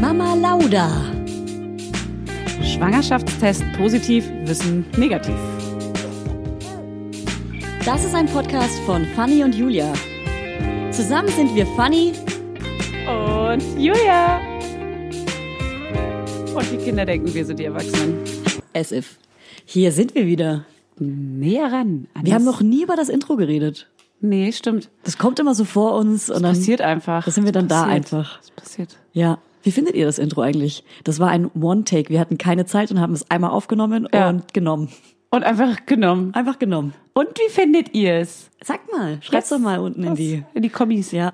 Mama Lauda. Schwangerschaftstest positiv, Wissen negativ. Das ist ein Podcast von Fanny und Julia. Zusammen sind wir Fanny Und Julia. Und die Kinder denken, wir sind die Erwachsenen. as if. Hier sind wir wieder. Näher ran. an Wir haben noch nie über das Intro geredet. Nee, stimmt. Das kommt immer so vor uns und Das dann passiert einfach. Da sind wir dann Das da passiert. einfach. Das passiert. Ja. Wie findet ihr das Intro eigentlich? Das war ein One-Take. Wir hatten keine Zeit und haben es einmal aufgenommen Ja. und genommen. Und einfach genommen. Einfach genommen. Und wie findet ihr es? Sag mal, schreib's doch mal unten in die. In die Kommis. Ja.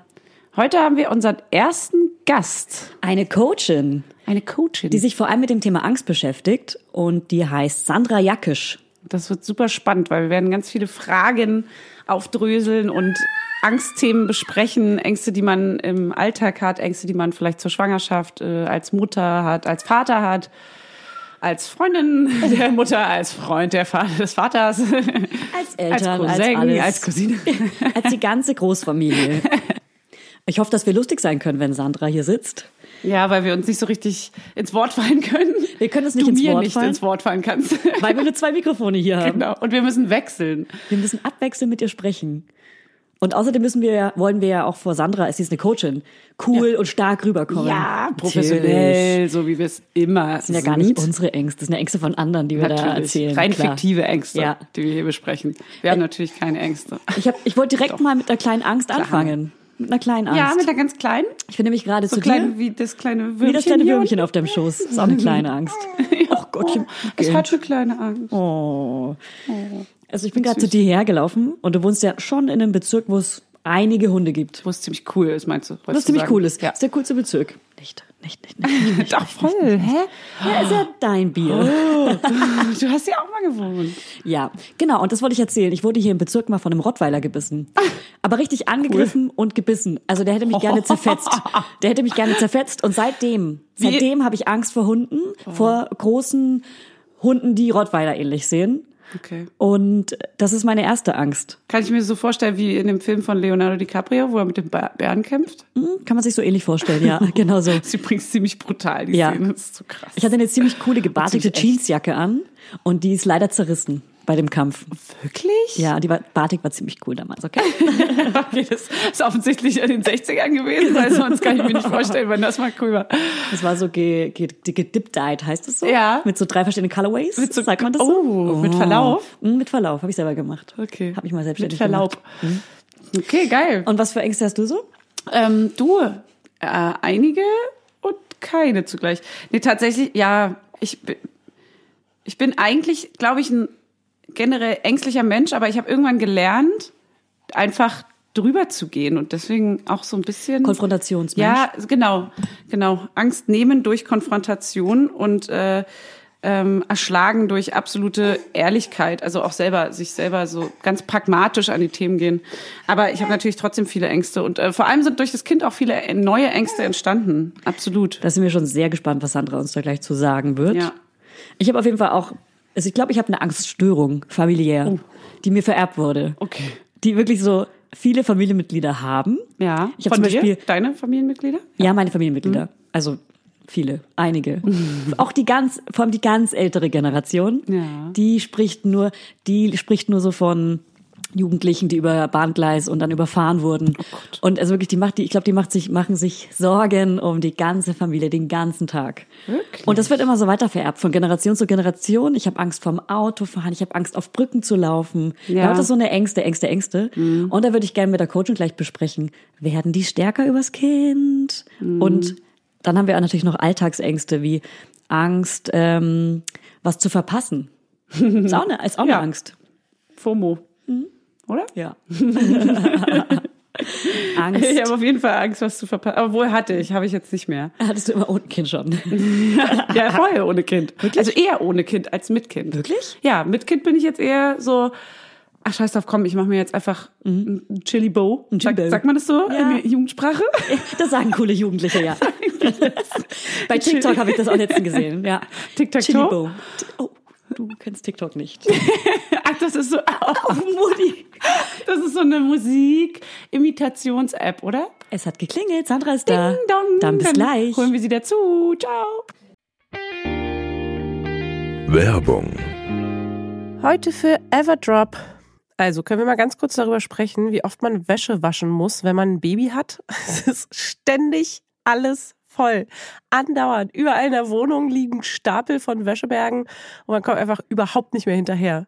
Heute haben wir unseren ersten Gast. Eine Coachin, Eine Coachin. die sich vor allem mit dem Thema Angst beschäftigt und die heißt Sandra Jackisch. Das wird super spannend, weil wir werden ganz viele Fragen aufdröseln und Angstthemen besprechen, Ängste, die man im Alltag hat, Ängste, die man vielleicht zur Schwangerschaft äh, als Mutter hat, als Vater hat, als Freundin der Mutter, als Freund der Va des Vaters, Als Eltern, als, Cousin, alles. als Cousine. als die ganze Großfamilie. Ich hoffe, dass wir lustig sein können, wenn Sandra hier sitzt. Ja, weil wir uns nicht so richtig ins Wort fallen können. Wir können uns nicht du ins mir Wort nicht fallen. ins Wort fallen kannst. Weil wir nur zwei Mikrofone hier haben. genau. Und wir müssen wechseln. Wir müssen abwechselnd mit ihr sprechen. Und außerdem müssen wir, ja- wollen wir ja auch vor Sandra, sie ist eine Coachin, cool und stark rüberkommen. Ja, Natürlich. professionell, so wie wir es immer Das sind ja gar nicht unsere Ängste, das sind ja Ängste von anderen, die wir da Natürlich. erzählen. Rein klar. fiktive Ängste, Ja. die wir hier besprechen. Wir haben natürlich keine Ängste. Ich, hab, ich wollte direkt mal mit einer kleinen Angst Klar. anfangen. Mit einer kleinen Angst. Ja, mit einer ganz kleinen. ich bin nämlich gerade So zu klein dir. wie das kleine Würmchen. Wie das kleine Würmchen auf deinem Schoß. Das ist auch eine kleine Angst. Oh Gottchen. Es hat eine kleine Angst. Oh. Also ich bin gerade zu dir hergelaufen und du wohnst ja schon in einem Bezirk, wo es einige Hunde gibt. Wo es ziemlich cool ist, meinst du? Was ziemlich cool ist. Ja. Das ist der coolste Bezirk. Nicht, nicht, nicht, nicht. nicht. Doch, voll. Hä? Ja, ist ja dein Bier. Du hast ja auch mal gewohnt. Ja, genau. Und das wollte ich erzählen. Ich wurde hier im Bezirk mal von einem Rottweiler gebissen. Aber richtig angegriffen und gebissen. Also der hätte mich gerne zerfetzt. Der hätte mich gerne zerfetzt. Und seitdem, seitdem habe ich Angst vor Hunden, vor großen Hunden, die Rottweiler ähnlich sehen. Okay. Und das ist meine erste Angst. Kann ich mir so vorstellen wie in dem Film von Leonardo DiCaprio, wo er mit dem Bären kämpft? Hm, Kann man sich so ähnlich vorstellen, ja, genau so. Ist übrigens ziemlich brutal, die Ja. Szene. Das ist so krass. Ich hatte eine ziemlich coole gebartigte Ziemlich. Jeansjacke an und die ist leider zerrissen bei dem Kampf. Wirklich? Ja, die Batik war ziemlich cool damals, okay? Okay, das ist offensichtlich in den 60ern gewesen, weil sonst kann ich mir nicht vorstellen, wenn das mal cool war. Das war so ge, ge, gedippt-dyed, heißt das so? Ja. Mit so drei verschiedenen Colorways? Mit so- Sagt man das Oh, so? mit Verlauf? Mm, Mit Verlauf, habe ich selber gemacht. Okay. Habe ich mal selbstständig Mit Verlaub. gemacht. Okay, geil. Und was für Ängste hast du so? Ähm, du, äh, einige und keine zugleich. Nee, tatsächlich, ja, ich, ich bin eigentlich, glaube ich, ein generell ängstlicher Mensch, aber ich habe irgendwann gelernt, einfach drüber zu gehen und deswegen auch so ein bisschen Konfrontationsmensch. Ja, genau, genau. Angst nehmen durch Konfrontation und äh, ähm, erschlagen durch absolute Ehrlichkeit. Also auch selber, sich selber so ganz pragmatisch an die Themen gehen. Aber ich habe natürlich trotzdem viele Ängste und äh, vor allem sind durch das Kind auch viele äh, neue Ängste entstanden. Absolut. Da sind wir schon sehr gespannt, was Sandra uns da gleich zu sagen wird. Ja. Ich habe auf jeden Fall auch, also ich glaube, ich habe eine Angststörung familiär, die mir vererbt wurde. Oh. Okay. Die wirklich so viele Familienmitglieder haben. Ja. Ich habe Von zum Beispiel, dir? Deine Familienmitglieder? Ja, meine Familienmitglieder. Also viele, einige. Auch die ganz, vor allem die ganz ältere Generation. Ja. Die spricht nur, die spricht nur so von Jugendlichen, die über Bahngleis und dann überfahren wurden. und also wirklich, die macht, die, ich glaube, die macht sich, machen sich Sorgen um die ganze Familie den ganzen Tag. Wirklich? Und das wird immer so weiter vererbt, von Generation zu Generation. Ich habe Angst vorm Autofahren, ich habe Angst auf Brücken zu laufen. Ja. Ja. Das ist so eine Ängste, Ängste, Ängste. Und da würde ich gerne mit der Coachin gleich besprechen, werden die stärker übers Kind? Und dann haben wir auch natürlich noch Alltagsängste wie Angst, ähm, was zu verpassen. Ist auch eine, ist auch Ja. eine Angst. FOMO. Oder? Ja. Angst. Ich habe auf jeden Fall Angst, was zu verpassen. Aber wohl hatte ich, habe ich jetzt nicht mehr. Hattest du immer ohne Kind schon? Ja, vorher ohne Kind. Also eher ohne Kind als mit Kind. Wirklich? Ja, mit Kind bin ich jetzt eher so, ach scheiß drauf, komm, ich mache mir jetzt einfach ein Chili Bow. Ein Chili Sag, Bow. sagt man das so Ja. in der Jugendsprache? Das sagen coole Jugendliche, ja. Bei TikTok habe ich das auch letztens gesehen, ja. Tic-Tac-Toe? Chili Bow. Oh, du kennst TikTok nicht. Das ist so auf Mutti. Das ist so eine Musik-Imitations-App, oder? Es hat geklingelt, Sandra ist da. Ding dong. Dann bis gleich. Holen wir sie dazu. Ciao. Werbung. Heute für Everdrop. Also können wir mal ganz kurz darüber sprechen, wie oft man Wäsche waschen muss, wenn man ein Baby hat. Es ist ständig alles voll. Andauernd. Überall in der Wohnung liegen Stapel von Wäschebergen und man kommt einfach überhaupt nicht mehr hinterher.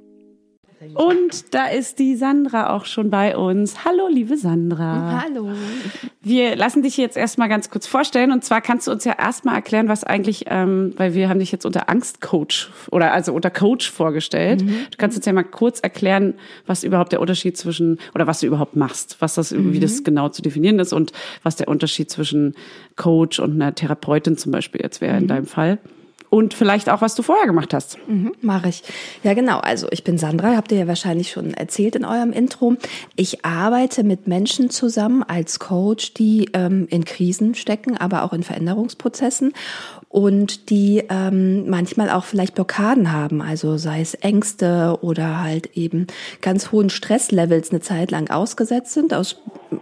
Und da ist die Sandra auch schon bei uns. Hallo, liebe Sandra. Hallo. Wir lassen dich jetzt erstmal ganz kurz vorstellen. Und zwar kannst du uns ja erstmal erklären, was eigentlich, ähm, weil wir haben dich jetzt unter Angstcoach oder also unter Coach vorgestellt. Du kannst uns ja mal kurz erklären, was überhaupt der Unterschied zwischen oder was du überhaupt machst, was das, wie das genau zu definieren ist und was der Unterschied zwischen Coach und einer Therapeutin zum Beispiel jetzt wäre in deinem Fall. Und vielleicht auch, was du vorher gemacht hast. Mhm, Mache ich. Ja, genau. Also ich bin Sandra, habt ihr ja wahrscheinlich schon erzählt in eurem Intro. Ich arbeite mit Menschen zusammen als Coach, die ähm, in Krisen stecken, aber auch in Veränderungsprozessen und die ähm, manchmal auch vielleicht Blockaden haben, also sei es Ängste oder halt eben ganz hohen Stresslevels eine Zeit lang ausgesetzt sind aus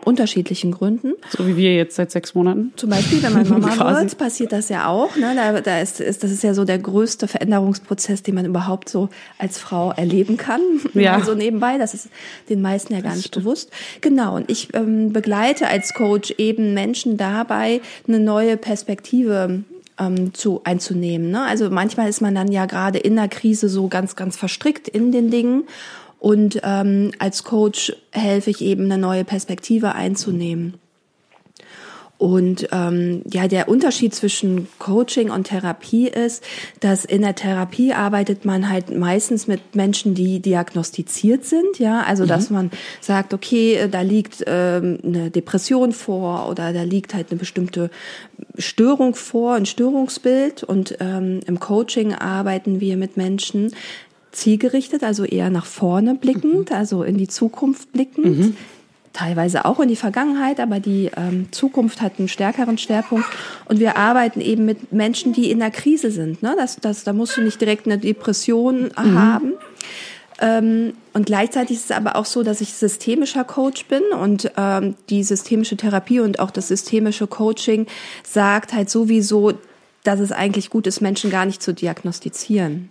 unterschiedlichen Gründen. So wie wir jetzt seit sechs Monaten. Zum Beispiel, wenn man Mama wird, passiert das ja auch. Ne? Da, da ist, ist, das ist ja so der größte Veränderungsprozess, den man überhaupt so als Frau erleben kann. Ja. Also nebenbei, das ist den meisten ja gar nicht bewusst. Genau, und ich ähm, begleite als Coach eben Menschen dabei, eine neue Perspektive ähm, zu einzunehmen. Ne? Also manchmal ist man dann ja gerade in der Krise so ganz, ganz verstrickt in den Dingen. Und ähm, als Coach helfe ich eben, eine neue Perspektive einzunehmen. Und ähm, ja, der Unterschied zwischen Coaching und Therapie ist, dass in der Therapie arbeitet man halt meistens mit Menschen, die diagnostiziert sind, ja, also dass man sagt, okay, da liegt ähm, eine Depression vor oder da liegt halt eine bestimmte Störung vor, ein Störungsbild. Und ähm, im Coaching arbeiten wir mit Menschen zielgerichtet, also eher nach vorne blickend, also in die Zukunft blickend teilweise auch in die Vergangenheit, aber die ähm, Zukunft hat einen stärkeren Schwerpunkt. Und wir arbeiten eben mit Menschen, die in der Krise sind. Ne? Das, das, da musst du nicht direkt eine Depression haben. Ähm, und gleichzeitig ist es aber auch so, dass ich systemischer Coach bin und ähm, die systemische Therapie und auch das systemische Coaching sagt halt sowieso, dass es eigentlich gut ist, Menschen gar nicht zu diagnostizieren.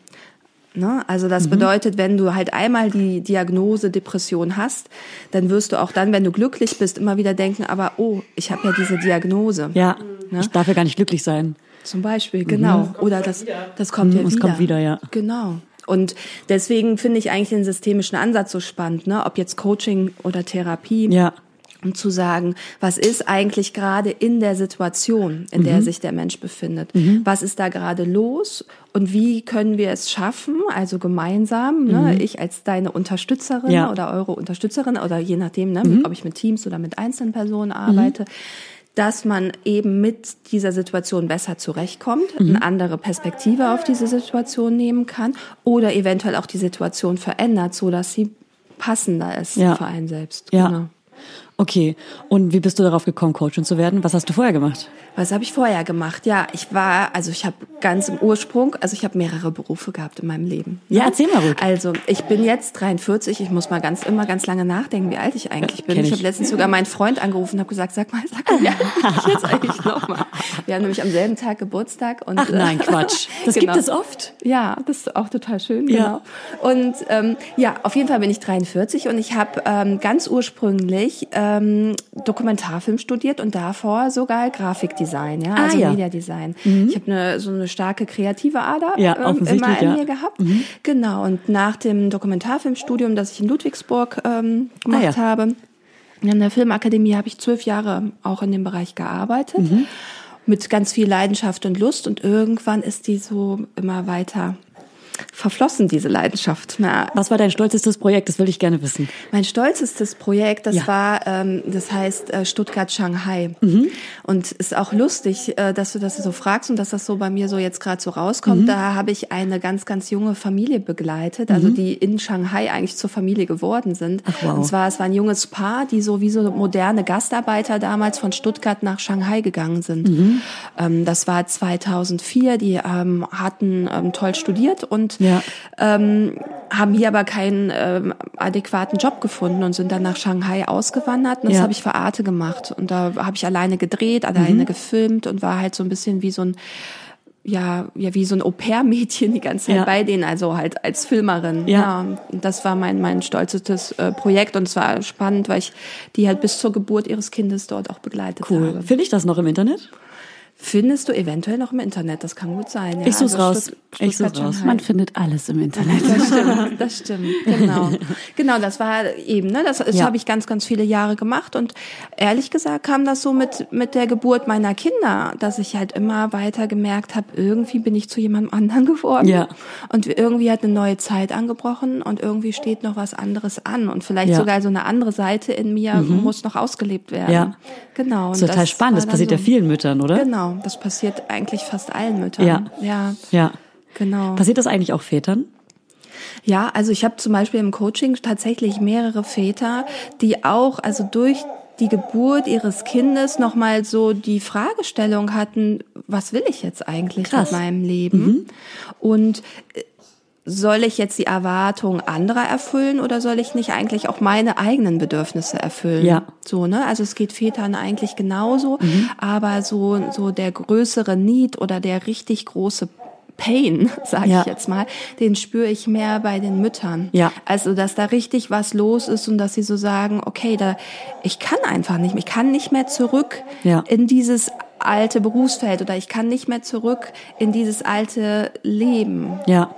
Ne? Also das bedeutet, wenn du halt einmal die Diagnose Depression hast, dann wirst du auch dann, wenn du glücklich bist, immer wieder denken, aber oh, ich habe ja diese Diagnose. Ja, Ne? ich darf ja gar nicht glücklich sein. Zum Beispiel, genau. Oder das, das kommt ja Mhm, es wieder. kommt wieder, ja. Genau. Und deswegen finde ich eigentlich den systemischen Ansatz so spannend, ne? ob jetzt Coaching oder Therapie. Ja, um zu sagen, was ist eigentlich gerade in der Situation, in Mhm. der sich der Mensch befindet? Was ist da gerade los? Und wie können wir es schaffen, also gemeinsam, ne, ich als deine Unterstützerin Mhm. Ja. Mhm. oder eure Unterstützerin oder je nachdem, ne, ob ich mit Teams oder mit einzelnen Personen arbeite, dass man eben mit dieser Situation besser zurechtkommt, Mhm. eine andere Perspektive auf diese Situation nehmen kann oder eventuell auch die Situation verändert, so dass sie passender ist Ja. für einen selbst. ja. Genau. Okay. Und wie bist du darauf gekommen, Coachin zu werden? Was hast du vorher gemacht? Was habe ich vorher gemacht? Ja, ich war, also ich habe ganz im Ursprung, also ich habe mehrere Berufe gehabt in meinem Leben. Ja, erzähl mal ruhig. Also ich bin jetzt 43, ich muss mal ganz immer ganz lange nachdenken, wie alt ich eigentlich bin. kenn Ich ich. habe letztens sogar meinen Freund angerufen und habe gesagt, sag mal, sag mal, wie alt bin ich jetzt eigentlich nochmal? Wir haben nämlich am selben Tag Geburtstag. Und, Ach nein, äh, Quatsch. Das Genau. gibt es oft. Ja, das ist auch total schön, Ja. genau. Und ähm, ja, auf jeden Fall bin ich 43 und ich habe ähm, ganz ursprünglich ähm, Dokumentarfilm studiert und davor sogar Grafikdesign, ja, Ah, also ja. Mediadesign. Ich habe eine, so eine starke kreative Ader Ja, ähm, immer in ja. mir gehabt. Genau, und nach dem Dokumentarfilmstudium, das ich in Ludwigsburg ähm, gemacht Ah, habe, in der Filmakademie habe ich zwölf Jahre auch in dem Bereich gearbeitet. Mhm. Mit ganz viel Leidenschaft und Lust. Und irgendwann ist die so immer weiter verflossen, diese Leidenschaft. Na, Was war dein stolzestes Projekt? Das will ich gerne wissen. mein stolzestes Projekt, das Ja. war, ähm, das heißt äh, Stuttgart-Shanghai. Mhm. Und ist auch lustig, äh, dass du das so fragst und dass das so bei mir so jetzt gerade so rauskommt. Mhm. Da habe ich eine ganz, ganz junge Familie begleitet, Mhm. also die in Shanghai eigentlich zur Familie geworden sind. Ach, wow. Und zwar, es war ein junges Paar, die so wie so moderne Gastarbeiter damals von Stuttgart nach Shanghai gegangen sind. Mhm. Ähm, das war 2004, die ähm, hatten ähm, toll studiert und Ja. ähm, haben hier aber keinen ähm, adäquaten Job gefunden und sind dann nach Shanghai ausgewandert. Und das Ja. habe ich für Arte gemacht. Und da habe ich alleine gedreht, alleine Mhm. gefilmt und war halt so ein bisschen wie so ein ja, ja, wie so ein Au-pair-Mädchen die ganze Zeit Ja. bei denen, also halt als Filmerin. Ja. und das war mein, mein stolzestes äh, Projekt und es war spannend, weil ich die halt bis zur Geburt ihres Kindes dort auch begleitet Cool. habe. Finde ich das noch im Internet? Findest du eventuell noch im Internet, das kann gut sein. Ja. Ich such's raus. Stutt- Ich such's raus. Man findet alles im Internet. Das stimmt, das stimmt, genau. Genau, das war eben, ne, das, das Ja. habe ich ganz, ganz viele Jahre gemacht und ehrlich gesagt kam das so mit, mit der Geburt meiner Kinder, dass ich halt immer weiter gemerkt habe, irgendwie bin ich zu jemandem anderen geworden Ja. und irgendwie hat eine neue Zeit angebrochen und irgendwie steht noch was anderes an und vielleicht Ja. Mhm. sogar so eine andere Seite in mir muss noch ausgelebt werden. Ja. Genau. Das ist total spannend. Das passiert ja so- vielen Müttern, oder? Genau, das passiert eigentlich fast allen Müttern. Ja. Ja, Ja. genau. Passiert das eigentlich auch Vätern? Ja, also ich habe zum Beispiel im Coaching tatsächlich mehrere Väter, die auch, also durch die Geburt ihres Kindes nochmal so die Fragestellung hatten, was will ich jetzt eigentlich Krass. mit meinem Leben? Und äh, soll ich jetzt die Erwartungen anderer erfüllen oder soll ich nicht eigentlich auch meine eigenen Bedürfnisse erfüllen? Ja. So, ne? Also es geht Vätern eigentlich genauso, aber so, so der größere Need oder der richtig große Pain, sage Ja. ich jetzt mal, den spüre ich mehr bei den Müttern. Ja. Also, dass da richtig was los ist und dass sie so sagen, okay, da, ich kann einfach nicht mehr, ich kann nicht mehr zurück Ja. in dieses alte Berufsfeld oder ich kann nicht mehr zurück in dieses alte Leben. Ja.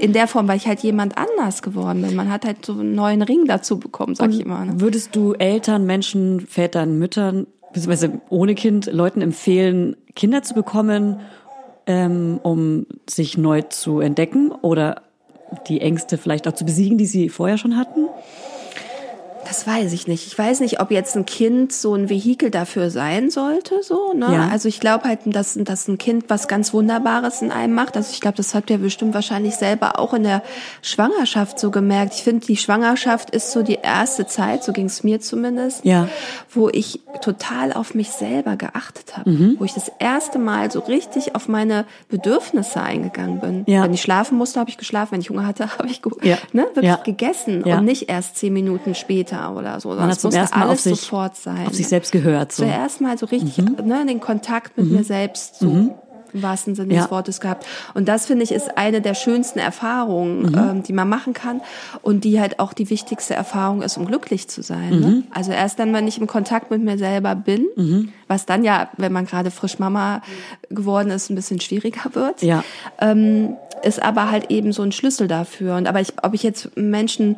In der Form, weil ich halt jemand anders geworden bin. Man hat halt so einen neuen Ring dazu bekommen, sag ich immer. Ne? Würdest du Eltern, Menschen, Vätern, Müttern, beziehungsweise ohne Kind, Leuten empfehlen, Kinder zu bekommen, ähm, um sich neu zu entdecken oder die Ängste vielleicht auch zu besiegen, die sie vorher schon hatten? Das weiß ich nicht. Ich weiß nicht, ob jetzt ein Kind so ein Vehikel dafür sein sollte, so, ne? Ja. Also ich glaube halt, dass, dass ein Kind was ganz Wunderbares in einem macht. Also ich glaube, das habt ihr bestimmt wahrscheinlich selber auch in der Schwangerschaft so gemerkt. Ich finde, die Schwangerschaft ist so die erste Zeit, so ging es mir zumindest, Ja. wo ich total auf mich selber geachtet habe. Mhm. Wo ich das erste Mal so richtig auf meine Bedürfnisse eingegangen bin. Ja. Wenn ich schlafen musste, habe ich geschlafen. Wenn ich Hunger hatte, habe ich Ja. ne, wirklich gegessen Ja. und nicht erst zehn Minuten später oder so. Man hat zum ersten Mal auf alles sich, sofort sein. auf sich selbst gehört. So. Mhm. Zuerst mal so richtig ne, den Kontakt mit mir selbst so im wahrsten Sinne Ja. des Wortes gehabt. Und das finde ich ist eine der schönsten Erfahrungen, Mhm. ähm, die man machen kann und die halt auch die wichtigste Erfahrung ist, um glücklich zu sein. Ne? Mhm. Also erst dann, wenn ich im Kontakt mit mir selber bin, was dann ja, wenn man gerade frisch Mama geworden ist, ein bisschen schwieriger wird Ja. ähm, ist aber halt eben so ein Schlüssel dafür. Und aber ich, ob ich jetzt Menschen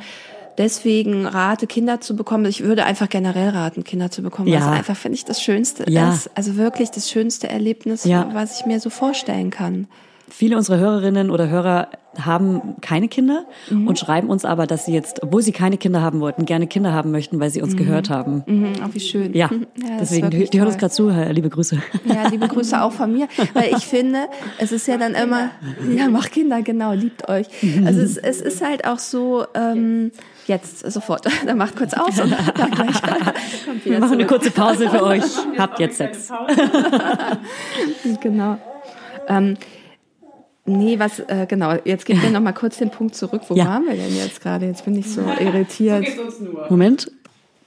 deswegen rate, Kinder zu bekommen, ich würde einfach generell raten, Kinder zu bekommen, Ja. was einfach, finde ich, das Schönste Ja. ist. Also wirklich das schönste Erlebnis, Ja. was ich mir so vorstellen kann. Viele unserer Hörerinnen oder Hörer haben keine Kinder Mhm. und schreiben uns aber, dass sie jetzt, obwohl sie keine Kinder haben wollten, gerne Kinder haben möchten, weil sie uns gehört haben. Mhm, oh, wie schön. Ja, ist deswegen, die, die hören uns gerade zu, liebe Grüße. Ja, liebe Grüße auch von mir, weil ich finde, es ist ja dann immer, ja, macht Kinder, genau, liebt euch. Also es, es ist halt auch so, ähm, jetzt sofort, dann macht kurz aus und dann gleich Wir machen eine kurze Pause für euch. Habt jetzt Sex. Genau. Ähm, nee, was, äh, genau, jetzt gib mir noch mal kurz den Punkt zurück. Wo Ja. waren wir denn jetzt gerade? Jetzt bin ich so irritiert. Moment.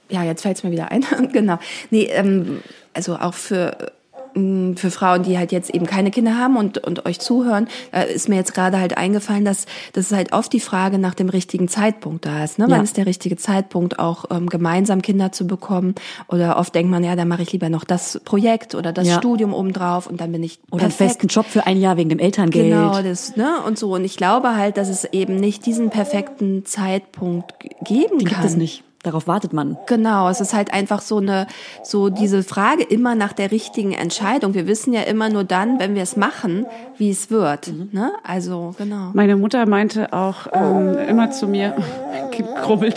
Ja, jetzt fällt es mir wieder ein. genau. Nee, ähm, also auch für für Frauen, die halt jetzt eben keine Kinder haben und, und euch zuhören, äh, ist mir jetzt gerade halt eingefallen, dass das halt oft die Frage nach dem richtigen Zeitpunkt da ist. Ne? Ja. Wann ist der richtige Zeitpunkt, auch ähm, gemeinsam Kinder zu bekommen? Oder oft denkt man, ja, dann mache ich lieber noch das Projekt oder das Ja. Studium obendrauf und dann bin ich Oder einen perfekt. festen Job für ein Jahr wegen dem Elterngeld. Genau, das, ne, und so. Und ich glaube halt, dass es eben nicht diesen perfekten Zeitpunkt geben Den kann. gibt es nicht. Darauf wartet man. Genau, es ist halt einfach so eine, so diese Frage immer nach der richtigen Entscheidung. Wir wissen ja immer nur dann, wenn wir es machen, wie es wird. Mhm. Ne? Also, genau. Meine Mutter meinte auch ähm, immer zu mir, Kind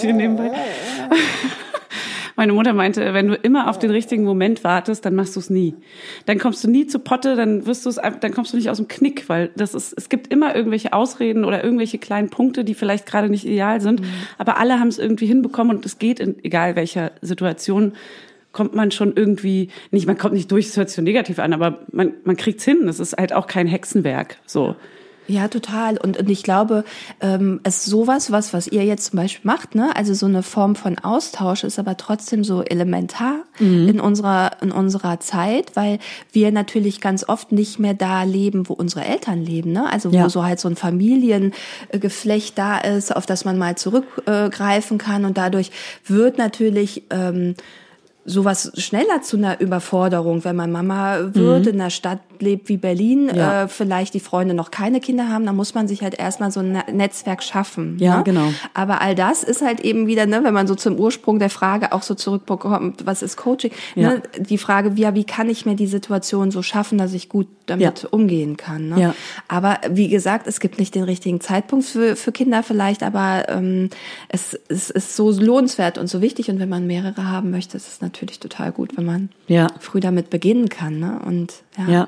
hier nebenbei. Meine Mutter meinte, wenn du immer auf den richtigen Moment wartest, dann machst du es nie. Dann kommst du nie zu Potte, dann wirst du es, dann kommst du nicht aus dem Knick, weil das ist, es gibt immer irgendwelche Ausreden oder irgendwelche kleinen Punkte, die vielleicht gerade nicht ideal sind, aber alle haben es irgendwie hinbekommen und es geht in egal welcher Situation kommt man schon irgendwie nicht, man kommt nicht durch, das hört sich so negativ an, aber man, man kriegt's hin. Das ist halt auch kein Hexenwerk, so. Ja, total. Und, und ich glaube, ähm, es ist sowas, was, was ihr jetzt zum Beispiel macht, ne? Also so eine Form von Austausch ist aber trotzdem so elementar Mhm. in unserer, in unserer Zeit, weil wir natürlich ganz oft nicht mehr da leben, wo unsere Eltern leben, ne? Also wo Ja. so halt so ein Familiengeflecht da ist, auf das man mal zurückgreifen kann und dadurch wird natürlich, ähm, sowas schneller zu einer Überforderung, wenn man Mama wird, in einer Stadt lebt wie Berlin, Mhm. Ja. äh, vielleicht die Freunde noch keine Kinder haben, dann muss man sich halt erstmal so ein Ne- Netzwerk schaffen. Ja, ne? genau. Aber all das ist halt eben wieder, ne, wenn man so zum Ursprung der Frage auch so zurückbekommt, was ist Coaching? Ja. Ne, die Frage, wie, wie kann ich mir die Situation so schaffen, dass ich gut damit Ja. umgehen kann? Ne? Ja. Aber wie gesagt, es gibt nicht den richtigen Zeitpunkt für, für Kinder vielleicht, aber ähm, es, es ist so lohnenswert und so wichtig. Und wenn man mehrere haben möchte, ist es natürlich total gut, wenn man Ja. früh damit beginnen kann. Ne? Und ja. Ja.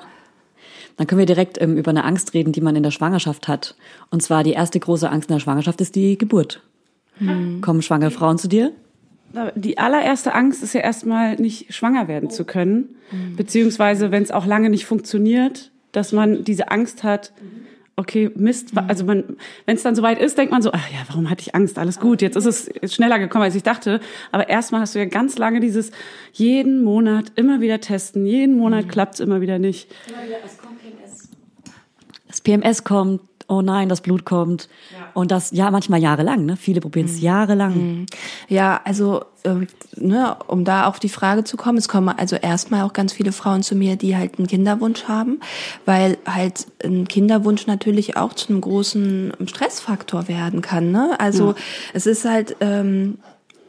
Dann können wir direkt ähm, über eine Angst reden, die man in der Schwangerschaft hat. Und zwar die erste große Angst in der Schwangerschaft ist die Geburt. Kommen schwangere Frauen zu dir? Die allererste Angst ist ja erstmal nicht schwanger werden zu können, beziehungsweise wenn es auch lange nicht funktioniert, dass man diese Angst hat, okay, Mist, also man, wenn es dann soweit ist, denkt man so, ach ja, warum hatte ich Angst? Alles gut, jetzt ist es ist schneller gekommen, als ich dachte. Aber erstmal hast du ja ganz lange dieses jeden Monat immer wieder testen, jeden Monat klappt's immer wieder nicht. Das PMS kommt, oh nein, das Blut kommt. Und das, ja, manchmal jahrelang, ne? Viele probieren es jahrelang. Ja, also ähm, ne, um da auf die Frage zu kommen, es kommen also erstmal auch ganz viele Frauen zu mir, die halt einen Kinderwunsch haben, weil halt ein Kinderwunsch natürlich auch zu einem großen Stressfaktor werden kann. Ne? Also es ist halt ähm,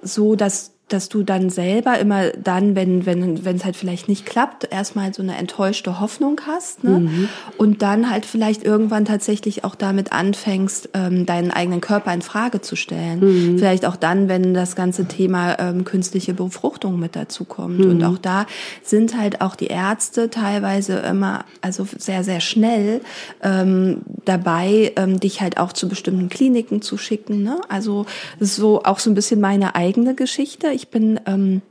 so, dass dass du dann selber immer dann, wenn wenn wenn es halt vielleicht nicht klappt, erstmal so eine enttäuschte Hoffnung hast, ne? Und dann halt vielleicht irgendwann tatsächlich auch damit anfängst, ähm, deinen eigenen Körper in Frage zu stellen. Vielleicht auch dann, wenn das ganze Thema ähm, künstliche Befruchtung mit dazu kommt. Und auch da sind halt auch die Ärzte teilweise immer, also sehr sehr schnell ähm, dabei, ähm, dich halt auch zu bestimmten Kliniken zu schicken. Ne? Also so auch so ein bisschen meine eigene Geschichte. Ich bin ähm,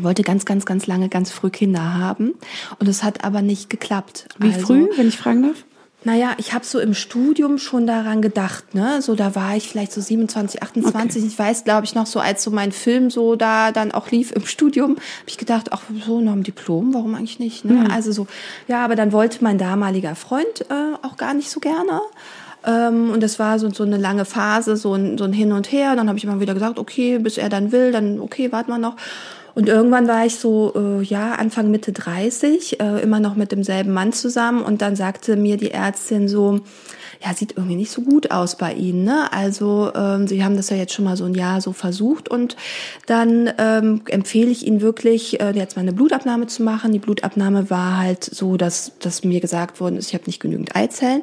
wollte ganz, ganz, ganz lange, ganz früh Kinder haben und es hat aber nicht geklappt. Wie also, früh, wenn ich fragen darf? Naja, ich habe so im Studium schon daran gedacht, ne? So, da war ich vielleicht so 27, 28. Ich weiß, glaube ich, noch so, als so mein Film so da dann auch lief im Studium, habe ich gedacht, ach so, noch ein Diplom, warum eigentlich nicht? Ne? Also so, ja, aber dann wollte mein damaliger Freund äh, auch gar nicht so gerne. Ähm, und das war so, so eine lange Phase, so ein, so ein Hin und Her. Dann habe ich immer wieder gesagt, okay, bis er dann will, dann okay, warten wir noch. Und irgendwann war ich so, äh, ja, Anfang Mitte 30, äh, immer noch mit demselben Mann zusammen. Und dann sagte mir die Ärztin so, ja, sieht irgendwie nicht so gut aus bei Ihnen. Ne? Also ähm, Sie haben das ja jetzt schon mal so ein Jahr so versucht und dann ähm, empfehle ich Ihnen wirklich, äh, jetzt mal eine Blutabnahme zu machen. Die Blutabnahme war halt so, dass, dass mir gesagt worden ist, ich habe nicht genügend Eizellen.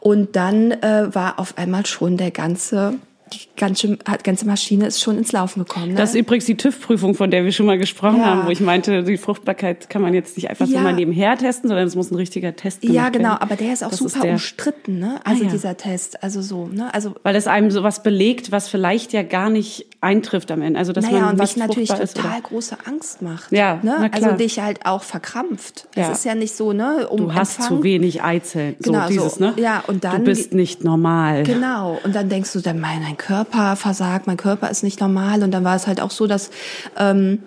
Und dann äh, war auf einmal schon der ganze die ganze, ganze Maschine ist schon ins Laufen gekommen. Ne? Das ist übrigens die TÜV-Prüfung, von der wir schon mal gesprochen Ja. haben, wo ich meinte, die Fruchtbarkeit kann man jetzt nicht einfach so Ja. mal nebenher testen, sondern es muss ein richtiger Test gemacht ja, genau, werden. aber der ist auch Das super der- umstritten, ne? Also Ah, ja. dieser Test, also so, ne? Also Weil es einem sowas belegt, was vielleicht ja gar nicht eintrifft am Ende. Also dass naja, man und was natürlich ist, total oder? große Angst macht. Ja, ne? Also dich halt auch verkrampft. Ja. Es ist ja nicht so, ne? Um Du hast Empfang. zu wenig Eizellen. Genau, so dieses, so. ne? Ja, und dann Du bist nicht normal. Genau. Und dann denkst du, dann mein, mein Körper versagt, mein Körper ist nicht normal. Und dann war es halt auch so, dass ähm,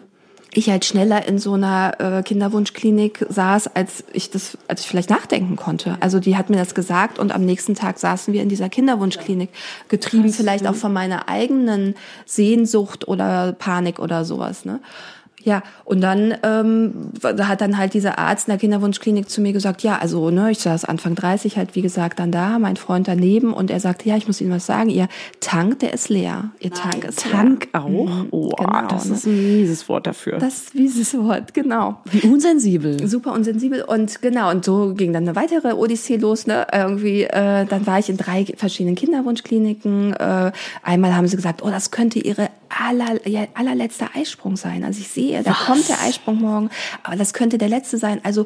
ich halt schneller in so einer äh, Kinderwunschklinik saß, als ich das, als ich vielleicht nachdenken konnte. Also die hat mir das gesagt und am nächsten Tag saßen wir in dieser Kinderwunschklinik, getrieben vielleicht auch von meiner eigenen Sehnsucht oder Panik oder sowas. Ne? Ja, und dann ähm, hat dann halt dieser Arzt in der Kinderwunschklinik zu mir gesagt, ja, also ne, ich saß Anfang 30 halt, wie gesagt, dann da, mein Freund daneben und er sagte, ja, ich muss Ihnen was sagen, Ihr Tank, der ist leer. Ihr Tank ist Tank leer. auch? Mhm, Oh, genau, das ne? ist ein mieses Wort dafür. Das ist dieses Wort, genau. Wie unsensibel. Super unsensibel und genau und so ging dann eine weitere Odyssee los ne irgendwie äh, dann war ich in drei verschiedenen Kinderwunschkliniken äh, einmal haben sie gesagt oh das könnte ihre aller, ja, allerletzter Eisprung sein also ich sehe da kommt der Eisprung morgen aber das könnte der letzte sein also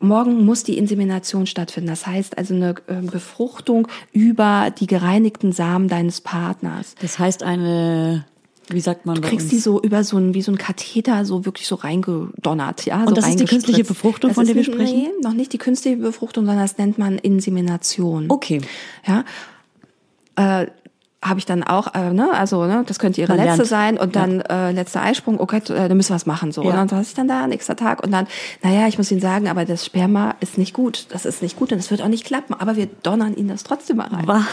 Morgen muss die Insemination stattfinden. Das heißt also eine äh, Befruchtung über die gereinigten Samen deines Partners. Das heißt eine, wie sagt man Du kriegst uns? die so über so ein, wie so ein Katheter so wirklich so reingedonnert, ja. so Und das ist die künstliche. Befruchtung, Das von der wir sprechen? Nee, noch nicht die künstliche Befruchtung, sondern das nennt man Insemination. Okay. Ja. Äh, habe ich dann auch, äh, ne, also ne, das könnte ihre Man letzte lernt. sein und dann äh, letzter Eisprung, okay, äh, dann müssen wir was machen so. Ja. Und dann saß ich dann da, nächster Tag und dann, naja, ich muss Ihnen sagen, aber das Sperma ist nicht gut, das ist nicht gut und es wird auch nicht klappen, aber wir donnern Ihnen das trotzdem mal rein. Was?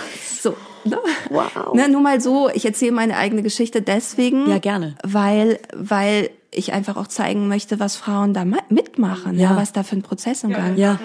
So, ne? Wow. Ne, nur mal so, ich erzähle meine eigene Geschichte deswegen, Ja, gerne. weil, weil ich einfach auch zeigen möchte, was Frauen da ma- mitmachen, ja, Ja. was da für ein Prozess im Gang Ja.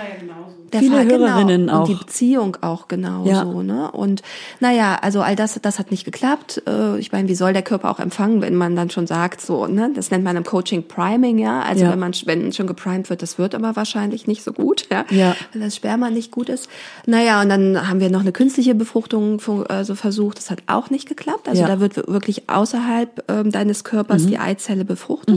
Der Viele Fall, Hörerinnen genau. auch. Und die Beziehung auch genauso. Ja. Ne? Und naja, also all das, das hat nicht geklappt. Äh, Ich meine, wie soll der Körper auch empfangen, wenn man dann schon sagt, so, ne, das nennt man im Coaching Priming, ja. Also Ja. wenn man wenn schon geprimed wird, das wird aber wahrscheinlich nicht so gut, ja. Ja. Weil das Sperma nicht gut ist. Naja, und dann haben wir noch eine künstliche Befruchtung also versucht. Das hat auch nicht geklappt. Also Ja. Mhm. da wird wirklich außerhalb ähm, deines Körpers die Eizelle befruchtet.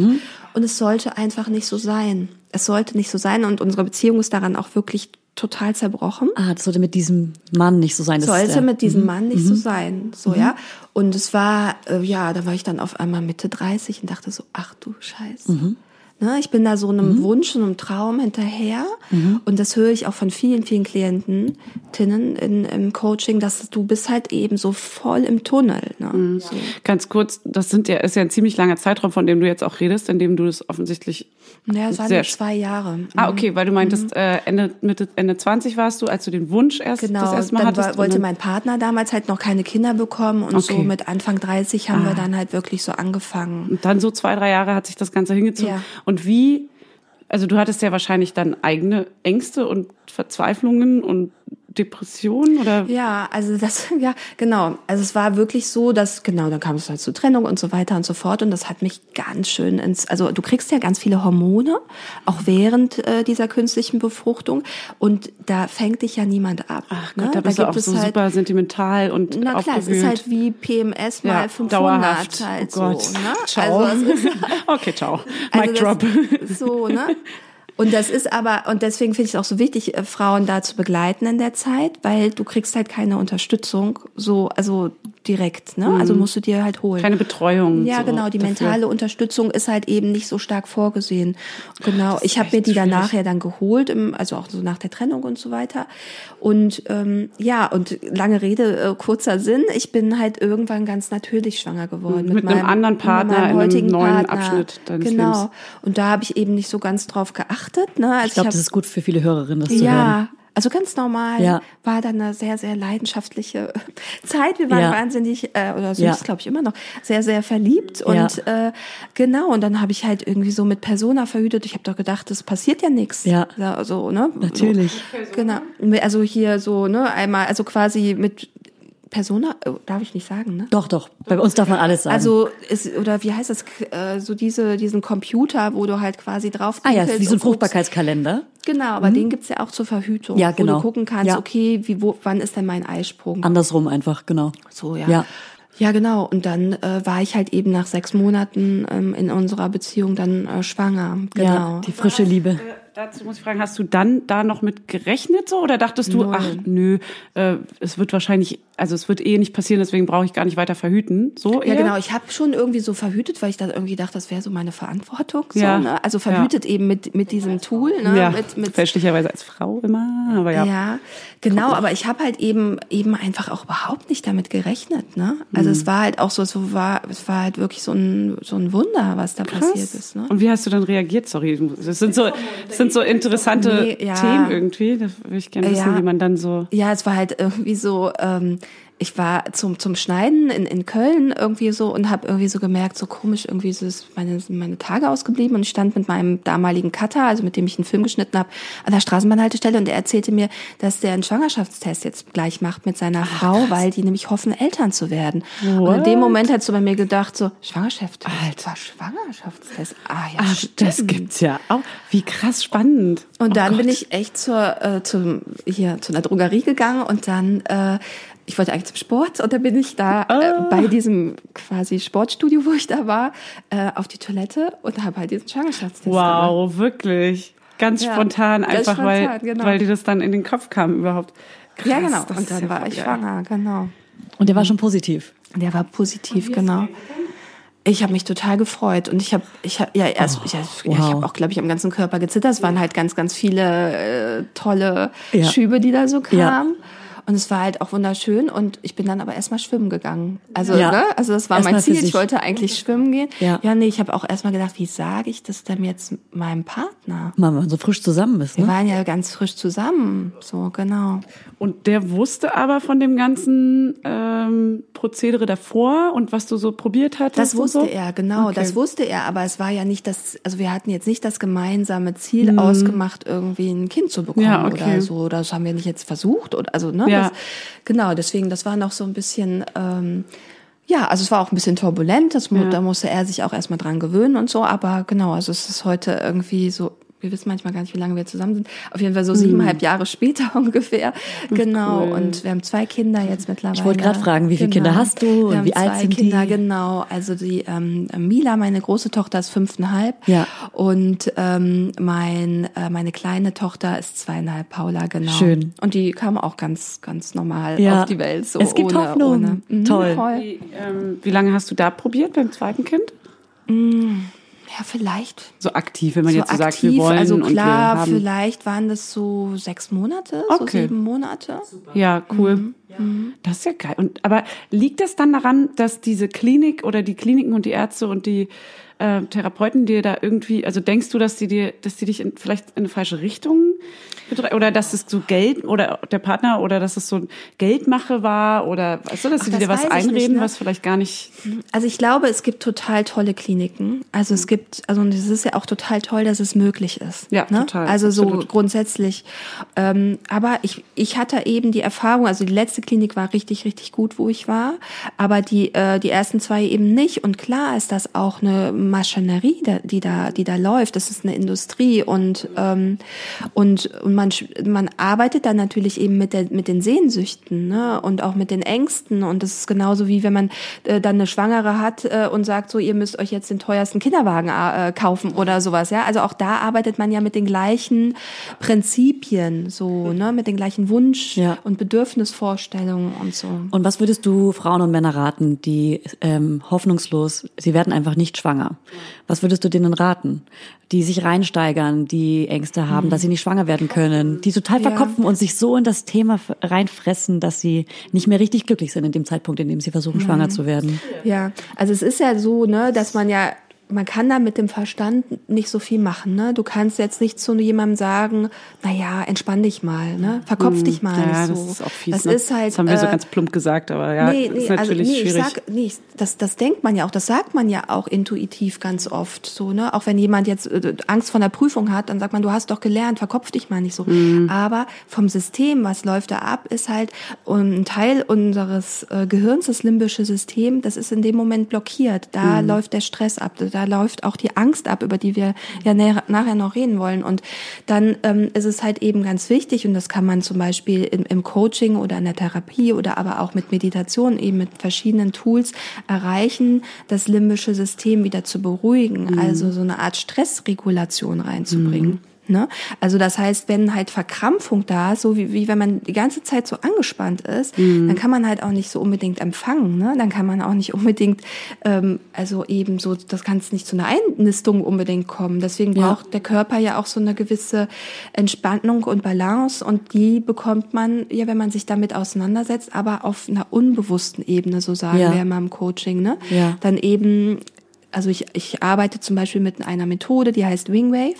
Und es sollte einfach nicht so sein. Es sollte nicht so sein. Und unsere Beziehung ist daran auch wirklich total zerbrochen. Ah, das sollte mit diesem Mann nicht so sein. Das sollte mit diesem Mann nicht Mhm. so sein. So, ja. Und es war, äh, ja, da war ich dann auf einmal Mitte 30 und dachte so, ach du Scheiße. Mhm. Ne, ich bin da so einem Wunsch und einem Traum hinterher. Mhm. Und das höre ich auch von vielen, vielen Klienten, Tinnen in, im Coaching, dass du bist halt eben so voll im Tunnel. Ne? Mhm. So. Ganz kurz, das sind ja, ist ja ein ziemlich langer Zeitraum, von dem du jetzt auch redest, in dem du das offensichtlich. Ja, es waren zwei Jahre. Ah, okay, weil du meintest, äh, Ende, Mitte, Ende 20 warst du, als du den Wunsch erst Genau, das erste Mal dann hattest. war, wollte mein Partner damals halt noch keine Kinder bekommen und so Okay. mit Anfang 30 haben wir dann halt wirklich so angefangen. Und dann so zwei, drei Jahre hat sich das Ganze hingezogen. Ja. Und wie, also du hattest ja wahrscheinlich dann eigene Ängste und Verzweiflungen und Depressionen oder? Ja, also das, ja, genau. Also es war wirklich so, dass, genau, dann kam es halt zur Trennung und so weiter und so fort. Und das hat mich ganz schön ins, also du kriegst ja ganz viele Hormone, auch während äh, dieser künstlichen Befruchtung. Und da fängt dich ja niemand ab. Ach ne? Gott, da bist du auch so es halt, super sentimental und na klar, es aufgewühlt. ist halt wie PMS mal ja, 500 dauerhaft. halt oh Gott. so. Ne? Ciao. Also es ist okay, ciao. also Mic drop. das- So, ne? Und das ist aber, und deswegen finde ich es auch so wichtig, äh, Frauen da zu begleiten in der Zeit, weil du kriegst halt keine Unterstützung. So, also direkt, ne? Also musst du dir halt holen. Keine Betreuung. Ja, so genau. Die dafür. mentale Unterstützung ist halt eben nicht so stark vorgesehen. Genau. Ich habe mir die schwierig. danach ja dann geholt, im, also auch so nach der Trennung und so weiter. Und ähm, ja, und lange Rede, äh, kurzer Sinn. Ich bin halt irgendwann ganz natürlich schwanger geworden. Mit einem anderen Partner mit meinem in einem heutigen neuen Partner. Abschnitt deines Genau. Lebens. Und da habe ich eben nicht so ganz drauf geachtet. Ne? Also Ich glaube, das ist gut für viele Hörerinnen, das zu hören. ja, also ganz normal. Ja. War dann eine sehr, sehr leidenschaftliche Zeit. Wir waren Ja. wahnsinnig, äh, oder sind Ja. es, glaube ich, immer noch, sehr, sehr verliebt. Und äh, genau, und dann habe ich halt irgendwie so mit Persona verhütet. Ich habe doch gedacht, das passiert ja nichts. Ja. So, ne? Natürlich. So, genau. Also hier so, ne, einmal, also quasi mit Persona, oh, darf ich nicht sagen, ne? Doch, doch. Bei uns darf man alles sagen. Also ist, oder wie heißt das, äh, so diese, diesen Computer, wo du halt quasi drauf ah ja, wie so ein. Fruchtbarkeitskalender. Genau, aber den gibt's ja auch zur Verhütung. Ja, Wo genau. du gucken kannst, Ja. okay, wie, wo, wann ist denn mein Eisprung? Andersrum einfach, genau. So, ja. Ja. Ja, genau. Und dann äh, war ich halt eben nach sechs Monaten ähm, in unserer Beziehung dann äh, schwanger. Genau. Ja, die frische Liebe. Äh, Dazu muss ich fragen, hast du dann da noch mit gerechnet so oder dachtest du, Null. ach nö, äh, es wird wahrscheinlich, also es wird eh nicht passieren, deswegen brauche ich gar nicht weiter verhüten, so Ja, eher? genau. Ich habe schon irgendwie so verhütet, weil ich da irgendwie dachte, das wäre so meine Verantwortung. So, Ja. ne? Also verhütet eben mit, mit diesem Tool. Ne? Ja, mit, mit, fälschlicherweise als Frau immer, aber ja. Ja, genau, aber ich habe halt eben eben einfach auch überhaupt nicht damit gerechnet, ne? Also es war halt auch so, es war es war halt wirklich so ein so ein Wunder, was da passiert ist, ne? Und wie hast du dann reagiert? Sorry, das sind so, das sind so interessante Nee, ja. Themen irgendwie. Da würde ich gerne wissen, Ja. wie man dann so. Ja, es war halt irgendwie so, ähm, ich war zum, zum Schneiden in, in Köln irgendwie so und habe irgendwie so gemerkt, so komisch, irgendwie ist meine, sind meine Tage ausgeblieben und ich stand mit meinem damaligen Cutter, also mit dem ich einen Film geschnitten habe, an der Straßenbahnhaltestelle und er erzählte mir, dass der einen Schwangerschaftstest jetzt gleich macht mit seiner Frau, weil die nämlich hoffen, Eltern zu werden. Und in dem Moment hat so bei mir gedacht, so, Schwangerschaft, Alter, Schwangerschaftstest, ah ja, Ach, das stimmt. gibt's ja auch. Wie krass spannend. Und Oh dann Gott. bin ich echt zur, äh, zum, hier, zu einer Drogerie gegangen und dann, äh, ich wollte eigentlich zum Sport und dann bin ich da Ah. äh, bei diesem quasi Sportstudio, wo ich da war, äh, auf die Toilette und habe halt diesen Schwangerschaftstest gemacht. Wow, wirklich. Ganz Ja, spontan, ganz einfach weil, spontan, genau. weil dir das dann in den Kopf kam überhaupt. Krass, Ja, genau. das Und dann ja war ich geil. schwanger, genau. Und der war schon positiv. Der war positiv, genau. Ich habe mich total gefreut und ich habe, ich habe ja erst, ich, ja, ich wow. habe auch, glaube ich, am ganzen Körper gezittert. Es waren halt ganz, ganz viele äh, tolle Ja. Schübe, die da so kamen. Ja. Und es war halt auch wunderschön und ich bin dann aber erstmal schwimmen gegangen. Also, Ja. ne? also das war Erstmal mein Ziel. Ich wollte eigentlich schwimmen gehen. Ja. ja nee, ich habe auch erstmal gedacht, wie sage ich das denn jetzt meinem Partner? Mal, wenn man so frisch zusammen ist, Wir ne? waren ja ganz frisch zusammen. So, genau. Und der wusste aber von dem ganzen ähm, Prozedere davor und was du so probiert hattest. Das und wusste so? er, genau, Okay. das wusste er, aber es war ja nicht das, also wir hatten jetzt nicht das gemeinsame Ziel Mhm. ausgemacht, irgendwie ein Kind zu bekommen Ja, okay. oder so. Das haben wir nicht jetzt versucht oder also ne, Ja. das, genau. Deswegen, das war noch so ein bisschen. Ähm, ja, also es war auch ein bisschen turbulent, das, Ja. da musste er sich auch erstmal dran gewöhnen und so, aber genau, also es ist heute irgendwie so, wir wissen manchmal gar nicht, wie lange wir zusammen sind, auf jeden Fall so siebeneinhalb Jahre später ungefähr, genau, Mhm. cool. und wir haben zwei Kinder jetzt mittlerweile. Ich wollte gerade fragen, wie viele Kinder hast du Wir und wie alt sind Kinder, die? genau, also die ähm, Mila, meine große Tochter ist fünfeinhalb Ja. und ähm, mein, äh, meine kleine Tochter ist zweieinhalb, Paula, genau. Schön. Und die kam auch ganz, ganz normal Ja. auf die Welt, so Es gibt ohne, Hoffnung. ohne. Mhm, Toll. Wie, ähm, wie lange hast du da probiert beim zweiten Kind? Ja, vielleicht. So aktiv, wenn man so jetzt so aktiv, sagt, wir wollen also und wir klar, haben. vielleicht waren das so sechs Monate, so Okay. sieben Monate. Ja, cool. Mhm. Das ist ja geil. Und aber liegt das dann daran, dass diese Klinik oder die Kliniken und die Ärzte und die äh, Therapeuten dir da irgendwie, also denkst du, dass die dir, dass die dich in, vielleicht in eine falsche Richtung betreuen? oder dass es so Geld oder der Partner oder dass es so Geldmache war oder weißt du, dass Ach, sie das dir was einreden, nicht, ne? was vielleicht gar nicht. Also ich glaube, es gibt total tolle Kliniken. Also es gibt, also und es ist ja auch total toll, dass es möglich ist. Ja, ne? total, Also so absolut. grundsätzlich. Ähm, aber ich, ich hatte eben die Erfahrung, also die letzte Klinik war richtig, richtig gut, wo ich war. Aber die, äh, die ersten zwei eben nicht. Und klar ist das auch eine Maschinerie, die da, die da läuft. Das ist eine Industrie und, ähm, und, und man, sch- man arbeitet dann natürlich eben mit, der, mit den Sehnsüchten ne? und auch mit den Ängsten. Und das ist genauso wie wenn man äh, dann eine Schwangere hat äh, und sagt, so, ihr müsst euch jetzt den teuersten Kinderwagen äh, kaufen oder sowas. Ja, also auch da arbeitet man ja mit den gleichen Prinzipien, so, ne, mit den gleichen Wunsch- Ja. und Vorstellungen und so. Und was würdest du Frauen und Männer raten, die ähm, hoffnungslos, sie werden einfach nicht schwanger? Was würdest du denen raten? Die sich reinsteigern, die Ängste haben, dass sie nicht schwanger werden können, die total Ja. verkopfen und sich so in das Thema reinfressen, dass sie nicht mehr richtig glücklich sind in dem Zeitpunkt, in dem sie versuchen, schwanger zu werden. Ja, also es ist ja so, ne, dass man ja, man kann da mit dem Verstand nicht so viel machen, ne? Du kannst jetzt nicht zu jemandem sagen, na ja, entspann dich mal, ne? Verkopf dich mal Ja, nicht so. das ist auch fies. Das ne? ist halt. das haben wir so äh, ganz plump gesagt, aber ja, nee, das nee, ist also natürlich nee, ich schwierig. sag, nee, das, das denkt man ja auch, das sagt man ja auch intuitiv ganz oft so, ne? Auch wenn jemand jetzt äh, Angst vor einer Prüfung hat, dann sagt man, du hast doch gelernt, verkopf dich mal nicht so. Mhm. Aber vom System, was läuft da ab, ist halt ein Teil unseres äh, Gehirns, das limbische System, das ist in dem Moment blockiert. Da Mhm. läuft der Stress ab, da läuft auch die Angst ab, über die wir ja nachher noch reden wollen. Und dann ähm, ist es halt eben ganz wichtig, und das kann man zum Beispiel im, im Coaching oder in der Therapie oder aber auch mit Meditation, eben mit verschiedenen Tools erreichen, das limbische System wieder zu beruhigen, also so eine Art Stressregulation reinzubringen. Ne? Also das heißt, wenn halt Verkrampfung da ist, so wie, wie wenn man die ganze Zeit so angespannt ist, dann kann man halt auch nicht so unbedingt empfangen. Ne? Dann kann man auch nicht unbedingt, ähm, also eben so, das kann es nicht zu einer Einnistung unbedingt kommen. Deswegen Ja. braucht der Körper ja auch so eine gewisse Entspannung und Balance und die bekommt man ja, wenn man sich damit auseinandersetzt, aber auf einer unbewussten Ebene, so sagen Ja. wir immer im Coaching. Ne? Ja. Dann eben also ich, ich arbeite zum Beispiel mit einer Methode, die heißt Wingwave.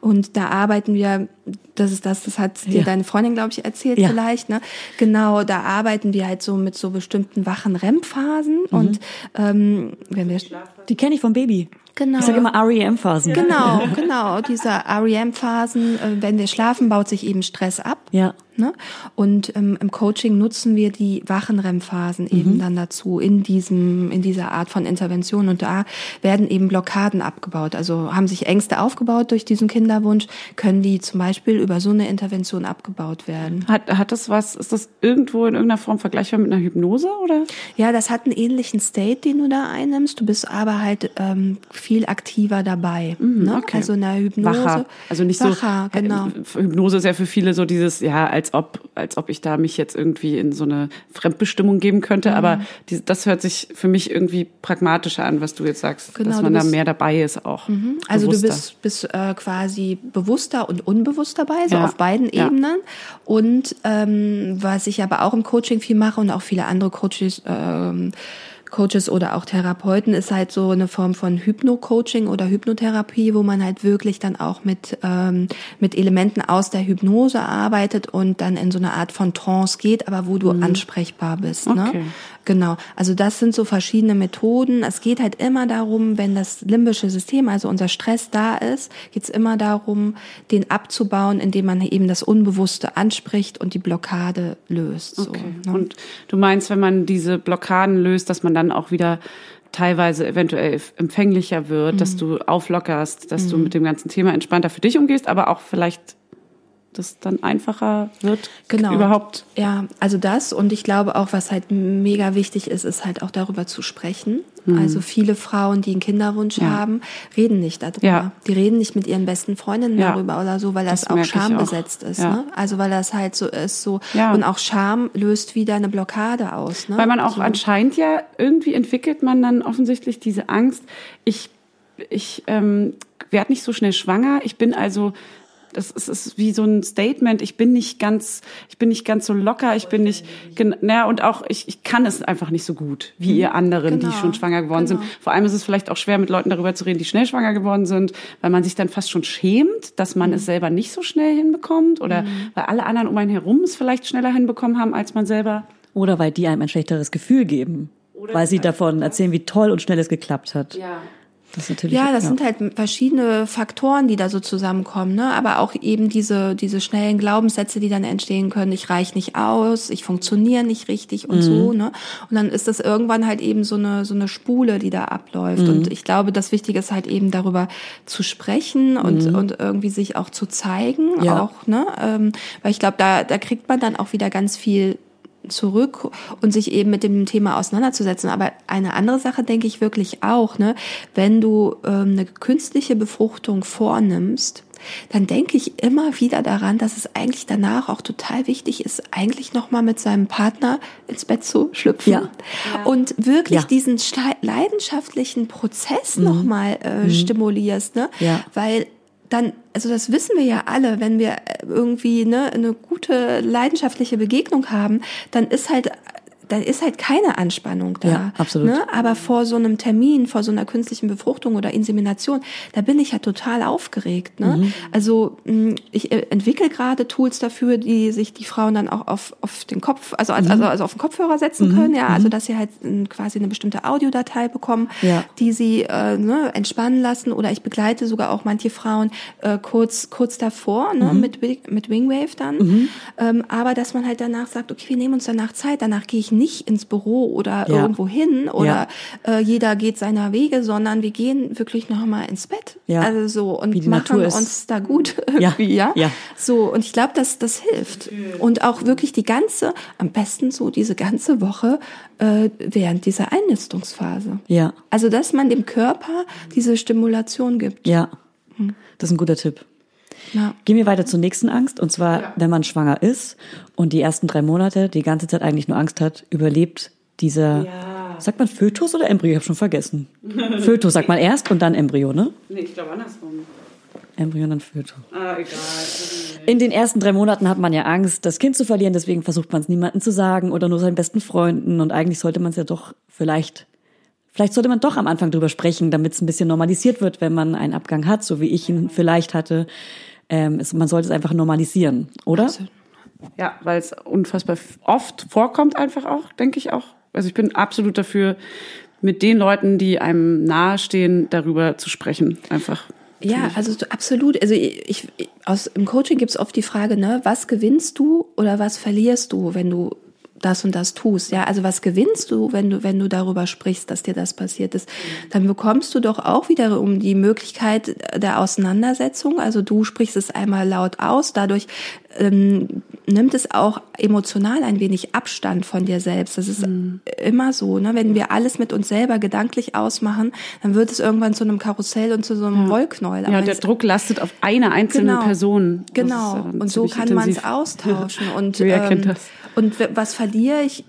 Und da arbeiten wir, das ist das, das hat dir Ja. deine Freundin, glaube ich, erzählt Ja. vielleicht. Ne? Genau, da arbeiten wir halt so mit so bestimmten wachen REM-Phasen. Mhm. Und ähm, wenn wir Die kenne ich vom Baby. Genau. Ich sage immer REM-Phasen. Genau, genau. Diese REM-Phasen, äh, wenn wir schlafen, baut sich eben Stress ab. Ja. Ne? Und ähm, im Coaching nutzen wir die wachen REM-Phasen eben dann dazu in diesem in dieser Art von Intervention und da werden eben Blockaden abgebaut. Also haben sich Ängste aufgebaut durch diesen Kinderwunsch, können die zum Beispiel über so eine Intervention abgebaut werden. Hat, hat das was, ist das irgendwo in irgendeiner Form vergleichbar mit einer Hypnose oder? Ja, das hat einen ähnlichen State, den du da einnimmst. Du bist aber halt ähm, viel aktiver dabei. ne? okay. Also in der Hypnose. Wacher. Also nicht Wacher, so. genau. Hypnose ist ja für viele so dieses, ja, als ob, als ob ich da mich jetzt irgendwie in so eine Fremdbestimmung geben könnte. Mhm. Aber die, das hört sich für mich irgendwie pragmatischer an, was du jetzt sagst. Genau, dass du man da mehr dabei ist auch. Also du Bewusster. bist, bist äh, quasi bewusster und unbewusst dabei, so Ja. auf beiden Ja. Ebenen. Und ähm, was ich aber auch im Coaching viel mache und auch viele andere Coaches, ähm, Coaches oder auch Therapeuten, ist halt so eine Form von Hypno-Coaching oder Hypnotherapie, wo man halt wirklich dann auch mit, ähm, mit Elementen aus der Hypnose arbeitet und dann in so eine Art von Trance geht, aber wo du ansprechbar bist. Ne? Genau. Also das sind so verschiedene Methoden. Es geht halt immer darum, wenn das limbische System, also unser Stress da ist, geht es immer darum, den abzubauen, indem man eben das Unbewusste anspricht und die Blockade löst. So, Okay. ne? Und du meinst, wenn man diese Blockaden löst, dass man dann auch wieder teilweise eventuell empfänglicher wird, Mhm. dass du auflockerst, dass du mit dem ganzen Thema entspannter für dich umgehst, aber auch vielleicht das dann einfacher wird, Genau. überhaupt. Ja, also das und ich glaube auch, was halt mega wichtig ist, ist halt auch darüber zu sprechen. Also viele Frauen, die einen Kinderwunsch Mhm. Ja. haben, reden nicht darüber. Ja. Die reden nicht mit ihren besten Freundinnen Ja. darüber oder so, weil das, Das auch ich auch. schambesetzt ist. Ne? Also weil das halt so ist so Ja. und auch Scham löst wieder eine Blockade aus. Ne? Weil man auch so. anscheinend ja irgendwie entwickelt man dann offensichtlich diese Angst, ich, ich ähm, werde nicht so schnell schwanger, ich bin also das ist, ist wie so ein Statement. Ich bin nicht ganz, ich bin nicht ganz so locker. Ich bin nicht, gen- na und auch ich, ich kann es einfach nicht so gut wie ihr anderen, Genau, die schon schwanger geworden genau. sind. Vor allem ist es vielleicht auch schwer, mit Leuten darüber zu reden, die schnell schwanger geworden sind, weil man sich dann fast schon schämt, dass man es selber nicht so schnell hinbekommt oder weil alle anderen um einen herum es vielleicht schneller hinbekommen haben als man selber. Oder weil die einem ein schlechteres Gefühl geben. weil sie davon erzählen, wie toll und schnell es geklappt hat. Ja. Das natürlich. Ja, das sind halt verschiedene Faktoren, die da so zusammenkommen, ne? Aber auch eben diese diese schnellen Glaubenssätze, die dann entstehen können. Ich reich nicht aus, ich funktioniere nicht richtig und so, ne? Und dann ist das irgendwann halt eben so eine so eine Spule, die da abläuft. Und ich glaube, das Wichtige ist halt eben darüber zu sprechen und und irgendwie sich auch zu zeigen, Ja. auch, ne? Ähm, weil ich glaube, da da kriegt man dann auch wieder ganz viel zurück und sich eben mit dem Thema auseinanderzusetzen. Aber eine andere Sache denke ich wirklich auch, ne, wenn du ähm, eine künstliche Befruchtung vornimmst, dann denke ich immer wieder daran, dass es eigentlich danach auch total wichtig ist, eigentlich nochmal mit seinem Partner ins Bett zu schlüpfen. Ja. Und wirklich Ja. diesen leidenschaftlichen Prozess nochmal äh, stimulierst, ne? Ja. Weil dann, also das wissen wir ja alle, wenn wir irgendwie ne, eine gute leidenschaftliche Begegnung haben, dann ist halt dann ist halt keine Anspannung da. Ja, absolut. Ne? Aber vor so einem Termin, vor so einer künstlichen Befruchtung oder Insemination, da bin ich ja total aufgeregt. Ne? Mhm. Also mh, ich äh, entwickle gerade Tools dafür, die sich die Frauen dann auch auf, auf den Kopf, also, Mhm. also, also auf den Kopfhörer setzen können, ja, also dass sie halt äh, quasi eine bestimmte Audiodatei bekommen, Ja. die sie äh, ne, entspannen lassen. Oder ich begleite sogar auch manche Frauen äh, kurz kurz davor ne, mit Wi- mit Wingwave dann. Ähm, aber dass man halt danach sagt, okay, wir nehmen uns danach Zeit. Danach gehe ich nicht ins Büro oder Ja. irgendwo hin oder äh, jeder geht seiner Wege, sondern wir gehen wirklich noch mal ins Bett. Ja. Also so und machen uns da gut Ja. irgendwie, ja. Ja. So und ich glaube, dass das hilft und auch wirklich die ganze, am besten so diese ganze Woche äh, während dieser Einnistungsphase. Ja, Also, dass man dem Körper diese Stimulation gibt. ja. Das ist ein guter Tipp. Ja. Gehen wir weiter zur nächsten Angst. Und zwar, wenn man schwanger ist und die ersten drei Monate die ganze Zeit eigentlich nur Angst hat, überlebt dieser, sagt man Fötus oder Embryo? Ich habe schon vergessen. Fötus sagt man erst und dann Embryo, ne? Nee, ich glaube andersrum. Embryo und dann Fötus. Ah, egal. In den ersten drei Monaten hat man ja Angst, das Kind zu verlieren, deswegen versucht man es niemandem zu sagen oder nur seinen besten Freunden. Und eigentlich sollte man es ja doch vielleicht, vielleicht sollte man doch am Anfang drüber sprechen, damit es ein bisschen normalisiert wird, wenn man einen Abgang hat, so wie ich ihn vielleicht hatte. Ähm, es, man sollte es einfach normalisieren, oder? Ja, weil es unfassbar oft vorkommt einfach auch, denke ich auch. Also ich bin absolut dafür, mit den Leuten, die einem nahestehen, darüber zu sprechen. Einfach. Ja, also so absolut. Also ich, ich aus im Coaching gibt's oft die Frage, ne, was gewinnst du oder was verlierst du, wenn du das und das tust. Ja, also was gewinnst du, wenn du wenn du darüber sprichst, dass dir das passiert ist? Dann bekommst du doch auch wiederum die Möglichkeit der Auseinandersetzung. Also du sprichst es einmal laut aus, dadurch ähm, nimmt es auch emotional ein wenig Abstand von dir selbst. Das ist immer so, ne? Wenn wir alles mit uns selber gedanklich ausmachen, dann wird es irgendwann zu einem Karussell und zu so einem Wollknäuel. Aber Ja, der Druck lastet auf einer einzelnen Person. Das Genau. ja dann und so kann man es austauschen. Und, Wer kennt ähm, das? Und was verliere ich?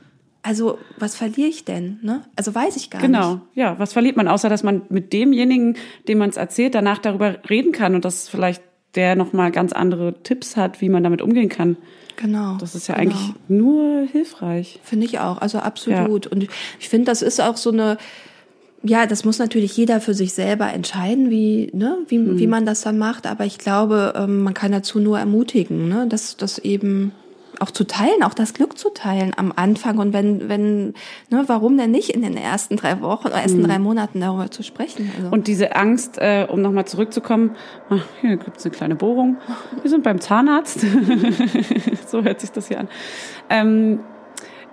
Also, was verliere ich denn? Ne? Also weiß ich gar Genau, nicht. ja. Was verliert man, außer dass man mit demjenigen, dem man es erzählt, danach darüber reden kann und dass vielleicht der nochmal ganz andere Tipps hat, wie man damit umgehen kann. Genau. Das ist ja genau. eigentlich nur hilfreich. Finde ich auch, also absolut. Und ich finde, das ist auch so eine, ja, das muss natürlich jeder für sich selber entscheiden, wie, ne, wie, Mhm. wie man das dann macht. Aber ich glaube, ähm, man kann dazu nur ermutigen, ne, dass das eben auch zu teilen, auch das Glück zu teilen am Anfang. Und wenn, wenn, ne, warum denn nicht in den ersten drei Wochen, oder ersten drei Monaten darüber zu sprechen? Also. Mhm. Und diese Angst, äh, um nochmal zurückzukommen, ach, hier gibt's eine kleine Bohrung. Wir sind beim Zahnarzt. so hört sich das hier an. Ähm,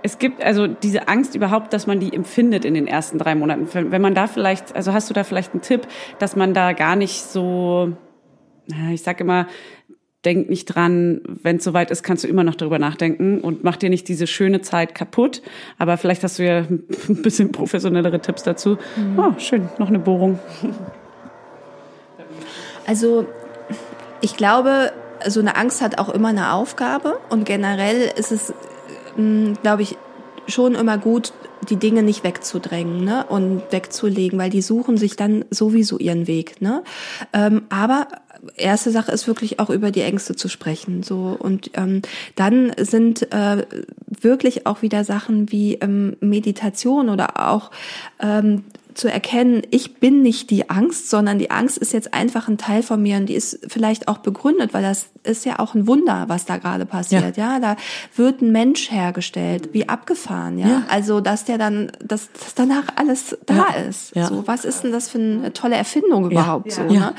es gibt also diese Angst überhaupt, dass man die empfindet in den ersten drei Monaten. Wenn man da vielleicht, also hast du da vielleicht einen Tipp, dass man da gar nicht so, ich sag immer, denk nicht dran, wenn es soweit ist, kannst du immer noch darüber nachdenken und mach dir nicht diese schöne Zeit kaputt. Aber vielleicht hast du ja ein bisschen professionellere Tipps dazu. Oh, schön, noch eine Bohrung. Also ich glaube, so eine Angst hat auch immer eine Aufgabe und generell ist es, mh, glaube ich, schon immer gut, die Dinge nicht wegzudrängen ne? und wegzulegen, weil die suchen sich dann sowieso ihren Weg. Ne? Ähm, aber erste Sache ist wirklich auch über die Ängste zu sprechen. So und ähm, dann sind äh, wirklich auch wieder Sachen wie ähm, Meditation oder auch ähm, zu erkennen, ich bin nicht die Angst, sondern die Angst ist jetzt einfach ein Teil von mir und die ist vielleicht auch begründet, weil das ist ja auch ein Wunder, was da gerade passiert. Ja, da wird ein Mensch hergestellt, wie abgefahren. Ja, Ja. also dass der dann, dass, dass danach alles da Ja. ist. Ja. So, was ist denn das für eine tolle Erfindung überhaupt so? Ja. Ne?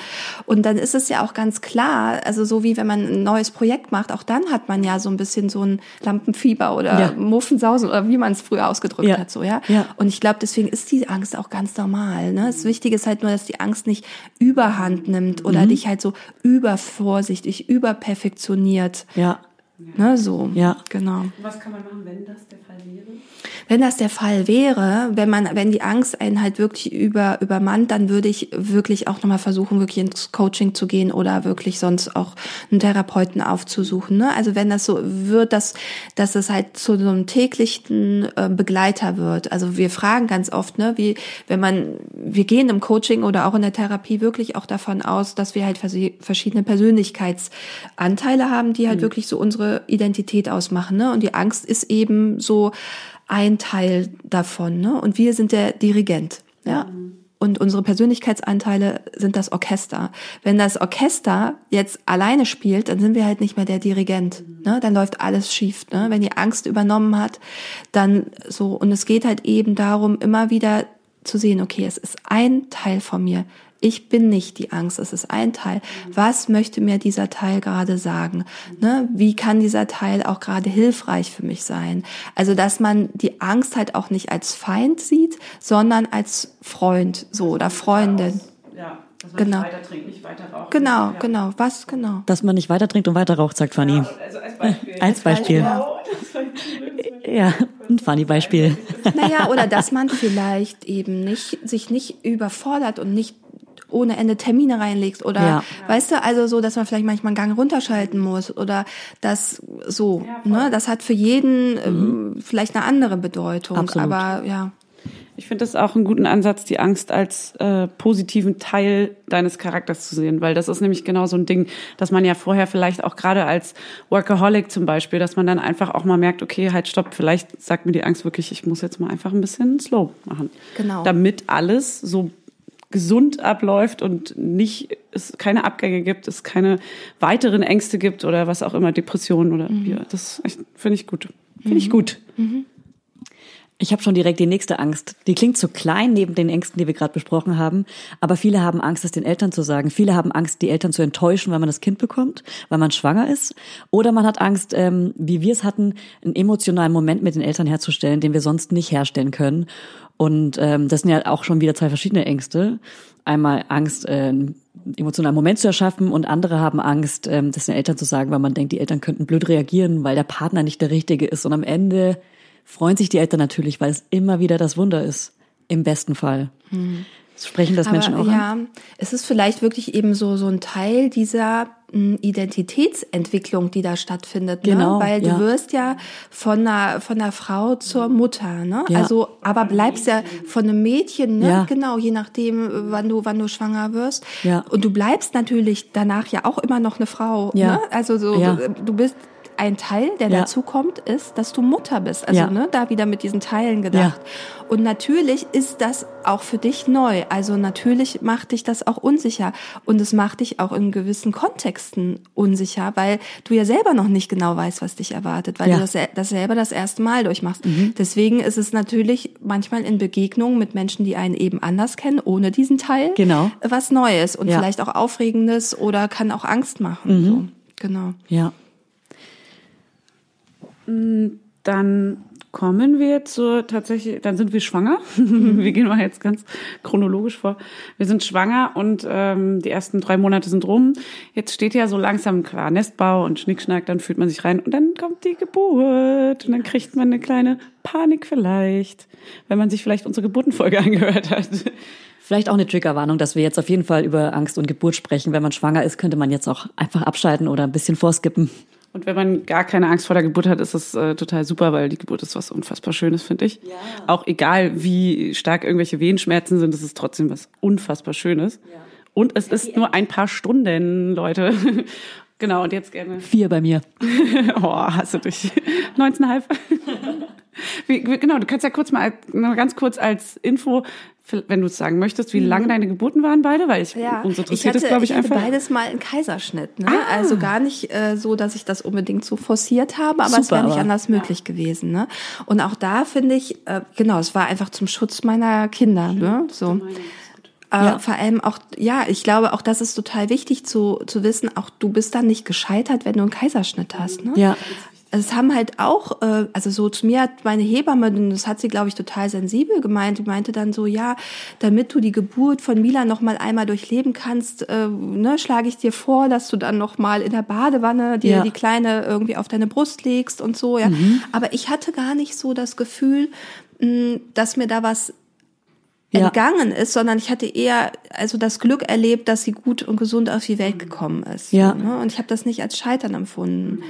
Und dann ist es ja auch ganz klar, also so wie wenn man ein neues Projekt macht, auch dann hat man ja so ein bisschen so ein Lampenfieber oder Ja. Muffensausen oder wie man es früher ausgedrückt Ja. hat, so ja. Ja. Und ich glaube, deswegen ist die Angst auch ganz normal. Ne? Das Wichtige ist halt nur, dass die Angst nicht überhand nimmt Mhm. oder dich halt so übervorsichtig, überperfektioniert. Ja. Ne, so. Ja. Genau. Was kann man machen, wenn das der Fall wäre? Wenn das der Fall wäre, wenn man, wenn die Angst einen halt wirklich über, übermannt, dann würde ich wirklich auch nochmal versuchen, wirklich ins Coaching zu gehen oder wirklich sonst auch einen Therapeuten aufzusuchen. Ne? Also wenn das so wird, dass, dass es halt zu so einem täglichen äh, Begleiter wird. Also wir fragen ganz oft, ne, wie, wenn man, wir gehen im Coaching oder auch in der Therapie wirklich auch davon aus, dass wir halt versi- verschiedene Persönlichkeitsanteile haben, die halt wirklich so unsere Identität ausmachen. Ne? Und die Angst ist eben so ein Teil davon. Ne? Und wir sind der Dirigent. Ja. Und unsere Persönlichkeitsanteile sind das Orchester. Wenn das Orchester jetzt alleine spielt, dann sind wir halt nicht mehr der Dirigent. Ne? Dann läuft alles schief. Ne? Wenn die Angst übernommen hat, dann so. Und es geht halt eben darum, immer wieder zu sehen, okay, es ist ein Teil von mir. Ich bin nicht die Angst, es ist ein Teil. Was möchte mir dieser Teil gerade sagen? Ne? Wie kann dieser Teil auch gerade hilfreich für mich sein? Also, dass man die Angst halt auch nicht als Feind sieht, sondern als Freund, so oder Freundin. Ja, dass man Genau. nicht weiter trinkt, nicht weiter raucht. Genau, ja. genau. Was genau? Dass man nicht weiter trinkt und weiter raucht, sagt Fanny. Also als Beispiel. Als Beispiel. Ein Beispiel. Ja, ein Fanny-Beispiel. Naja, oder dass man vielleicht eben nicht, sich nicht überfordert und nicht ohne Ende Termine reinlegst oder Ja. weißt du, also so, dass man vielleicht manchmal einen Gang runterschalten muss oder das so, ne, das hat für jeden ähm, vielleicht eine andere Bedeutung, Absolut. aber ja. Ich finde das auch einen guten Ansatz, die Angst als äh, positiven Teil deines Charakters zu sehen, weil das ist nämlich genau so ein Ding, dass man ja vorher vielleicht auch gerade als Workaholic zum Beispiel, dass man dann einfach auch mal merkt, okay, halt stopp, vielleicht sagt mir die Angst wirklich, ich muss jetzt mal einfach ein bisschen slow machen. Genau. Damit alles so gesund abläuft und nicht es keine Abgänge gibt, es keine weiteren Ängste gibt oder was auch immer, Depressionen oder Mhm. ja, das finde ich gut. Finde ich gut. Ich habe schon direkt die nächste Angst. Die klingt zu klein neben den Ängsten, die wir gerade besprochen haben. Aber viele haben Angst, es den Eltern zu sagen. Viele haben Angst, die Eltern zu enttäuschen, weil man das Kind bekommt, weil man schwanger ist. Oder man hat Angst, ähm, wie wir es hatten, einen emotionalen Moment mit den Eltern herzustellen, den wir sonst nicht herstellen können. Und ähm, das sind ja auch schon wieder zwei verschiedene Ängste. Einmal Angst, äh, einen emotionalen Moment zu erschaffen und andere haben Angst, ähm, das den Eltern zu sagen, weil man denkt, die Eltern könnten blöd reagieren, weil der Partner nicht der Richtige ist. Und am Ende freuen sich die Eltern natürlich, weil es immer wieder das Wunder ist. Im besten Fall. Sprechen das Menschen auch an? ja, es ist vielleicht wirklich eben so, so ein Teil dieser mh, Identitätsentwicklung, die da stattfindet, Genau, ne? weil du ja. wirst ja von einer, von einer Frau zur Mutter, ne? Ja. Also, aber bleibst ja von einem Mädchen, ne? Ja. Genau, je nachdem, wann du, wann du schwanger wirst. Ja. Und du bleibst natürlich danach ja auch immer noch eine Frau, Ja. ne? Also so, du bist ein Teil, der Ja. dazu kommt, ist, dass du Mutter bist. Also Ja. ne, da wieder mit diesen Teilen gedacht. Und natürlich ist das auch für dich neu. Also natürlich macht dich das auch unsicher. Und es macht dich auch in gewissen Kontexten unsicher, weil du ja selber noch nicht genau weißt, was dich erwartet, weil Ja. du das, das selber das erste Mal durchmachst. Deswegen ist es natürlich manchmal in Begegnungen mit Menschen, die einen eben anders kennen, ohne diesen Teil, Genau. was Neues und Ja. vielleicht auch Aufregendes oder kann auch Angst machen. So. Genau. Ja. Dann kommen wir zur tatsächlich, dann sind wir schwanger. wir gehen mal jetzt ganz chronologisch vor. Wir sind schwanger und ähm, die ersten drei Monate sind rum. Jetzt steht ja so langsam klar Nestbau und Schnickschnack, dann fühlt man sich rein und dann kommt die Geburt und dann kriegt man eine kleine Panik vielleicht, wenn man sich vielleicht unsere Geburtenfolge angehört hat. Vielleicht auch eine Triggerwarnung, dass wir jetzt auf jeden Fall über Angst und Geburt sprechen. Wenn man schwanger ist, könnte man jetzt auch einfach abschalten oder ein bisschen vorskippen. Und wenn man gar keine Angst vor der Geburt hat, ist das äh, total super, weil die Geburt ist was unfassbar Schönes, finde ich. Auch egal, wie stark irgendwelche Wehenschmerzen sind, es ist trotzdem was unfassbar Schönes. Und es ist nur ein paar Stunden, Leute. genau, und jetzt gerne. Vier bei mir. Oh, hast du dich. 19,5. Wie, wie, genau, du kannst ja kurz mal, nur ganz kurz als Info, wenn du es sagen möchtest, wie lange deine Geburten waren beide, weil ich, Mhm. Ja, uns ich interessiert hatte, es, glaube ich, ich hatte einfach. beides mal einen Kaiserschnitt. Ne? Ah. Also gar nicht äh, so, dass ich das unbedingt so forciert habe, aber es Super, wäre nicht aber- anders möglich gewesen. Ne? Und auch da finde ich, äh, genau, es war einfach zum Schutz meiner Kinder. Ne? So. Äh, Ja. Vor allem auch, ja, ich glaube, auch das ist total wichtig zu, zu wissen, auch du bist dann nicht gescheitert, wenn du einen Kaiserschnitt hast. Ne? Ja. Also es haben halt auch, äh, also so zu mir hat meine Hebamme, das hat sie, glaube ich, total sensibel gemeint, die meinte dann so, ja, damit du die Geburt von Mila noch mal einmal durchleben kannst, äh, ne, schlage ich dir vor, dass du dann noch mal in der Badewanne dir Ja. die Kleine irgendwie auf deine Brust legst und so, ja. Aber ich hatte gar nicht so das Gefühl, mh, dass mir da was Ja. entgangen ist, sondern ich hatte eher also das Glück erlebt, dass sie gut und gesund auf die Welt gekommen ist. Ja. Ne? Und ich habe das nicht als Scheitern empfunden.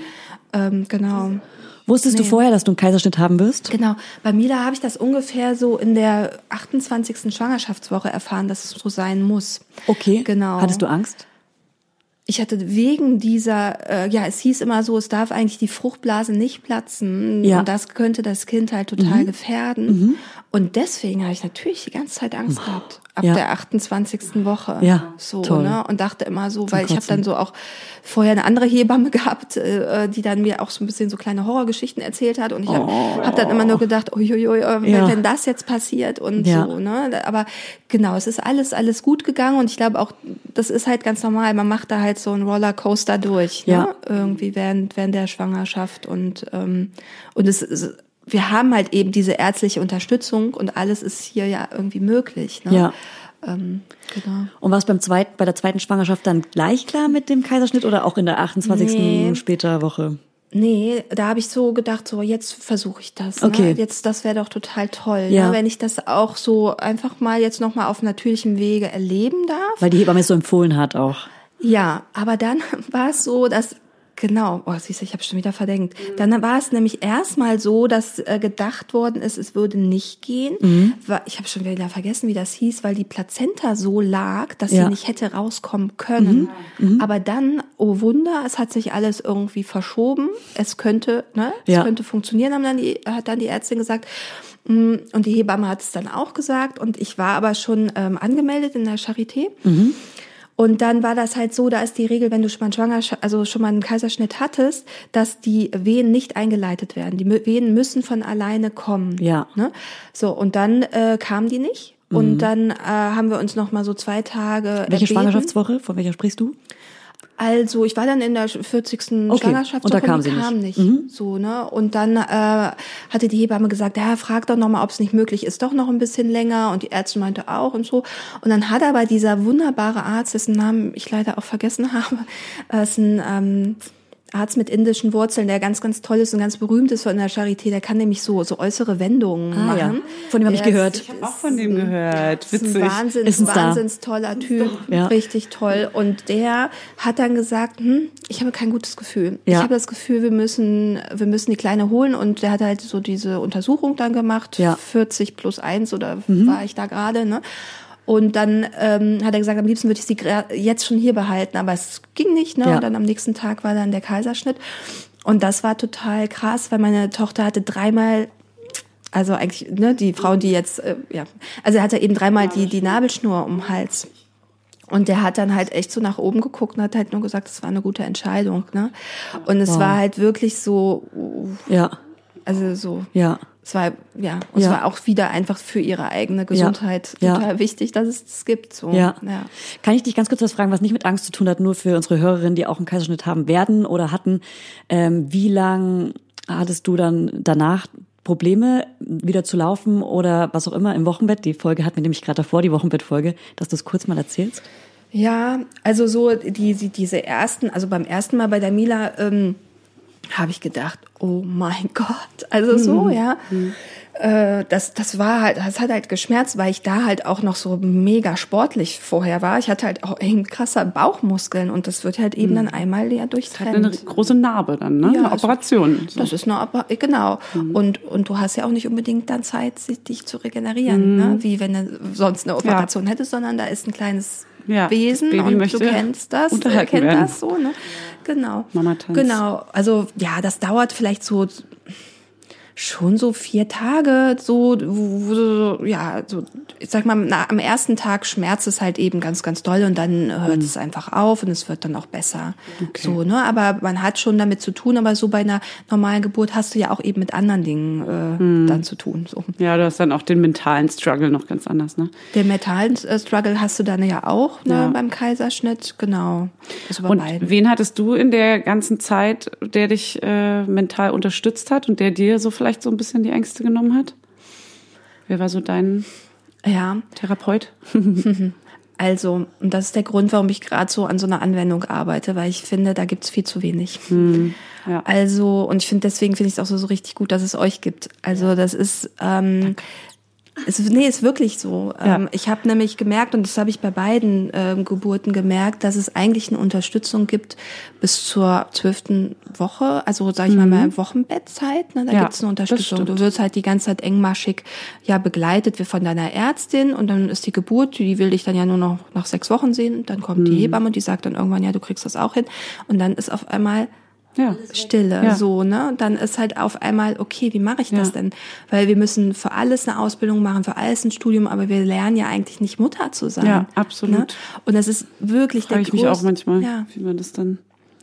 Ähm, genau. Wusstest du Nee. vorher, dass du einen Kaiserschnitt haben wirst? Genau. Bei Mila habe ich das ungefähr so in der 28. Schwangerschaftswoche erfahren, dass es so sein muss. Okay. Genau. Hattest du Angst? Ich hatte wegen dieser, äh, ja, es hieß immer so, es darf eigentlich die Fruchtblase nicht platzen. Ja. Mhm. Und das könnte das Kind halt total gefährden. Und deswegen habe ich natürlich die ganze Zeit Angst gehabt. Ab Ja. der 28. Woche. Ja, So, toll. ne? Und dachte immer so, weil ich habe dann so auch vorher eine andere Hebamme gehabt, äh, die dann mir auch so ein bisschen so kleine Horrorgeschichten erzählt hat. Und ich habe hab dann immer nur gedacht, uiuiui, äh, wenn, Oh. Ja. wenn das jetzt passiert und Ja. so, ne? Aber genau, es ist alles, alles gut gegangen und ich glaube auch, das ist halt ganz normal. Man macht da halt so einen Rollercoaster durch, Ja. ne? Irgendwie während, während der Schwangerschaft und, ähm, und es ist, wir haben halt eben diese ärztliche Unterstützung und alles ist hier ja irgendwie möglich, ne? Ja. Ähm, genau. Und war es beim zweiten, bei der zweiten Schwangerschaft dann gleich klar mit dem Kaiserschnitt oder auch in der 28. Nee. später Woche? Nee, da habe ich so gedacht, so jetzt versuche ich das. Okay. Ne? Jetzt, das wäre doch total toll, Ja. ne? wenn ich das auch so einfach mal jetzt noch mal auf natürlichem Wege erleben darf. Weil die Hebamme es so empfohlen hat auch. Ja, aber dann war es so, dass genau, oh, siehst du, ich habe schon wieder verdenkt. Dann war es nämlich erstmal so, dass äh, gedacht worden ist, es würde nicht gehen. Mhm. Ich habe schon wieder vergessen, wie das hieß, weil die Plazenta so lag, dass Ja. Mhm. sie nicht hätte rauskommen können. Aber dann, oh Wunder, es hat sich alles irgendwie verschoben. Es könnte, ne, es Ja. könnte funktionieren, haben dann die, hat dann die Ärztin gesagt. Mm, Und die Hebamme hat es dann auch gesagt. Und ich war aber schon ähm, angemeldet in der Charité. Und dann war das halt so, da ist die Regel, wenn du schon mal einen Schwangersch also schon mal einen Kaiserschnitt hattest, dass die Wehen nicht eingeleitet werden. Die Wehen müssen von alleine kommen. Ja. Ne? So, und dann äh, kamen die nicht. Und dann äh, haben wir uns noch mal so zwei Tage Welche erbeten. Schwangerschaftswoche? Von welcher sprichst du? Also ich war dann in der 40. Okay, Schwangerschaftswoche und da kam sie kam nicht. Mhm. nicht. So, ne? Und dann äh, hatte die Hebamme gesagt, ja, frag doch noch mal, ob es nicht möglich ist, doch noch ein bisschen länger. Und die Ärztin meinte auch und so. Und dann hat aber dieser wunderbare Arzt, dessen Namen ich leider auch vergessen habe, äh, ist ein ähm, Arzt mit indischen Wurzeln, der ganz, ganz toll ist und ganz berühmt ist von der Charité. Der kann nämlich so, so äußere Wendungen Ah, ja. machen. Von dem habe ich gehört. ist- Ich habe auch von dem gehört. ist ein Witzig. Wahnsinns, Ist ein wahnsinns toller Typ, Ja. richtig toll. Und der hat dann gesagt, hm, ich habe kein gutes Gefühl. Ja. Ich habe das Gefühl, wir müssen, wir müssen die Kleine holen. Und der hat halt so diese Untersuchung dann gemacht, Ja. Mhm. 40 plus eins oder war ich da gerade, ne? Und dann ähm, hat er gesagt, am liebsten würde ich sie jetzt schon hier behalten, aber es ging nicht. Ne? Ja. Und dann am nächsten Tag war dann der Kaiserschnitt. Und das war total krass, weil meine Tochter hatte dreimal also eigentlich, ne, die Frau, die jetzt, äh, ja, also er hatte eben dreimal die, die Nabelschnur um den Hals. Und der hat dann halt echt so nach oben geguckt und hat halt nur gesagt, es war eine gute Entscheidung, ne? Und es Wow. war halt wirklich so, Ja, also so, ja. Es war, ja, und Ja. es war auch wieder einfach für ihre eigene Gesundheit Ja. total wichtig, dass es das gibt, so. Ja. ja. Kann ich dich ganz kurz was fragen, was nicht mit Angst zu tun hat, nur für unsere Hörerinnen, die auch einen Kaiserschnitt haben werden oder hatten. Ähm, wie lang hattest du dann danach Probleme, wieder zu laufen oder was auch immer im Wochenbett? Die Folge hatten wir nämlich gerade davor, die Wochenbettfolge, dass du es kurz mal erzählst. Ja, also so die, die diese ersten, also beim ersten Mal bei der Mila ähm, habe ich gedacht, oh mein Gott, also so, ja. Äh, das, das war halt, das hat halt geschmerzt, weil ich da halt auch noch so mega sportlich vorher war. Ich hatte halt auch eben krasser Bauchmuskeln und das wird halt eben dann einmal ja Hat eine durchtrennt. große Narbe dann, ne? Ja, eine Operation. So. Das ist eine Oper genau. Und, und du hast ja auch nicht unbedingt dann Zeit, sich- dich zu regenerieren, ne? wie wenn du sonst eine Operation hättest, sondern da ist ein kleines Ja, Wesen und du kennst das, kennt werden. das so, ne? Genau. Mama-Tanz. Genau. Also ja, das dauert vielleicht so schon so vier Tage, so, ja, so, ich sag mal, na, am ersten Tag schmerzt es halt eben ganz, ganz doll und dann hört Mhm. es einfach auf und es wird dann auch besser. So, ne? Aber man hat schon damit zu tun, aber so bei einer normalen Geburt hast du ja auch eben mit anderen Dingen äh, Mhm. dann zu tun. So. Ja, du hast dann auch den mentalen Struggle noch ganz anders, ne? Der mentalen äh, Struggle hast du dann ja auch ne, Ja. beim Kaiserschnitt, genau. Also Und beiden. wen hattest du in der ganzen Zeit, der dich äh, mental unterstützt hat und der dir so vielleicht so ein bisschen die Ängste genommen hat? Wer war so dein Ja, Therapeut? also, und das ist der Grund, warum ich gerade so an so einer Anwendung arbeite, weil ich finde, da gibt's viel zu wenig. Ja. Also, und ich finde, deswegen finde ich es auch so, so richtig gut, dass es euch gibt. Also, das ist, ähm, es, nee, ist wirklich so. Ja. Ähm, ich habe nämlich gemerkt, und das habe ich bei beiden ähm, Geburten gemerkt, dass es eigentlich eine Unterstützung gibt bis zur zwölften Woche, also sage ich mal mal Wochenbettzeit. Ne, da Mhm. Ja, gibt's eine Unterstützung. Du wirst halt die ganze Zeit engmaschig ja begleitet wie von deiner Ärztin und dann ist die Geburt, die will dich dann ja nur noch nach sechs Wochen sehen. Dann kommt Mhm. die Hebamme und die sagt dann irgendwann, ja, du kriegst das auch hin. Und dann ist auf einmal Ja. Stille, Ja. so, ne? Und Dann ist halt auf einmal, okay, wie mache ich das Ja. denn? Weil wir müssen für alles eine Ausbildung machen, für alles ein Studium, aber wir lernen ja eigentlich nicht Mutter zu sein. Ja, absolut. Ne? Und das ist wirklich Frage der ich mich auch manchmal, Ja. wie man das dann.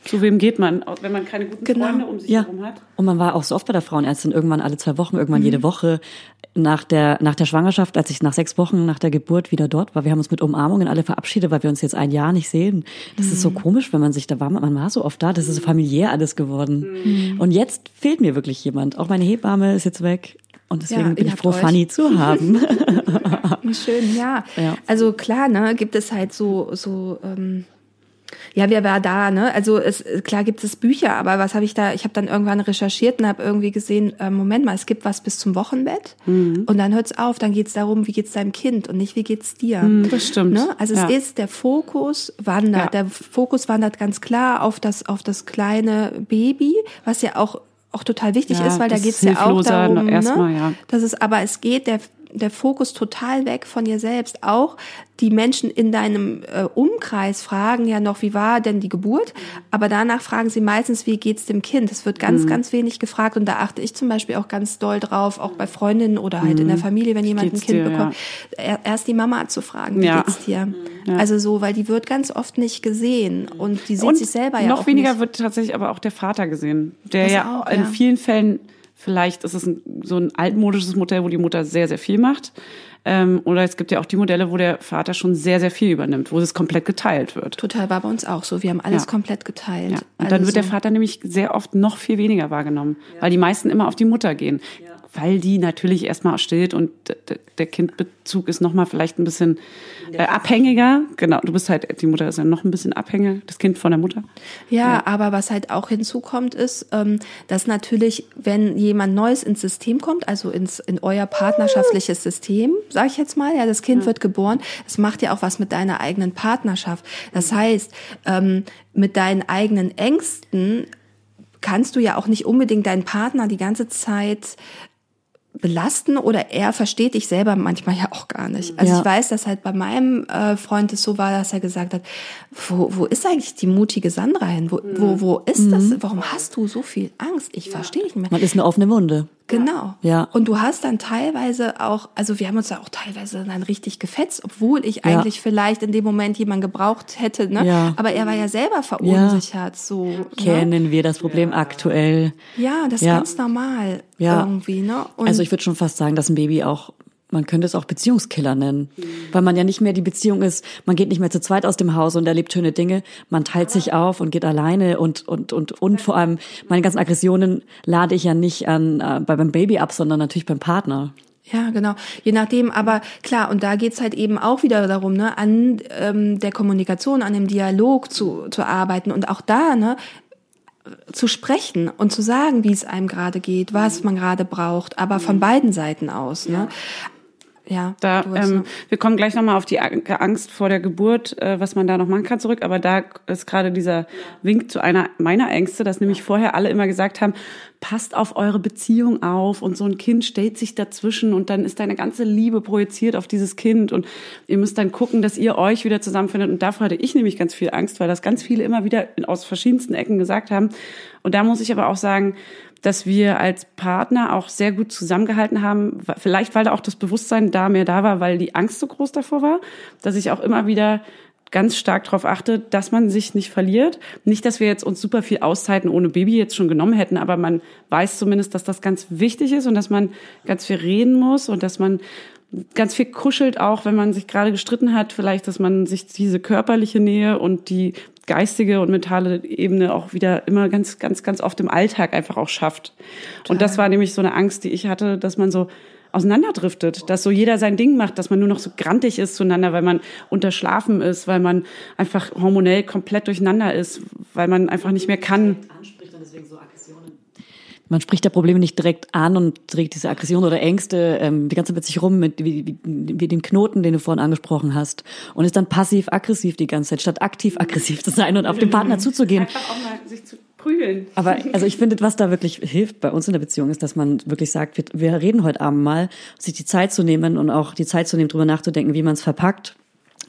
Zu wem geht man, wenn man keine guten Genau. Freunde um sich Ja. herum hat? Und man war auch so oft bei der Frauenärztin, irgendwann alle zwei Wochen, Mhm. irgendwann jede Woche. Nach der, nach der Schwangerschaft, als ich nach sechs Wochen nach der Geburt wieder dort war, wir haben uns mit Umarmungen alle verabschiedet, weil wir uns jetzt ein Jahr nicht sehen. Das ist Mhm. so komisch, wenn man sich da war, man war so oft da, das ist so familiär alles geworden. Mhm. Und jetzt fehlt mir wirklich jemand. Auch meine Hebamme ist jetzt weg. Und deswegen Ja, bin ich froh, euch. Fanny zu haben. Schön, ja. Ja. Also klar, ne, gibt es halt so, so, ähm, ja, wer war da, ne? Also es klar gibt es Bücher, aber was habe ich da? Ich habe dann irgendwann recherchiert und habe irgendwie gesehen, äh, Moment mal, es gibt was bis zum Wochenbett Mhm. und dann hört's auf, dann geht's darum, wie geht's deinem Kind und nicht wie geht's dir. Das stimmt. Ne? Also Ja. es ist der Fokus wandert, Ja. der Fokus wandert ganz klar auf das auf das kleine Baby, was ja auch auch total wichtig Ja, ist, weil da das geht's ja auch darum, erstmal, ne? ja. Das ist, aber es geht der der Fokus total weg von dir selbst. Auch die Menschen in deinem äh, Umkreis fragen ja noch, wie war denn die Geburt? Aber danach fragen sie meistens, wie geht's dem Kind? Es wird Mhm. ganz, ganz wenig gefragt und da achte ich zum Beispiel auch ganz doll drauf, auch bei Freundinnen oder halt in der Familie, wenn jemand ein Mhm. geht's Kind dir, bekommt, er- erst die Mama zu fragen, wie Ja. geht's dir? Also so, weil die wird ganz oft nicht gesehen und die sieht Und sich selber ja noch auch weniger nicht. wird tatsächlich aber auch der Vater gesehen, der Das ja auch, in ja. vielen Fällen vielleicht ist es ein, so ein altmodisches Modell, wo die Mutter sehr sehr viel macht, ähm, oder es gibt ja auch die Modelle, wo der Vater schon sehr sehr viel übernimmt, wo es komplett geteilt wird. Total war bei uns auch so. Wir haben alles Ja. komplett geteilt. Ja. Und Also dann wird der so. Vater nämlich sehr oft noch viel weniger wahrgenommen, weil die meisten immer auf die Mutter gehen, weil die natürlich erstmal stillt und der Kindbezug ist nochmal vielleicht ein bisschen äh, abhängiger. Genau, du bist halt, die Mutter ist ja noch ein bisschen abhängiger, das Kind von der Mutter. Ja, aber was halt auch hinzukommt, ist, ähm, dass natürlich, wenn jemand Neues ins System kommt, also ins in euer partnerschaftliches System, sage ich jetzt mal, ja, das Kind wird geboren, das macht ja auch was mit deiner eigenen Partnerschaft. Das heißt, ähm, mit deinen eigenen Ängsten kannst du ja auch nicht unbedingt deinen Partner die ganze Zeit belasten oder er versteht dich selber manchmal ja auch gar nicht. Also Ja. ich weiß, dass halt bei meinem äh, Freund es so war, dass er gesagt hat, wo, wo ist eigentlich die mutige Sandra hin? Wo, wo, wo ist das? Warum hast du so viel Angst? Ich verstehe dich nicht mehr. Man ist eine offene Wunde. Genau. Ja. Und du hast dann teilweise auch, also wir haben uns da auch teilweise dann richtig gefetzt, obwohl ich eigentlich vielleicht in dem Moment jemanden gebraucht hätte, ne? Ja. Aber er war ja selber verunsichert, so. Ne? Kennen wir das Problem aktuell? Ja, das ist Ja. ganz normal Ja. irgendwie, ne? Und Also ich würde schon fast sagen, dass ein Baby auch, man könnte es auch Beziehungskiller nennen, weil man ja nicht mehr die Beziehung ist, man geht nicht mehr zu zweit aus dem Haus und erlebt schöne Dinge, man teilt sich auf und geht alleine und und und und vor allem meine ganzen Aggressionen lade ich ja nicht an äh, bei beim Baby ab, sondern natürlich beim Partner. Ja, genau. Je nachdem, aber klar, und da geht's halt eben auch wieder darum, ne, an ähm, der Kommunikation, an dem Dialog zu, zu arbeiten und auch da, ne, zu sprechen und zu sagen, wie es einem gerade geht, was man gerade braucht, aber von beiden Seiten aus, ne? Ja, Da, du hast ähm, wir kommen gleich nochmal auf die Ang- Angst vor der Geburt, äh, was man da noch machen kann zurück. Aber da ist gerade dieser Wink zu einer meiner Ängste, dass nämlich vorher alle immer gesagt haben, passt auf eure Beziehung auf und so ein Kind stellt sich dazwischen und dann ist deine ganze Liebe projiziert auf dieses Kind und ihr müsst dann gucken, dass ihr euch wieder zusammenfindet. Und davor hatte ich nämlich ganz viel Angst, weil das ganz viele immer wieder aus verschiedensten Ecken gesagt haben. Und da muss ich aber auch sagen, dass wir als Partner auch sehr gut zusammengehalten haben. Vielleicht, weil da auch das Bewusstsein da mehr da war, weil die Angst so groß davor war, dass ich auch immer wieder ganz stark darauf achte, dass man sich nicht verliert. Nicht, dass wir jetzt uns super viel Auszeiten ohne Baby jetzt schon genommen hätten, aber man weiß zumindest, dass das ganz wichtig ist und dass man ganz viel reden muss und dass man ganz viel kuschelt auch, wenn man sich gerade gestritten hat, vielleicht, dass man sich diese körperliche Nähe und die geistige und mentale Ebene auch wieder immer ganz, ganz, ganz oft im Alltag einfach auch schafft. Total. Und das war nämlich so eine Angst, die ich hatte, dass man so auseinanderdriftet, dass so jeder sein Ding macht, dass man nur noch so grantig ist zueinander, weil man unterschlafen ist, weil man einfach hormonell komplett durcheinander ist, weil man einfach nicht mehr kann. Man spricht der Probleme nicht direkt an und trägt diese Aggression oder Ängste ähm, die ganze Zeit mit sich rum, mit wie, wie, wie den Knoten, den du vorhin angesprochen hast, und ist dann passiv-aggressiv die ganze Zeit, statt aktiv-aggressiv zu sein und auf den Partner zuzugehen. Einfach auch mal sich zu prügeln. Aber also ich finde, was da wirklich hilft bei uns in der Beziehung, ist, dass man wirklich sagt, wir, wir reden heute Abend mal, sich die Zeit zu nehmen und auch die Zeit zu nehmen, drüber nachzudenken, wie man es verpackt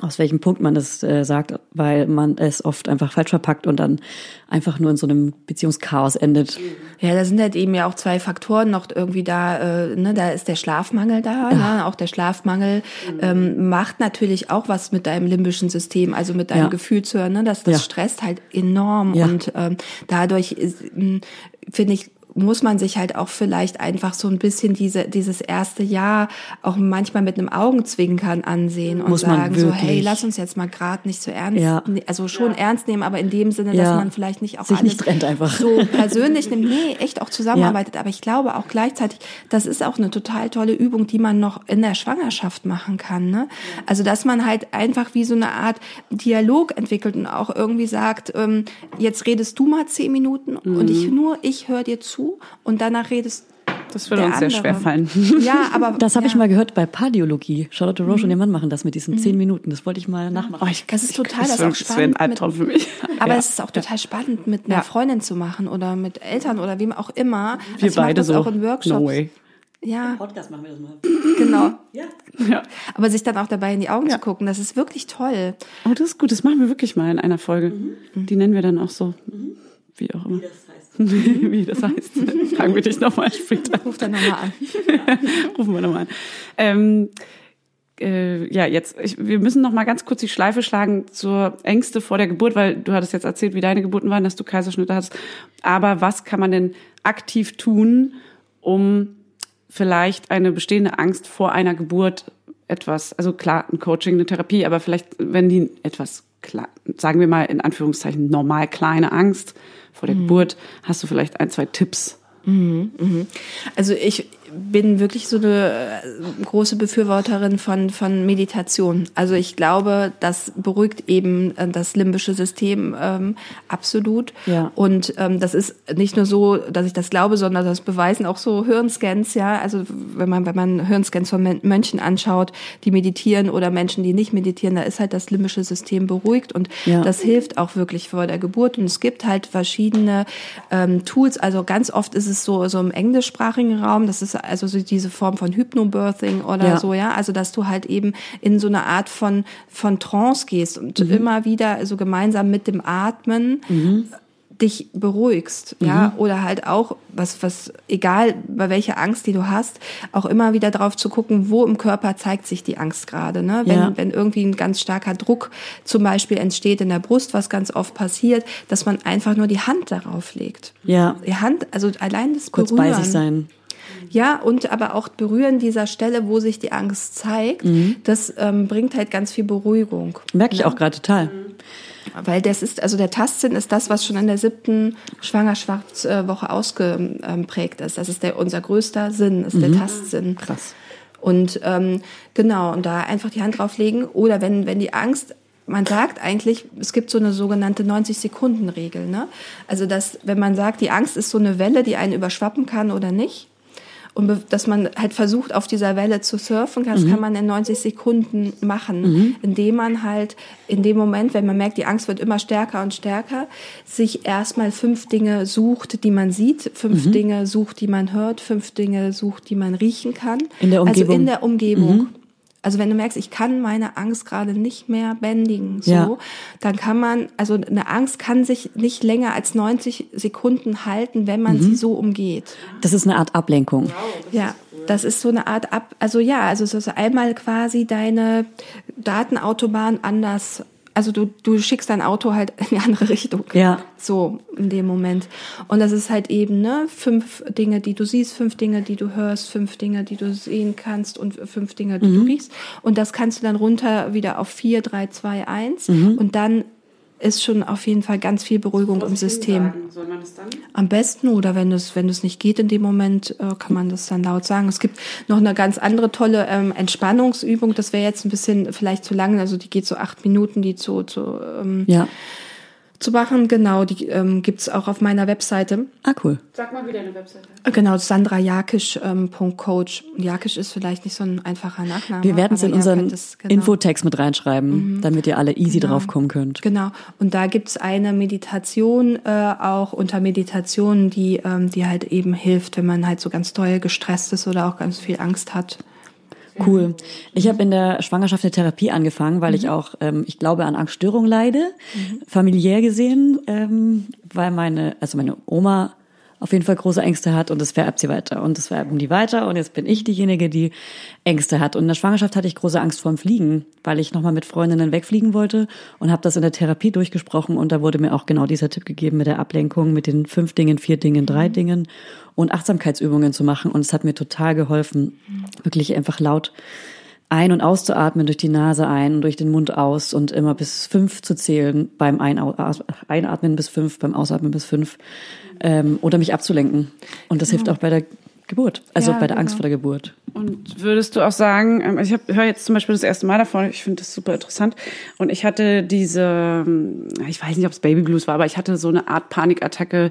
aus welchem Punkt man das äh, sagt, weil man es oft einfach falsch verpackt und dann einfach nur in so einem Beziehungschaos endet. Ja, da sind halt eben ja auch zwei Faktoren noch irgendwie da. Äh, ne, da ist der Schlafmangel da. Ja. Ne? Auch der Schlafmangel ähm, macht natürlich auch was mit deinem limbischen System, also mit deinem ja. Gefühlshören. Ne? Das, das ja. stresst halt enorm und ähm, dadurch hm, finde ich muss man sich halt auch vielleicht einfach so ein bisschen diese, dieses erste Jahr auch manchmal mit einem Augenzwinkern ansehen und muss sagen so, hey, lass uns jetzt mal gerade nicht so ernst, ja. also schon ja. ernst nehmen, aber in dem Sinne, dass ja. man vielleicht nicht auch sich alles nicht trennt einfach. so persönlich nimmt, nee, echt auch zusammenarbeitet. Aber ich glaube auch gleichzeitig, das ist auch eine total tolle Übung, die man noch in der Schwangerschaft machen kann. Ne? Also dass man halt einfach wie so eine Art Dialog entwickelt und auch irgendwie sagt, ähm, jetzt redest du mal zehn Minuten mhm. und ich nur, ich höre dir zu und danach redest das würde uns andere. sehr schwer fallen. Ja, aber das habe ja. ich mal gehört bei Pardiologie. Charlotte Roche mhm. und ihr Mann machen das mit diesen mhm. zehn Minuten. Das wollte ich mal nachmachen. Oh, ich, das ist total das, das, das wäre ein Albtraum für mich. Aber ja. es ist auch total spannend, mit einer ja. Freundin zu machen oder mit Eltern oder wem auch immer. Wir also beide so. Auch in Workshops. No way. Ja. Podcast machen wir das mal. Genau. Ja. ja. Aber sich dann auch dabei in die Augen ja. zu gucken, das ist wirklich toll. Oh, das ist gut. Das machen wir wirklich mal in einer Folge. Mhm. Die nennen wir dann auch so. Mhm. Wie auch immer. Wie das Wie das heißt. Fragen wir dich nochmal später. Ruf dann nochmal an. Rufen wir nochmal an. Ähm, äh, ja, jetzt, ich, wir müssen noch mal ganz kurz die Schleife schlagen zur Ängste vor der Geburt, weil du hattest jetzt erzählt, wie deine Geburten waren, dass du Kaiserschnitte hast. Aber was kann man denn aktiv tun, um vielleicht eine bestehende Angst vor einer Geburt etwas, also klar, ein Coaching, eine Therapie, aber vielleicht, wenn die etwas, sagen wir mal in Anführungszeichen, normal kleine Angst vor der mhm. Geburt. Hast du vielleicht ein, zwei Tipps? Mhm, mhm. Also ich, bin wirklich so eine äh, große Befürworterin von, von Meditation. Also ich glaube, das beruhigt eben äh, das limbische System ähm, absolut. Ja. Und ähm, das ist nicht nur so, dass ich das glaube, sondern das beweisen auch so Hirnscans, ja. Also wenn man, wenn man Hirnscans von Mönchen anschaut, die meditieren oder Menschen, die nicht meditieren, da ist halt das limbische System beruhigt und ja. das hilft auch wirklich vor der Geburt. Und es gibt halt verschiedene ähm, Tools. Also ganz oft ist es so, so im englischsprachigen Raum, das ist also so diese Form von Hypnobirthing oder ja. so, ja, also dass du halt eben in so eine Art von von Trance gehst und mhm. immer wieder so gemeinsam mit dem Atmen mhm dich beruhigst, ja, mhm. oder halt auch, was, was, egal bei welcher Angst, die du hast, auch immer wieder drauf zu gucken, wo im Körper zeigt sich die Angst gerade, ne? Wenn, ja. wenn irgendwie ein ganz starker Druck zum Beispiel entsteht in der Brust, was ganz oft passiert, dass man einfach nur die Hand darauf legt. Ja. Die Hand, also allein das Kurz Berühren. bei sich sein. Ja, und aber auch berühren dieser Stelle, wo sich die Angst zeigt, mhm. das ähm, bringt halt ganz viel Beruhigung. Merke ich auch gerade total. Weil das ist, also der Tastsinn ist das, was schon in der siebten Schwangerschaftswoche ausgeprägt ist. Das ist der, unser größter Sinn, ist mhm. der Tastsinn. Krass. Und ähm, genau, und da einfach die Hand drauflegen. Oder wenn, wenn die Angst man sagt eigentlich, es gibt so eine sogenannte 90-Sekunden-Regel. Ne? Also, dass, wenn man sagt, die Angst ist so eine Welle, die einen überschwappen kann oder nicht, und dass man halt versucht, auf dieser Welle zu surfen, das mhm. kann man in 90 Sekunden machen, mhm. indem man halt in dem Moment, wenn man merkt, die Angst wird immer stärker und stärker, sich erstmal fünf Dinge sucht, die man sieht, fünf mhm. Dinge sucht, die man hört, fünf Dinge sucht, die man riechen kann. In der Umgebung. Also in der Umgebung. Mhm. Also wenn du merkst, ich kann meine Angst gerade nicht mehr bändigen, so, Ja. dann kann man, also eine Angst kann sich nicht länger als 90 Sekunden halten, wenn man sie so umgeht. Das ist eine Art Ablenkung. Ja, das ist so eine Art ab, also ja, also es ist einmal quasi deine Datenautobahn anders. Also du, du schickst dein Auto halt in die andere Richtung. Ja. So in dem Moment. Und das ist halt eben, ne, fünf Dinge, die du siehst, fünf Dinge, die du hörst, fünf Dinge, die du sehen kannst und fünf Dinge, die Mhm. du riechst. Und das kannst du dann runter wieder auf vier, drei, zwei, eins. Mhm. Und dann ist schon auf jeden Fall ganz viel Beruhigung im System. Soll man das dann? Am besten oder wenn es wenn es nicht geht in dem Moment, äh, kann man das dann laut sagen. Es gibt noch eine ganz andere tolle ähm, Entspannungsübung. Das wäre jetzt ein bisschen vielleicht zu lang. Also die geht so acht Minuten, die zu zu, ähm, Ja. Zu machen. Genau, die ähm, gibt's auch auf meiner Webseite. Ah, cool. Sag mal wieder eine Webseite. Äh, Genau, sandrajakisch.coach. Ähm, Punkt Coach. Jakisch ist vielleicht nicht so ein einfacher Nachname. Wir werden es in unseren es, genau. Infotext mit reinschreiben, damit ihr alle easy Genau. drauf kommen könnt. Genau. Und da gibt's eine Meditation äh, auch unter Meditationen, die, ähm, die halt eben hilft, wenn man halt so ganz doll gestresst ist oder auch ganz viel Angst hat. Cool. Ich habe in der Schwangerschaft eine Therapie angefangen, weil ich auch, ähm, ich glaube, an Angststörungen leide, familiär gesehen, ähm, weil meine, also meine Oma auf jeden Fall große Ängste hat und das vererbt sie weiter und das vererben die weiter und jetzt bin ich diejenige, die Ängste hat. Und in der Schwangerschaft hatte ich große Angst vorm Fliegen, weil ich nochmal mit Freundinnen wegfliegen wollte und habe das in der Therapie durchgesprochen und da wurde mir auch genau dieser Tipp gegeben mit der Ablenkung, mit den fünf Dingen, vier Dingen, drei Dingen und Achtsamkeitsübungen zu machen und es hat mir total geholfen, wirklich einfach laut ein- und auszuatmen durch die Nase ein und durch den Mund aus und immer bis fünf zu zählen beim Einatmen bis fünf, beim Ausatmen bis fünf ähm, oder mich abzulenken. Und das hilft auch bei der Geburt, also Ja, bei der Angst genau. vor der Geburt. Und würdest du auch sagen, ähm, ich höre jetzt zum Beispiel das erste Mal davon, ich finde das super interessant. Und ich hatte diese, ähm, ich weiß nicht, ob es Baby Blues war, aber ich hatte so eine Art Panikattacke,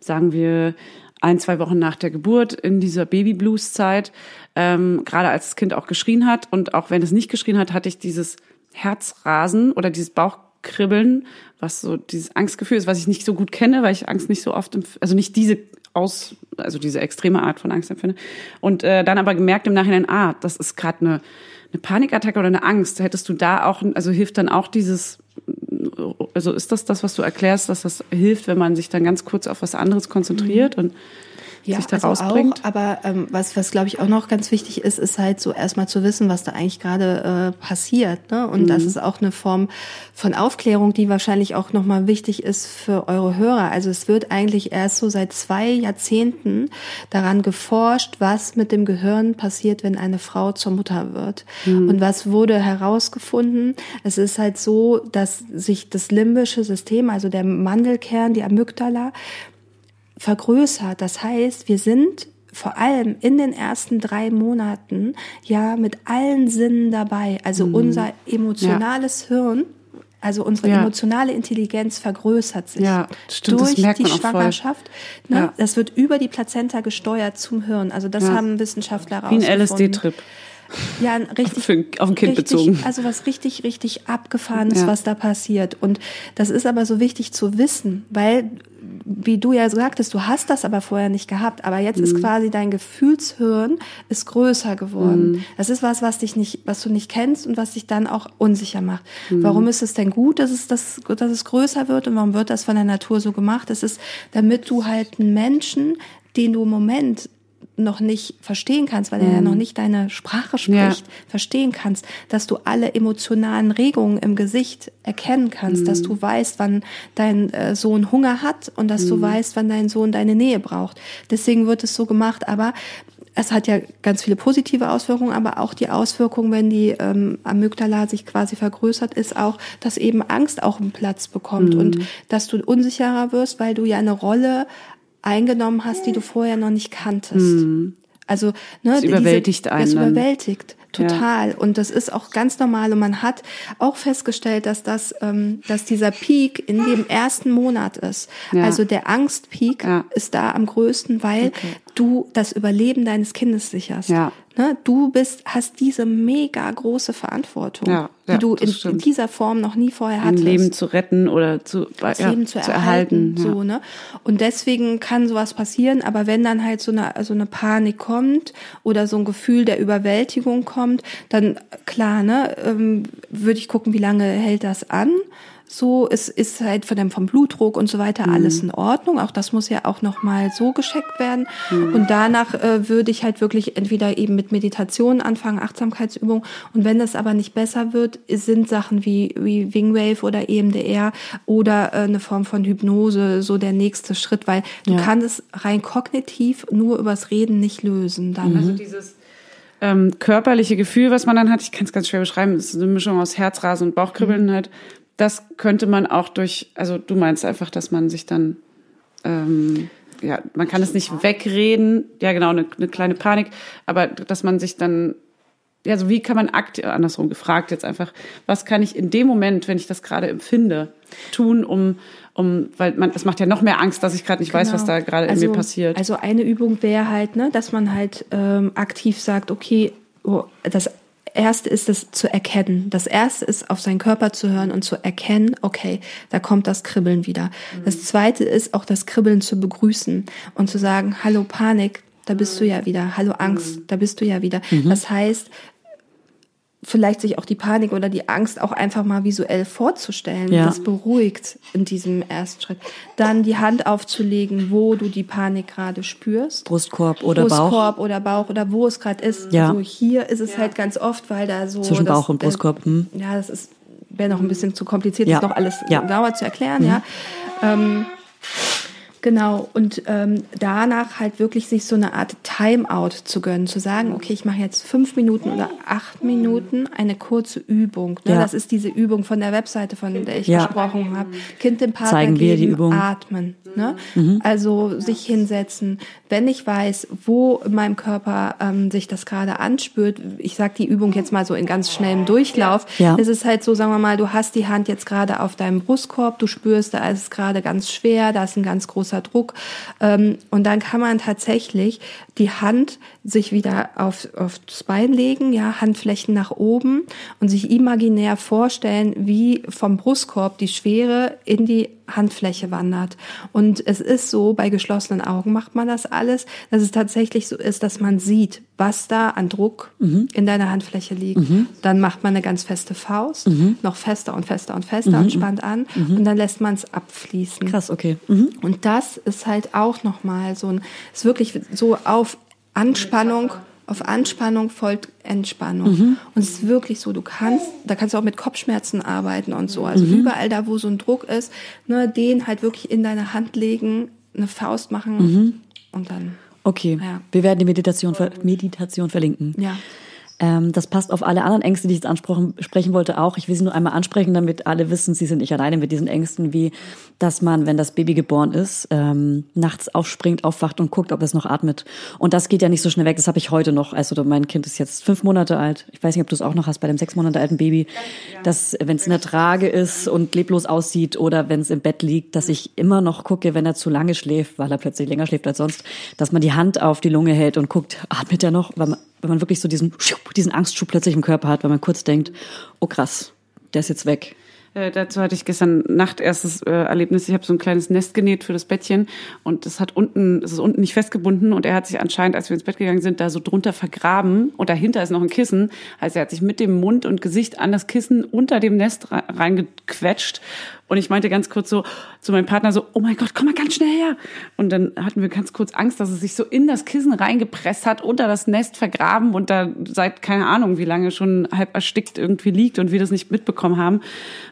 sagen wir, ein, zwei Wochen nach der Geburt in dieser Baby Blues Zeit, ähm, gerade als das Kind auch geschrien hat. Und auch wenn es nicht geschrien hat, hatte ich dieses Herzrasen oder dieses Bauchkribbeln, was so dieses Angstgefühl ist, was ich nicht so gut kenne, weil ich Angst nicht so oft, also nicht diese aus, also diese extreme Art von Angst empfinde. Und äh, dann aber gemerkt im Nachhinein, ah, das ist gerade eine, eine Panikattacke oder eine Angst. Hättest du da auch, also hilft dann auch dieses, also ist das das, was du erklärst, dass das hilft, wenn man sich dann ganz kurz auf was anderes konzentriert und sich da also rausbringt? auch, aber ähm, was, was glaube ich auch noch ganz wichtig ist, ist halt so erstmal zu wissen, was da eigentlich gerade äh, passiert. Ne? Und das ist auch eine Form von Aufklärung, die wahrscheinlich auch nochmal wichtig ist für eure Hörer. Also es wird eigentlich erst so seit zwei Jahrzehnten daran geforscht, was mit dem Gehirn passiert, wenn eine Frau zur Mutter wird. Und was wurde herausgefunden? Es ist halt so, dass sich das limbische System, also der Mandelkern, die Amygdala, vergrößert. Das heißt, wir sind vor allem in den ersten drei Monaten ja mit allen Sinnen dabei. Also unser emotionales Hirn, also unsere Ja. emotionale Intelligenz vergrößert sich Ja, stimmt, durch die. Schwangerschaft. Ne? Ja. Das wird über die Plazenta gesteuert zum Hirn. Also das Ja. haben Wissenschaftler Wie ein. LSD-Trip. Ja, ein richtig, Für- auf ein Kind richtig, bezogen. Also was richtig, richtig abgefahrenes, Ja. was da passiert. Und das ist aber so wichtig zu wissen, weil, wie du ja sagtest, du hast das aber vorher nicht gehabt. Aber jetzt Mhm. ist quasi dein Gefühlshirn ist größer geworden. Mhm. Das ist was, was dich nicht, was du nicht kennst und was dich dann auch unsicher macht. Mhm. Warum ist es denn gut, dass es das, dass es größer wird und warum wird das von der Natur so gemacht? Es ist, damit du halt einen Menschen, den du im Moment noch nicht verstehen kannst, weil er ja noch nicht deine Sprache spricht, verstehen kannst, dass du alle emotionalen Regungen im Gesicht erkennen kannst, dass du weißt, wann dein äh, Sohn Hunger hat und dass du weißt, wann dein Sohn deine Nähe braucht. Deswegen wird es so gemacht, aber es hat ja ganz viele positive Auswirkungen, aber auch die Auswirkung, wenn die ähm, Amygdala sich quasi vergrößert, ist auch, dass eben Angst auch einen Platz bekommt und dass du unsicherer wirst, weil du ja eine Rolle eingenommen hast, die du vorher noch nicht kanntest. Also ne, Das überwältigt diese, einen Das überwältigt total und das ist auch ganz normal und man hat auch festgestellt, dass das, ähm, dass dieser Peak in dem ersten Monat ist. Ja. Also der Angstpeak Ja. ist da am größten, weil du das Überleben deines Kindes sicherst. Ja. Ne? Du bist, hast diese mega große Verantwortung, Ja, ja, die du in, in dieser Form noch nie vorher ein hattest. Leben zu retten oder zu, das ja, Leben zu erhalten, ja. so, ne? Und deswegen kann sowas passieren, aber wenn dann halt so eine, so eine Panik kommt oder so ein Gefühl der Überwältigung kommt, dann klar, ne, ähm, würde ich gucken, wie lange hält das an? So, es ist halt von dem, vom Blutdruck und so weiter alles in Ordnung. Auch das muss ja auch nochmal so gescheckt werden. Und danach äh, würde ich halt wirklich entweder eben mit Meditation anfangen, Achtsamkeitsübung. Und wenn das aber nicht besser wird, sind Sachen wie, wie Wingwave oder EMDR oder äh, eine Form von Hypnose so der nächste Schritt, weil du Ja. kannst es rein kognitiv nur übers Reden nicht lösen. Dann. Also dieses ähm, körperliche Gefühl, was man dann hat, ich kann es ganz schwer beschreiben, es ist eine Mischung aus Herzrasen und Bauchkribbeln halt. Das könnte man auch durch, also du meinst einfach, dass man sich dann, ähm, ja, man kann es nicht wegreden, ja genau, eine, eine kleine Panik, aber dass man sich dann, ja, so wie kann man aktiv, andersrum gefragt jetzt einfach, was kann ich in dem Moment, wenn ich das gerade empfinde, tun, um, um, weil man, es macht ja noch mehr Angst, dass ich gerade nicht weiß, was da Genau. gerade in also, mir passiert. Also eine Übung wäre halt, ne, dass man halt ähm, aktiv sagt, okay, oh, das erste ist es zu erkennen. Das erste ist auf seinen Körper zu hören und zu erkennen, okay, da kommt das Kribbeln wieder. Mhm. Das zweite ist auch das Kribbeln zu begrüßen und zu sagen, hallo Panik, da bist du ja wieder. Hallo Angst, da bist du ja wieder. Das heißt, vielleicht sich auch die Panik oder die Angst auch einfach mal visuell vorzustellen. Ja. Das beruhigt in diesem ersten Schritt. Dann die Hand aufzulegen, wo du die Panik gerade spürst. Brustkorb oder Bauch. Brustkorb oder Bauch oder wo es gerade ist. Ja. Also hier ist es halt ganz oft, weil da so Zwischen das- Bauch und Brustkorb, hm. Ja, das ist wäre noch ein bisschen zu kompliziert, Ja. das noch alles Ja. genauer zu erklären. Ja. Ähm, Genau, und ähm, danach halt wirklich sich so eine Art Timeout zu gönnen, zu sagen, okay, ich mache jetzt fünf Minuten oder acht Minuten eine kurze Übung. Ne? Ja. Das ist diese Übung von der Webseite, von der ich Ja. gesprochen habe. Kind dem Partner Zeigen wir die geben, Übung. atmen. Ne? Also sich hinsetzen. Wenn ich weiß, wo in meinem Körper ähm, sich das gerade anspürt, ich sag die Übung jetzt mal so in ganz schnellem Durchlauf, Ja. es ist halt so, sagen wir mal, du hast die Hand jetzt gerade auf deinem Brustkorb, du spürst, da ist es gerade ganz schwer, da ist ein ganz großer Druck. Ähm, und dann kann man tatsächlich die Hand sich wieder auf, aufs Bein legen, ja, Handflächen nach oben und sich imaginär vorstellen, wie vom Brustkorb die Schwere in die Handfläche wandert. Und es ist so, bei geschlossenen Augen macht man das alles, dass es tatsächlich so ist, dass man sieht, was da an Druck in deiner Handfläche liegt. Dann macht man eine ganz feste Faust, noch fester und fester und fester und spannt an und dann lässt man es abfließen. Krass, okay. Mhm. Und das ist halt auch nochmal so ein, ist wirklich so auf Anspannung, auf Anspannung folgt Entspannung. Mhm. Und es ist wirklich so, du kannst, da kannst du auch mit Kopfschmerzen arbeiten und so. Also Mhm. überall da, wo so ein Druck ist, ne, den halt wirklich in deine Hand legen, eine Faust machen Mhm. und dann, Okay, Ja. wir werden die Meditation, ver Meditation verlinken. ja. Ähm, das passt auf alle anderen Ängste, die ich jetzt ansprechen sprechen wollte, auch. Ich will sie nur einmal ansprechen, damit alle wissen, sie sind nicht alleine mit diesen Ängsten, wie dass man, wenn das Baby geboren ist, ähm, nachts aufspringt, aufwacht und guckt, ob es noch atmet. Und das geht ja nicht so schnell weg. Das habe ich heute noch. Also mein Kind ist jetzt fünf Monate alt. Ich weiß nicht, ob du es auch noch hast bei dem sechs Monate alten Baby, dass wenn es in der Trage ist und leblos aussieht oder wenn es im Bett liegt, dass ich immer noch gucke, wenn er zu lange schläft, weil er plötzlich länger schläft als sonst, dass man die Hand auf die Lunge hält und guckt, atmet er noch, weil man, wenn man wirklich so diesen, diesen Angstschub plötzlich im Körper hat, weil man kurz denkt, oh krass, der ist jetzt weg. Äh, dazu hatte ich gestern Nacht erstes äh, Erlebnis. Ich habe so ein kleines Nest genäht für das Bettchen und das hat unten, es ist unten nicht festgebunden und er hat sich anscheinend, als wir ins Bett gegangen sind, da so drunter vergraben und dahinter ist noch ein Kissen. Also er hat sich mit dem Mund und Gesicht an das Kissen unter dem Nest re- reingequetscht und ich meinte ganz kurz so zu meinem Partner so, oh mein Gott, komm mal ganz schnell her. Und dann hatten wir ganz kurz Angst, dass es sich so in das Kissen reingepresst hat, unter das Nest vergraben und da seit keine Ahnung wie lange schon halb erstickt irgendwie liegt und wir das nicht mitbekommen haben.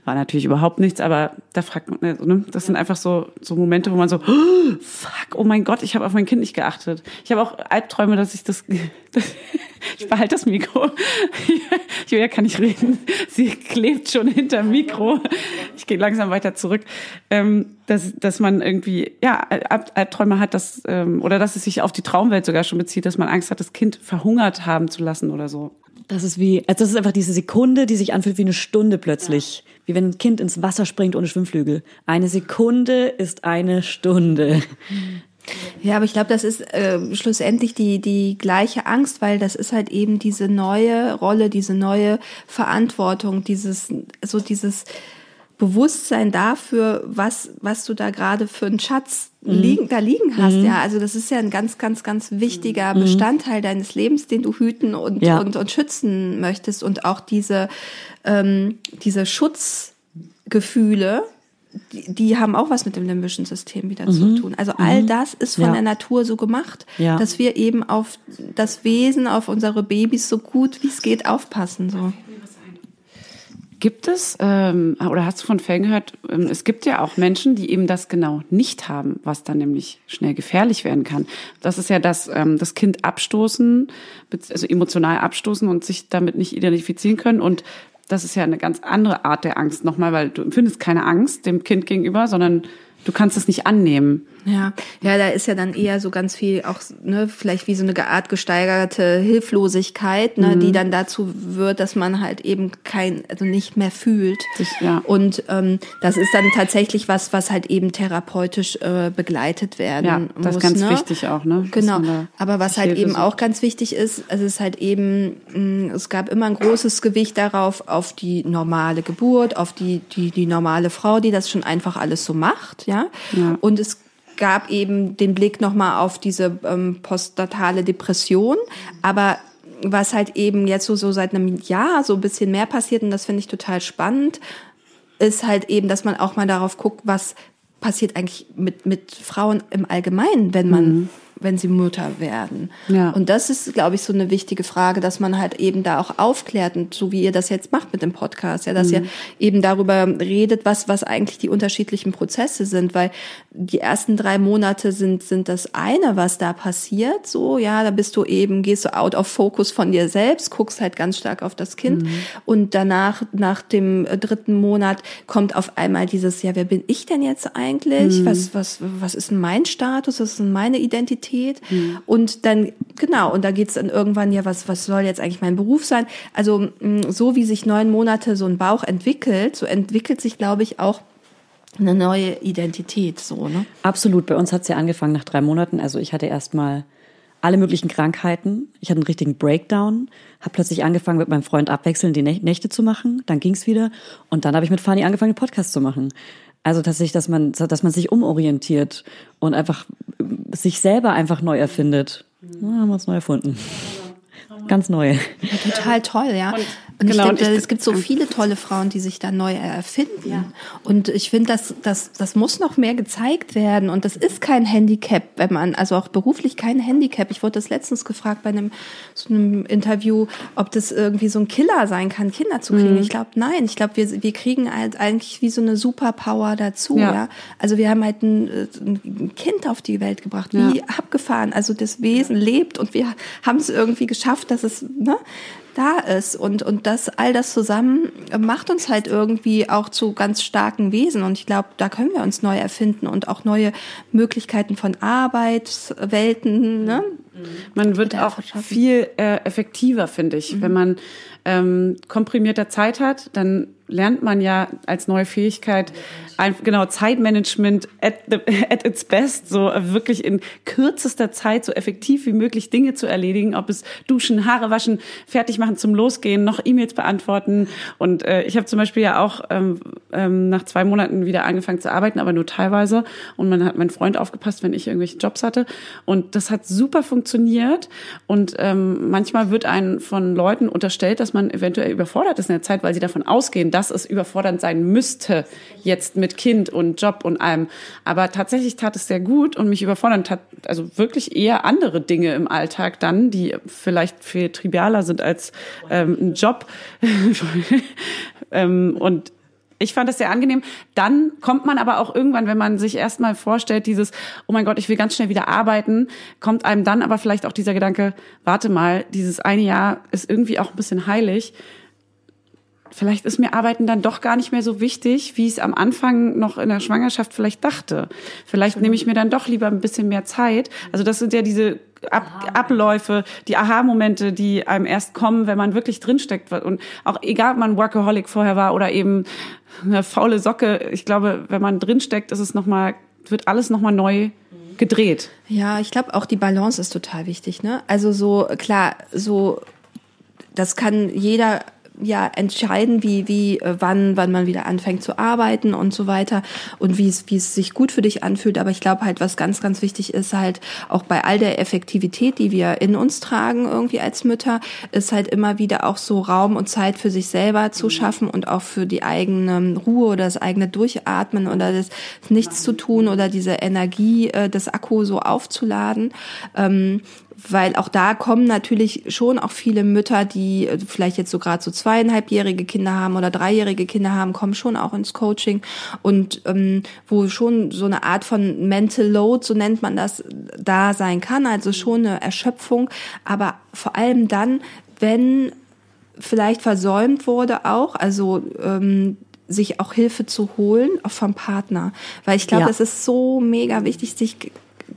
War natürlich überhaupt nichts, aber da fragt man, also, ne, das sind einfach so, so Momente, wo man so, oh, fuck, oh mein Gott, ich habe auf mein Kind nicht geachtet. Ich habe auch Albträume, dass ich das, ich behalte das Mikro. Julia kann nicht reden. Sie klebt schon hinterm Mikro. Ich gehe langsam weiter zurück. Ähm, dass, dass man irgendwie, ja, Alb- Albträume hat, dass, ähm, oder dass es sich auf die Traumwelt sogar schon bezieht, dass man Angst hat, das Kind verhungert haben zu lassen oder so. Das ist wie, also das ist einfach diese Sekunde, die sich anfühlt wie eine Stunde plötzlich. Wie wenn ein Kind ins Wasser springt ohne Schwimmflügel. Eine Sekunde ist eine Stunde. Ja, aber ich glaube, das ist äh, schlussendlich die, die gleiche Angst, weil das ist halt eben diese neue Rolle, diese neue Verantwortung, dieses, so dieses Bewusstsein dafür, was, was du da gerade für einen Schatz liegen, da liegen hast. Ja, also das ist ja ein ganz, ganz, ganz wichtiger Bestandteil deines Lebens, den du hüten und, Ja. und, und schützen möchtest und auch diese, ähm, diese Schutzgefühle, die, die haben auch was mit dem limbischen System wieder zu tun. Also all das ist von Ja. der Natur so gemacht, Ja. dass wir eben auf das Wesen, auf unsere Babys so gut wie es geht aufpassen. So. Gibt es, ähm, oder hast du von Fällen gehört, ähm, es gibt ja auch Menschen, die eben das genau nicht haben, was dann nämlich schnell gefährlich werden kann. Das ist ja das, ähm, das Kind abstoßen, also emotional abstoßen und sich damit nicht identifizieren können. Und das ist ja eine ganz andere Art der Angst nochmal, weil du empfindest keine Angst dem Kind gegenüber, sondern du kannst es nicht annehmen. Ja, ja, da ist ja dann eher so ganz viel auch, ne, vielleicht wie so eine Art gesteigerte Hilflosigkeit, ne, Mhm. die dann dazu wird, dass man halt eben kein, also nicht mehr fühlt. Sich- ja. Und ähm, das ist dann tatsächlich was, was halt eben therapeutisch äh, begleitet werden Ja, muss. das ist ganz ne? wichtig auch, ne? Genau. Aber was halt eben auch ganz wichtig ist, es ist halt eben, mh, es gab immer ein großes Gewicht darauf, auf die normale Geburt, auf die, die, die normale Frau, die das schon einfach alles so macht, ja. Ja. Und es gab eben den Blick nochmal auf diese ähm, postdatale Depression, aber was halt eben jetzt so, so seit einem Jahr so ein bisschen mehr passiert, und das finde ich total spannend, ist halt eben, dass man auch mal darauf guckt, was passiert eigentlich mit, mit Frauen im Allgemeinen, wenn man, wenn sie Mutter werden. Ja. Und das ist, glaube ich, so eine wichtige Frage, dass man halt eben da auch aufklärt und so wie ihr das jetzt macht mit dem Podcast, ja, dass ihr eben darüber redet, was, was eigentlich die unterschiedlichen Prozesse sind, weil die ersten drei Monate sind, sind das eine, was da passiert, so, ja, da bist du eben, gehst du out of focus von dir selbst, guckst halt ganz stark auf das Kind und danach, nach dem äh, dritten Monat kommt auf einmal dieses, ja, wer bin ich denn jetzt eigentlich? Was, was, was ist denn mein Status? Was ist denn meine Identität? Und dann, genau, und da geht's dann irgendwann, ja, was, was soll jetzt eigentlich mein Beruf sein? Also, so wie sich neun Monate so ein Bauch entwickelt, so entwickelt sich, glaube ich, auch eine neue Identität, so, ne? Absolut. Bei uns hat es ja angefangen nach drei Monaten. Also ich hatte erstmal alle möglichen Krankheiten. Ich hatte einen richtigen Breakdown. Habe plötzlich angefangen, mit meinem Freund abwechselnd die Nä- Nächte zu machen. Dann ging's wieder. Und dann habe ich mit Fanny angefangen, einen Podcast zu machen. Also tatsächlich, dass man, dass man sich umorientiert und einfach sich selber einfach neu erfindet. Ja, haben wir uns neu erfunden. Ganz neu. Total toll, ja. Und, genau, ich und denke, es gibt so viele tolle Frauen, die sich da neu erfinden. Und ich finde, das, das, das muss noch mehr gezeigt werden. Und das ist kein Handicap, wenn man, also auch beruflich kein Handicap. Ich wurde das letztens gefragt bei einem, so einem Interview, ob das irgendwie so ein Killer sein kann, Kinder zu Mhm. kriegen. Ich glaube, nein. Ich glaube, wir, wir kriegen halt eigentlich wie so eine Superpower dazu, Ja. ja. Also wir haben halt ein, ein Kind auf die Welt gebracht, wie abgefahren. Also das Wesen lebt und wir haben es irgendwie geschafft, dass es ne, da ist. Und, und das, all das zusammen macht uns halt irgendwie auch zu ganz starken Wesen. Und ich glaube, da können wir uns neu erfinden und auch neue Möglichkeiten von Arbeitswelten. Ne? Man wird auch viel äh, effektiver, finde ich. Wenn man ähm, komprimierter Zeit hat, dann lernt man ja als neue Fähigkeit ein, genau Zeitmanagement at, the, at its best, so wirklich in kürzester Zeit so effektiv wie möglich Dinge zu erledigen, ob es duschen, Haare waschen, fertig machen zum Losgehen, noch E-Mails beantworten. Und äh, ich habe zum Beispiel ja auch ähm, ähm, nach zwei Monaten wieder angefangen zu arbeiten, aber nur teilweise. Und man hat mein Freund aufgepasst, wenn ich irgendwelche Jobs hatte. Und das hat super funktioniert. Und ähm, manchmal wird einem von Leuten unterstellt, dass man eventuell überfordert ist in der Zeit, weil sie davon ausgehen, dass es überfordernd sein müsste, jetzt mit Kind und Job und allem. Aber tatsächlich tat es sehr gut und mich überfordert hat also wirklich eher andere Dinge im Alltag dann, die vielleicht viel trivialer sind als ähm, ein Job. ähm, und ich fand das sehr angenehm. Dann kommt man aber auch irgendwann, wenn man sich erstmal vorstellt, dieses, oh mein Gott, ich will ganz schnell wieder arbeiten, kommt einem dann aber vielleicht auch dieser Gedanke, warte mal, dieses eine Jahr ist irgendwie auch ein bisschen heilig. Vielleicht ist mir Arbeiten dann doch gar nicht mehr so wichtig, wie ich es am Anfang noch in der Schwangerschaft vielleicht dachte. Vielleicht nehme ich mir dann doch lieber ein bisschen mehr Zeit. Also das sind ja diese Ab Abläufe, die Aha-Momente, die einem erst kommen, wenn man wirklich drinsteckt. Und auch egal, ob man Workaholic vorher war oder eben eine faule Socke. Ich glaube, wenn man drinsteckt, ist es noch mal, wird alles noch mal neu gedreht. Ja, ich glaube auch die Balance ist total wichtig. Ne? Also so klar, so das kann jeder ja entscheiden, wie wie äh, wann wann man wieder anfängt zu arbeiten und so weiter und wie es wie es sich gut für dich anfühlt. Aber ich glaube halt, was ganz ganz wichtig ist halt auch bei all der Effektivität, die wir in uns tragen irgendwie als Mütter, ist halt immer wieder auch so Raum und Zeit für sich selber zu schaffen und auch für die eigene Ruhe oder das eigene Durchatmen oder das Nichts zu tun oder diese Energie äh, des Akku so aufzuladen. Ähm, weil auch da kommen natürlich schon auch viele Mütter, die äh, vielleicht jetzt so gerade so zweieinhalbjährige Kinder haben oder dreijährige Kinder haben, kommen schon auch ins Coaching und ähm, wo schon so eine Art von Mental Load, so nennt man das, da sein kann, also schon eine Erschöpfung, aber vor allem dann, wenn vielleicht versäumt wurde auch, also ähm, sich auch Hilfe zu holen, auch vom Partner. Weil ich glaube, Ja. es ist so mega wichtig, sich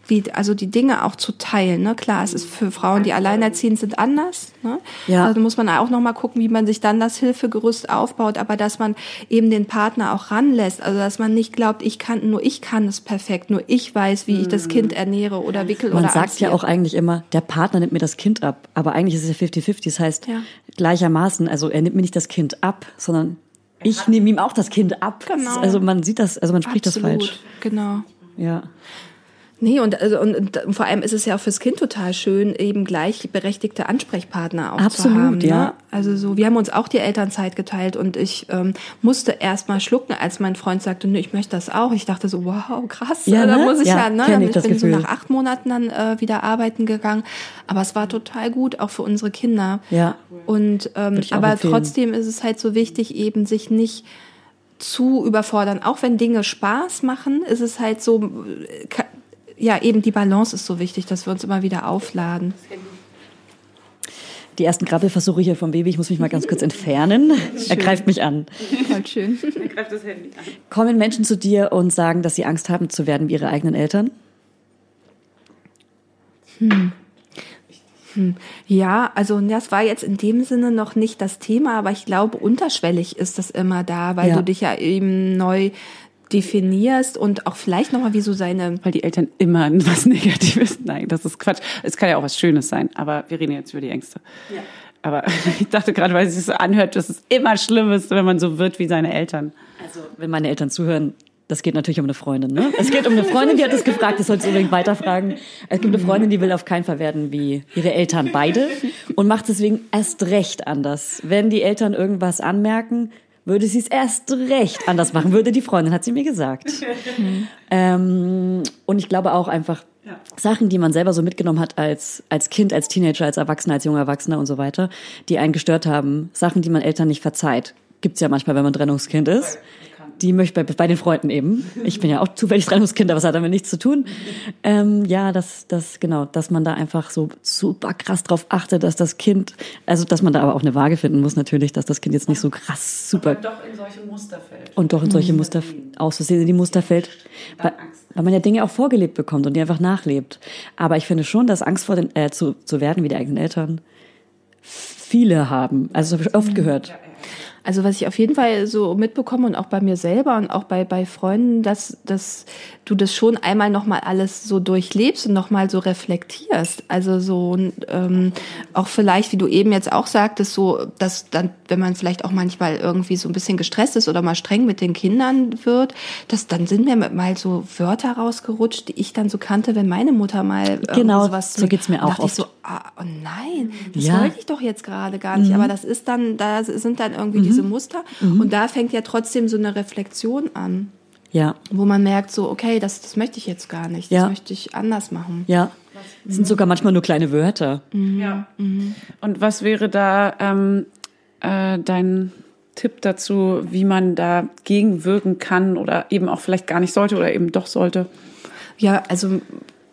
wie, also die Dinge auch zu teilen. Ne? Klar, es ist für Frauen, die alleinerziehend sind, anders. Ne? Ja. Also muss man auch nochmal gucken, wie man sich dann das Hilfegerüst aufbaut, aber dass man eben den Partner auch ranlässt. Also dass man nicht glaubt, ich kann, nur ich kann es perfekt, nur ich weiß, wie ich das Kind ernähre oder wickel Man oder sagt ja auch eigentlich immer, der Partner nimmt mir das Kind ab. Aber eigentlich ist es ja 50-50. Das heißt, Ja. gleichermaßen, also er nimmt mir nicht das Kind ab, sondern ich nehme ihm auch das Kind ab. Genau. Also man sieht das, also man spricht Absolut, das falsch. Genau. Ja. Nee, und, also, und, und vor allem ist es ja auch fürs Kind total schön, eben gleichberechtigte Ansprechpartner auch Absolut, zu haben. ja. Ne? Also so, wir haben uns auch die Elternzeit geteilt und ich ähm, musste erst mal schlucken, als mein Freund sagte, nee, ich möchte das auch. Ich dachte so, wow, krass, Ja, da ne? muss ich Ja, ja, ne? Dann- ich das bin Gefühl. so nach acht Monaten dann äh, wieder arbeiten gegangen. Aber es war total gut, auch für unsere Kinder. Ja. Und ähm, ich aber empfehlen. trotzdem ist es halt so wichtig, eben sich nicht zu überfordern. Auch wenn Dinge Spaß machen, ist es halt so, äh, ja, eben die Balance ist so wichtig, dass wir uns immer wieder aufladen. Die ersten Krabbelversuche hier vom Baby, ich muss mich mal ganz kurz entfernen. Er greift mich an. Voll schön. Greift das Handy an. Kommen Menschen zu dir und sagen, dass sie Angst haben zu werden wie ihre eigenen Eltern? Ja, also das war jetzt in dem Sinne noch nicht das Thema, aber ich glaube, unterschwellig ist das immer da, weil Ja. du dich ja eben neu definierst und auch vielleicht nochmal wie so seine Weil die Eltern immer was Negatives. Nein, das ist Quatsch. Es kann ja auch was Schönes sein, aber wir reden jetzt über die Ängste. Aber ich dachte gerade, weil es sich so anhört, dass es immer schlimm ist, wenn man so wird wie seine Eltern. Also, wenn meine Eltern zuhören, das geht natürlich um eine Freundin. Ne? Es geht um eine Freundin, die hat das gefragt, das sollst du unbedingt weiterfragen. Es gibt eine Freundin, die will auf keinen Fall werden wie ihre Eltern beide und macht deswegen erst recht anders. Wenn die Eltern irgendwas anmerken, würde sie es erst recht anders machen, würde die Freundin, hat sie mir gesagt. Ähm, und ich glaube auch einfach, Sachen, die man selber so mitgenommen hat als, als Kind, als Teenager, als Erwachsener, als junger Erwachsener und so weiter, die einen gestört haben, Sachen, die man Eltern nicht verzeiht. Gibt's ja manchmal, wenn man Trennungskind ist. Die möchte bei, bei den Freunden eben. Ich bin ja auch zufällig Trennungskind, aber es hat damit nichts zu tun. Ähm, ja, das, das, genau, dass man da einfach so super krass drauf achtet, dass das Kind, also dass man da aber auch eine Waage finden muss natürlich, dass das Kind jetzt nicht so krass super Doch in solche Muster fällt. und doch in solche Muster aus Versehen in die Muster fällt, weil, weil man ja Dinge auch vorgelebt bekommt und die einfach nachlebt. Aber ich finde schon, dass Angst vor den äh, zu, zu werden wie die eigenen Eltern viele haben. Also das habe ich oft gehört. Also was ich auf jeden Fall so mitbekomme und auch bei mir selber und auch bei, bei Freunden, dass, dass du das schon einmal nochmal alles so durchlebst und nochmal so reflektierst. Also so ähm, auch vielleicht, wie du eben jetzt auch sagtest, so, dass dann, wenn man vielleicht auch manchmal irgendwie so ein bisschen gestresst ist oder mal streng mit den Kindern wird, dass dann sind mir mal so Wörter rausgerutscht, die ich dann so kannte, wenn meine Mutter mal irgendwie Genau, sowas zu so geht's mir auch oft. Ich so, ah, oh nein, das Ja. wollte ich doch jetzt gerade gar nicht. Aber das ist dann, da sind dann irgendwie diese Muster. Und da fängt ja trotzdem so eine Reflexion an, Ja, wo man merkt so, okay, das, das möchte ich jetzt gar nicht. Das Ja. möchte ich anders machen. ja. Es sind sogar manchmal nur kleine Wörter. Ja. Und was wäre da ähm, äh, dein Tipp dazu, wie man da gegenwirken kann oder eben auch vielleicht gar nicht sollte oder eben doch sollte? Ja, also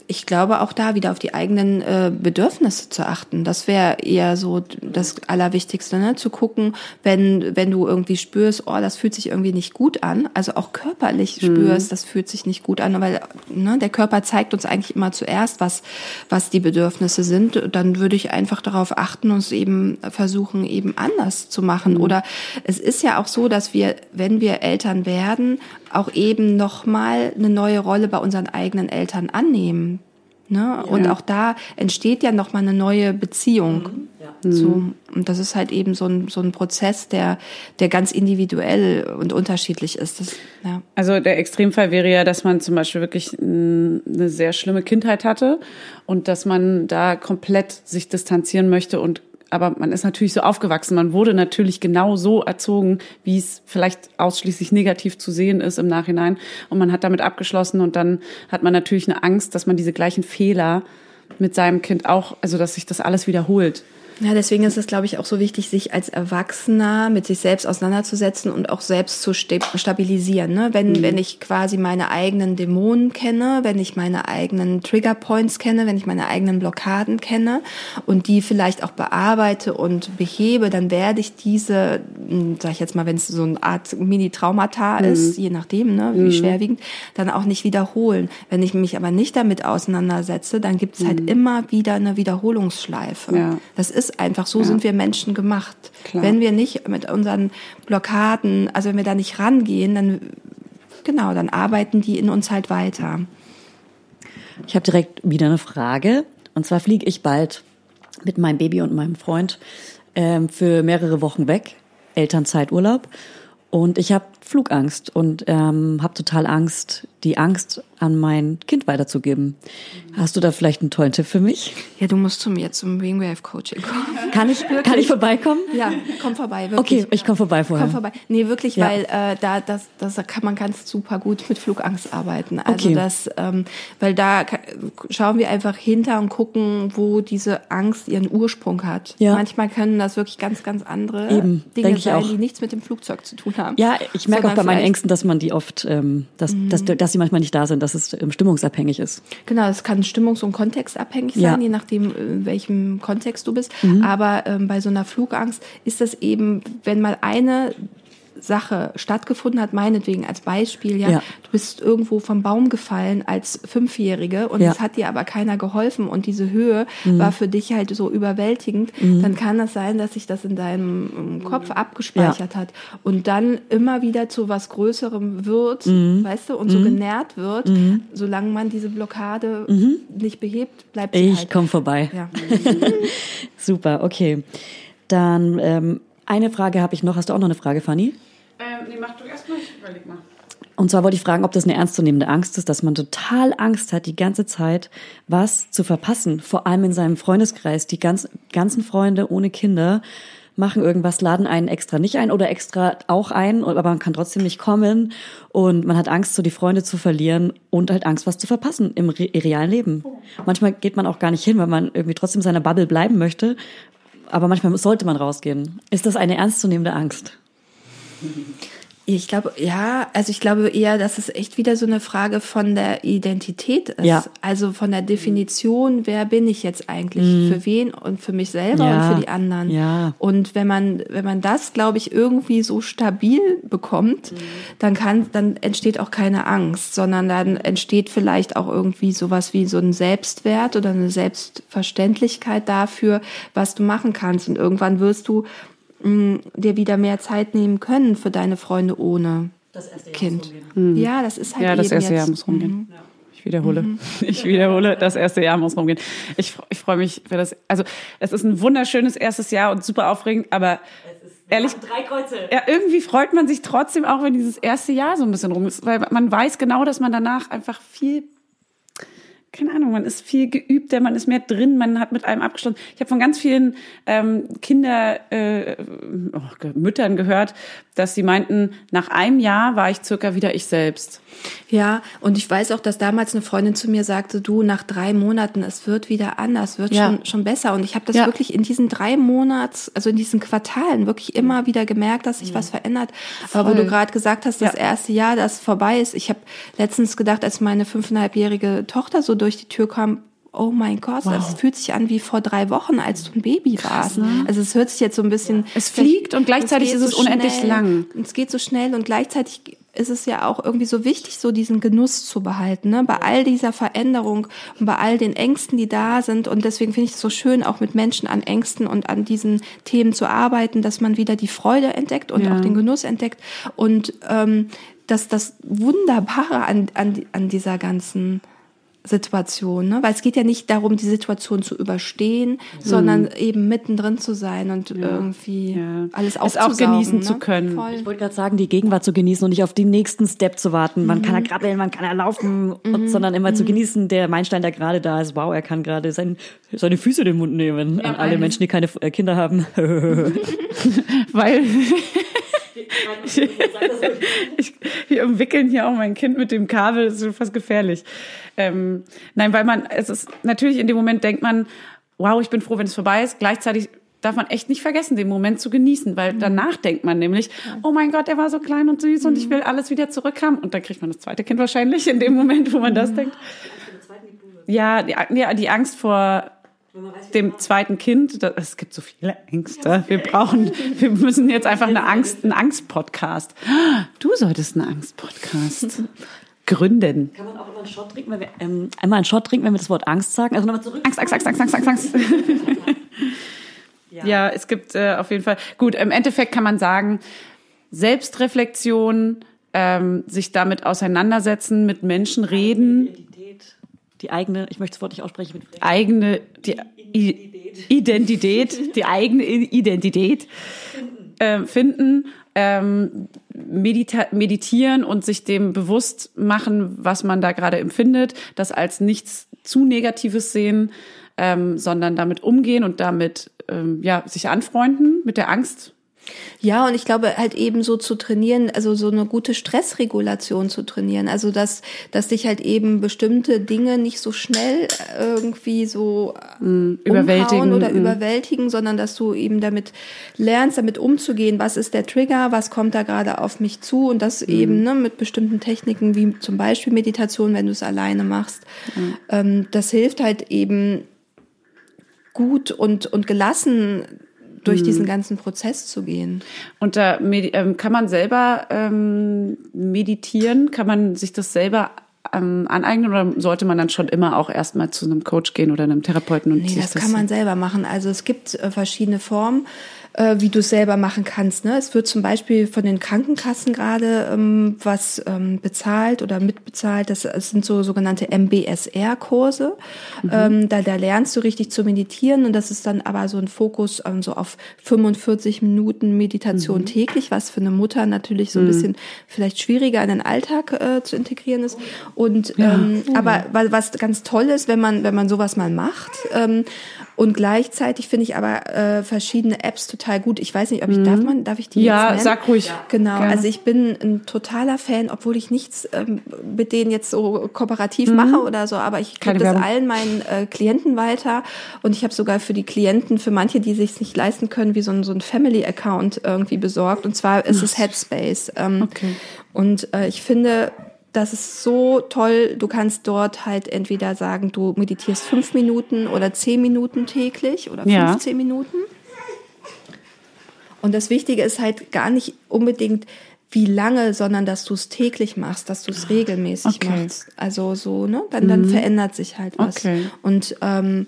ich glaube auch da wieder auf die eigenen äh, Bedürfnisse zu achten. Das wäre eher so das Allerwichtigste, ne? zu gucken, wenn, wenn du irgendwie spürst, oh, das fühlt sich irgendwie nicht gut an, also auch körperlich Mhm. spürst, das fühlt sich nicht gut an, weil ne, der Körper zeigt uns eigentlich immer zuerst, was, was die Bedürfnisse sind. Dann würde ich einfach darauf achten und es eben versuchen, eben anders zu machen. Mhm. Oder es ist ja auch so, dass wir, wenn wir Eltern werden, auch eben nochmal eine neue Rolle bei unseren eigenen Eltern annehmen. Ne? Und auch da entsteht ja nochmal eine neue Beziehung. So, und das ist halt eben so ein, so ein Prozess, der, der ganz individuell und unterschiedlich ist. Das, ja. Also der Extremfall wäre ja, dass man zum Beispiel wirklich eine sehr schlimme Kindheit hatte und dass man da komplett sich distanzieren möchte und aber man ist natürlich so aufgewachsen, man wurde natürlich genau so erzogen, wie es vielleicht ausschließlich negativ zu sehen ist im Nachhinein und man hat damit abgeschlossen und dann hat man natürlich eine Angst, dass man diese gleichen Fehler mit seinem Kind auch, also dass sich das alles wiederholt. Ja, deswegen ist es, glaube ich, auch so wichtig, sich als Erwachsener mit sich selbst auseinanderzusetzen und auch selbst zu sta- stabilisieren. Ne? Wenn, wenn ich quasi meine eigenen Dämonen kenne, wenn ich meine eigenen Triggerpoints kenne, wenn ich meine eigenen Blockaden kenne und die vielleicht auch bearbeite und behebe, dann werde ich diese, mh, sag ich jetzt mal, wenn es so eine Art Mini-Traumata ist, je nachdem, ne, wie schwerwiegend, dann auch nicht wiederholen. Wenn ich mich aber nicht damit auseinandersetze, dann gibt es halt immer wieder eine Wiederholungsschleife. Ja. Das ist einfach so, sind wir Menschen gemacht. Klar. Wenn wir nicht mit unseren Blockaden, also wenn wir da nicht rangehen, dann genau, dann arbeiten die in uns halt weiter. Ich habe direkt wieder eine Frage. Und zwar fliege ich bald mit meinem Baby und meinem Freund ähm, für mehrere Wochen weg, Elternzeiturlaub. Und ich habe Flugangst und ähm, habe total Angst, die Angst an mein Kind weiterzugeben. Hast du da vielleicht einen tollen Tipp für mich? Ja, du musst zu mir zum Wingwave Coaching kommen. Kann ich, kann ich vorbeikommen? Ja, komm vorbei, wirklich. Okay, ich komme vorbei vorher. Komm vorbei. Nee, wirklich, Ja. weil äh, da das, das da kann man ganz super gut mit Flugangst arbeiten. Also Okay. das, ähm, weil da schauen wir einfach hinter und gucken, wo diese Angst ihren Ursprung hat. Ja. Manchmal können das wirklich ganz, ganz andere Eben, Dinge sein, die nichts mit dem Flugzeug zu tun haben. Ja, ich merke auch Sondern bei meinen Ängsten, dass man die oft, ähm, dass, dass, dass sie manchmal nicht da sind, dass es ähm, stimmungsabhängig ist. Genau, es kann stimmungs- und kontextabhängig sein, Ja. Mhm. je nachdem, in welchem Kontext du bist. Aber ähm, bei so einer Flugangst ist das eben, wenn mal eine Sache stattgefunden hat, meinetwegen als Beispiel, ja, Ja. du bist irgendwo vom Baum gefallen als Fünfjährige und Ja. Mhm. es hat dir aber keiner geholfen und diese Höhe war für dich halt so überwältigend, dann kann es sein, dass sich das in deinem ähm, Kopf abgespeichert hat und dann immer wieder zu was Größerem wird, Mhm. weißt du, und so genährt wird, solange man diese Blockade nicht behebt, bleibt sie Mhm. Ich halt. komme vorbei. Ja. Super, okay. Dann ähm, eine Frage habe ich noch. Hast du auch noch eine Frage, Fanny? Ähm, nee, mach du erstmal, ich überleg mal. Und zwar wollte ich fragen, ob das eine ernstzunehmende Angst ist, dass man total Angst hat, die ganze Zeit was zu verpassen. Vor allem in seinem Freundeskreis. Die ganz, ganzen Freunde ohne Kinder machen irgendwas, laden einen extra nicht ein oder extra auch ein, aber man kann trotzdem nicht kommen. Und man hat Angst, so die Freunde zu verlieren und halt Angst, was zu verpassen im re realen Leben. Manchmal geht man auch gar nicht hin, weil man irgendwie trotzdem in seiner Bubble bleiben möchte. Aber manchmal sollte man rausgehen. Ist das eine ernstzunehmende Angst? Ich glaube, ja, also ich glaube eher, dass es echt wieder so eine Frage von der Identität ist. Ja. Also von der Definition, wer bin ich jetzt eigentlich für wen und für mich selber Ja. und für die anderen. Ja. Und wenn man, wenn man das, glaube ich, irgendwie so stabil bekommt, dann kann, dann entsteht auch keine Angst, sondern dann entsteht vielleicht auch irgendwie sowas wie so ein Selbstwert oder eine Selbstverständlichkeit dafür, was du machen kannst. Und irgendwann wirst du mh, dir wieder mehr Zeit nehmen können für deine Freunde ohne Kind. Ja, das ist halt Ja, das eben erste jetzt. Jahr muss rumgehen. Ich wiederhole. Ich wiederhole, das erste Jahr muss rumgehen. Ich, ich freue mich für das. Also, es ist ein wunderschönes erstes Jahr und super aufregend, aber ehrlich, Drei Kreuze. ja, irgendwie freut man sich trotzdem auch, wenn dieses erste Jahr so ein bisschen rum ist, weil man weiß genau, dass man danach einfach viel keine Ahnung, man ist viel geübter, man ist mehr drin, man hat mit allem abgeschlossen. Ich habe von ganz vielen ähm, Kinder, äh, oh, Müttern gehört, dass sie meinten, nach einem Jahr war ich circa wieder ich selbst. Ja, und ich weiß auch, dass damals eine Freundin zu mir sagte, du, nach drei Monaten, es wird wieder anders, wird Ja. schon, schon besser. Und ich habe das Ja. wirklich in diesen drei Monats, also in diesen Quartalen, wirklich immer wieder gemerkt, dass sich was verändert. Aber wo Voll. du gerade gesagt hast, das Ja. erste Jahr, das vorbei ist. Ich habe letztens gedacht, als meine fünfeinhalbjährige Tochter so durch die Tür kam, oh mein Gott, das fühlt sich an wie vor drei Wochen, als du ein Baby warst. Also es hört sich jetzt so ein bisschen. Es fliegt und gleichzeitig ist es unendlich schnell. lang. Es geht so schnell und gleichzeitig ist es ja auch irgendwie so wichtig, so diesen Genuss zu behalten, ne? bei all dieser Veränderung und bei all den Ängsten, die da sind. Und deswegen finde ich es so schön, auch mit Menschen an Ängsten und an diesen Themen zu arbeiten, dass man wieder die Freude entdeckt und Ja. auch den Genuss entdeckt. Und ähm, dass das Wunderbare an, an, an dieser ganzen Situation, ne? Weil es geht ja nicht darum, die Situation zu überstehen, sondern eben mittendrin zu sein und irgendwie Ja. alles Es auch aufzusaugen. genießen ne? zu können. Voll. Ich wollte gerade sagen, die Gegenwart zu genießen und nicht auf den nächsten Step zu warten. Man kann er krabbeln, man kann er laufen, und, sondern immer zu genießen, der Meilenstein, der gerade da ist. Wow, er kann gerade sein, seine Füße in den Mund nehmen. An alle Menschen, die keine äh, Kinder haben. Weil ich, wir umwickeln hier auch mein Kind mit dem Kabel, das ist fast gefährlich. Ähm, nein, weil man, es ist natürlich in dem Moment denkt man, wow, ich bin froh, wenn es vorbei ist. Gleichzeitig darf man echt nicht vergessen, den Moment zu genießen, weil danach denkt man nämlich, oh mein Gott, er war so klein und süß und ich will alles wieder zurückhaben. Und dann kriegt man das zweite Kind wahrscheinlich in dem Moment, wo man das denkt. Ja, die, ja, die Angst vor dem zweiten Kind, das, es gibt so viele Ängste. Wir brauchen, wir müssen jetzt einfach eine Angst, einen Angst-Podcast. Du solltest einen Angst-Podcast gründen. Kann man auch immer einen Shot trinken, wenn wir, ähm, einmal einen Shot trinken, wenn wir das Wort Angst sagen? Also nochmal zurück. Angst, Angst, Angst, Angst, Angst, Angst, Angst. Ja, es gibt äh, auf jeden Fall. Gut, im Endeffekt kann man sagen, Selbstreflexion, ähm, sich damit auseinandersetzen, mit Menschen reden, Identität, die eigene, ich möchte das Wort nicht aussprechen, mit eigene die I Identität, die eigene Identität ähm, finden, ähm, medita meditieren und sich dem bewusst machen, was man da gerade empfindet, das als nichts zu Negatives sehen, ähm, sondern damit umgehen und damit ähm, ja sich anfreunden mit der Angst. Ja, und ich glaube halt eben so zu trainieren, also so eine gute Stressregulation zu trainieren. Also dass, dass dich halt eben bestimmte Dinge nicht so schnell irgendwie so überwältigen, umhauen oder mm. überwältigen, sondern dass du eben damit lernst, damit umzugehen. Was ist der Trigger? Was kommt da gerade auf mich zu? Und das eben ne, mit bestimmten Techniken wie zum Beispiel Meditation, wenn du es alleine machst. Ähm, das hilft halt eben gut und, und gelassen durch diesen ganzen Prozess zu gehen. Und da ähm, kann man selber ähm, meditieren? Kann man sich das selber ähm, aneignen oder sollte man dann schon immer auch erstmal zu einem Coach gehen oder einem Therapeuten und Nee, das kann man selber machen. Also es gibt äh, verschiedene Formen, äh, wie du es selber machen kannst. Ne? Es wird zum Beispiel von den Krankenkassen gerade ähm, was ähm, bezahlt oder mitbezahlt. Das, das sind so sogenannte MBSR-Kurse. Ähm, da, da lernst du richtig zu meditieren und das ist dann aber so ein Fokus ähm, so auf 45 Minuten Meditation täglich, was für eine Mutter natürlich so ein bisschen vielleicht schwieriger in den Alltag äh, zu integrieren ist. Und ähm, aber wa- was ganz toll ist, wenn man wenn man sowas mal macht ähm, und gleichzeitig finde ich aber äh, verschiedene Apps total gut. Ich weiß nicht, ob ich darf man darf ich die Ja, jetzt nennen? sag ruhig. Genau, Gerne. also ich bin ein totaler Fan, obwohl ich nichts ähm, mit denen jetzt so kooperativ mache oder so, aber ich Mhm. Gebe das Werbung. allen meinen äh, Klienten weiter und ich habe sogar für die Klienten, für manche, die sich nicht leisten können, wie so ein, so ein Family-Account irgendwie besorgt und zwar ist es Headspace. Ähm, Okay. Und äh, ich finde, das ist so toll. Du kannst dort halt entweder sagen, du meditierst fünf Minuten oder zehn Minuten täglich oder Ja. 15 Minuten. Und das Wichtige ist halt gar nicht unbedingt, wie lange, sondern dass du es täglich machst, dass du es regelmäßig Okay. machst. Also so, ne? Dann, dann verändert sich halt was. Okay. Und ähm,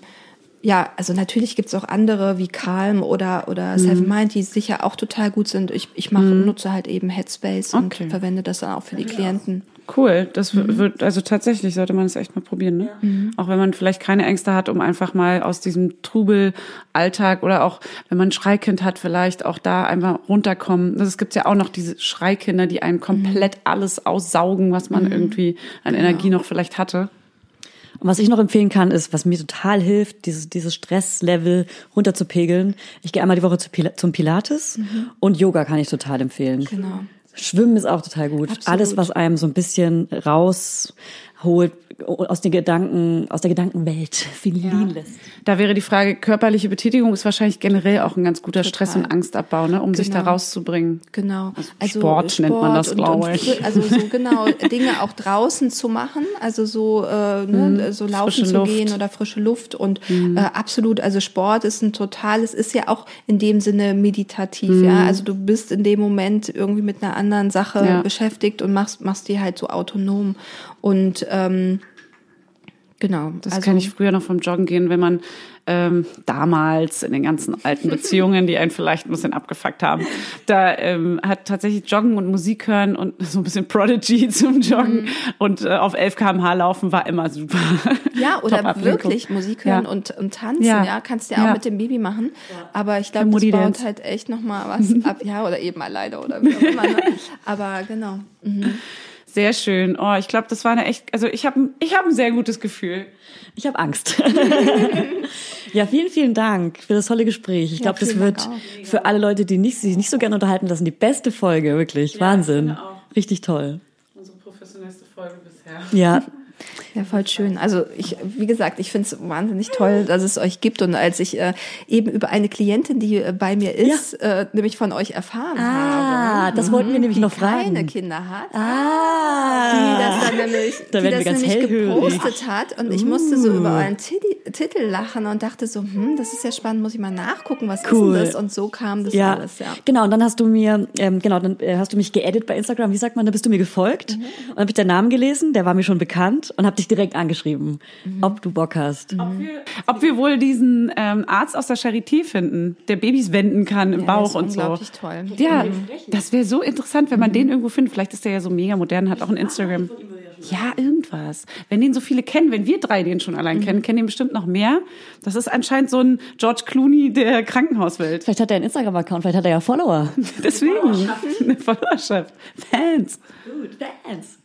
ja, also natürlich gibt's auch andere wie Calm oder, oder Seven Mind, die sicher auch total gut sind. Ich, ich mache, nutze halt eben Headspace Okay. und verwende das dann auch für die Klienten. Cool, das w- wird, also tatsächlich sollte man das echt mal probieren, ne? Auch wenn man vielleicht keine Ängste hat, um einfach mal aus diesem Trubel-Alltag oder auch, wenn man ein Schreikind hat, vielleicht auch da einfach runterkommen. Das, es gibt ja auch noch diese Schreikinder, die einen komplett alles aussaugen, was man irgendwie an Energie noch vielleicht hatte. Und was ich noch empfehlen kann, ist, was mir total hilft, dieses, dieses Stresslevel runterzupegeln. Ich gehe einmal die Woche zu Pil zum Pilates und Yoga kann ich total empfehlen. Genau. Schwimmen ist auch total gut. Absolut. Alles, was einem so ein bisschen raus, holt, aus den Gedanken, aus der Gedankenwelt fliehen lässt. Da wäre die Frage, körperliche Betätigung ist wahrscheinlich generell auch ein ganz guter Stress- und Angstabbau, ne, um sich da Genau. rauszubringen. Genau. Also Sport nennt man das, glaube ich. Also so genau Dinge auch draußen zu machen, also so äh, ne, so laufen Mhm. zu Luft. Mhm. gehen oder frische Luft und äh, absolut. Also Sport ist ein totales, ist ja auch in dem Sinne meditativ. Ja, also du bist in dem Moment irgendwie mit einer anderen Sache Mhm. Ja. beschäftigt und machst machst die halt so autonom und ähm, genau. Das also, kenne ich früher noch vom Joggen gehen, wenn man ähm, damals in den ganzen alten Beziehungen, die einen vielleicht ein bisschen abgefuckt haben, da ähm, hat tatsächlich Joggen und Musik hören und so ein bisschen Prodigy zum Joggen und äh, auf 11 km/h laufen war immer super. Ja, oder wirklich Musik hören Ja. und, und tanzen, Ja. ja. Kannst du ja auch Ja. mit dem Baby machen. Aber ich glaube, das baut Dance. halt echt nochmal was ab. Ja, oder eben alleine oder wie auch immer. Ne? Aber genau. Sehr schön. Oh, ich glaube, das war eine echt, also ich habe ich hab ein sehr gutes Gefühl. Ich habe Angst. ja, vielen, vielen Dank für das tolle Gespräch. Ich glaube, das vielen Dank wird auch. für alle Leute, die nicht, sich nicht so gerne unterhalten lassen, die beste Folge, wirklich. Wahnsinn. finde auch. Richtig toll. Unsere professionellste Folge bisher. Ja. Ja, voll schön. Also ich, wie gesagt, ich finde es wahnsinnig toll, dass es euch gibt. Und als ich äh, eben über eine Klientin, die äh, bei mir ist, äh, nämlich von euch erfahren Ah, habe, das wollten wir nämlich noch fragen. keine Kinder hat, Ah. die das dann nämlich, Da die werden wir das ganz nämlich. Uh. gepostet hat. Und ich musste so über euren Titi- Titel lachen und dachte so, hm, das ist ja spannend, muss ich mal nachgucken, was Cool. ist denn das? Und so kam das Ja, alles, ja. genau. Und dann hast du mir, ähm, genau, dann äh, hast du mich geedit bei Instagram. Wie sagt man, da bist du mir gefolgt Mhm. und habe ich deinen Namen gelesen. Der war mir schon bekannt und habe dich direkt angeschrieben, Mhm. ob du Bock hast. Ob wir wohl diesen ähm, Arzt aus der Charité finden, der Babys wenden kann im Ja, der Bauch ist und so. toll. Ja, das wäre so interessant, wenn man den irgendwo findet. Vielleicht ist der ja so mega modern, hat auch ein Instagram. Ja, irgendwas. Wenn den so viele kennen, wenn wir drei den schon allein kennen, kennen den bestimmt noch mehr. Das ist anscheinend so ein George Clooney der Krankenhauswelt. Vielleicht hat er einen Instagram-Account, vielleicht hat er ja Follower. Deswegen. Eine Followerschaft. Fans. Gut, Fans.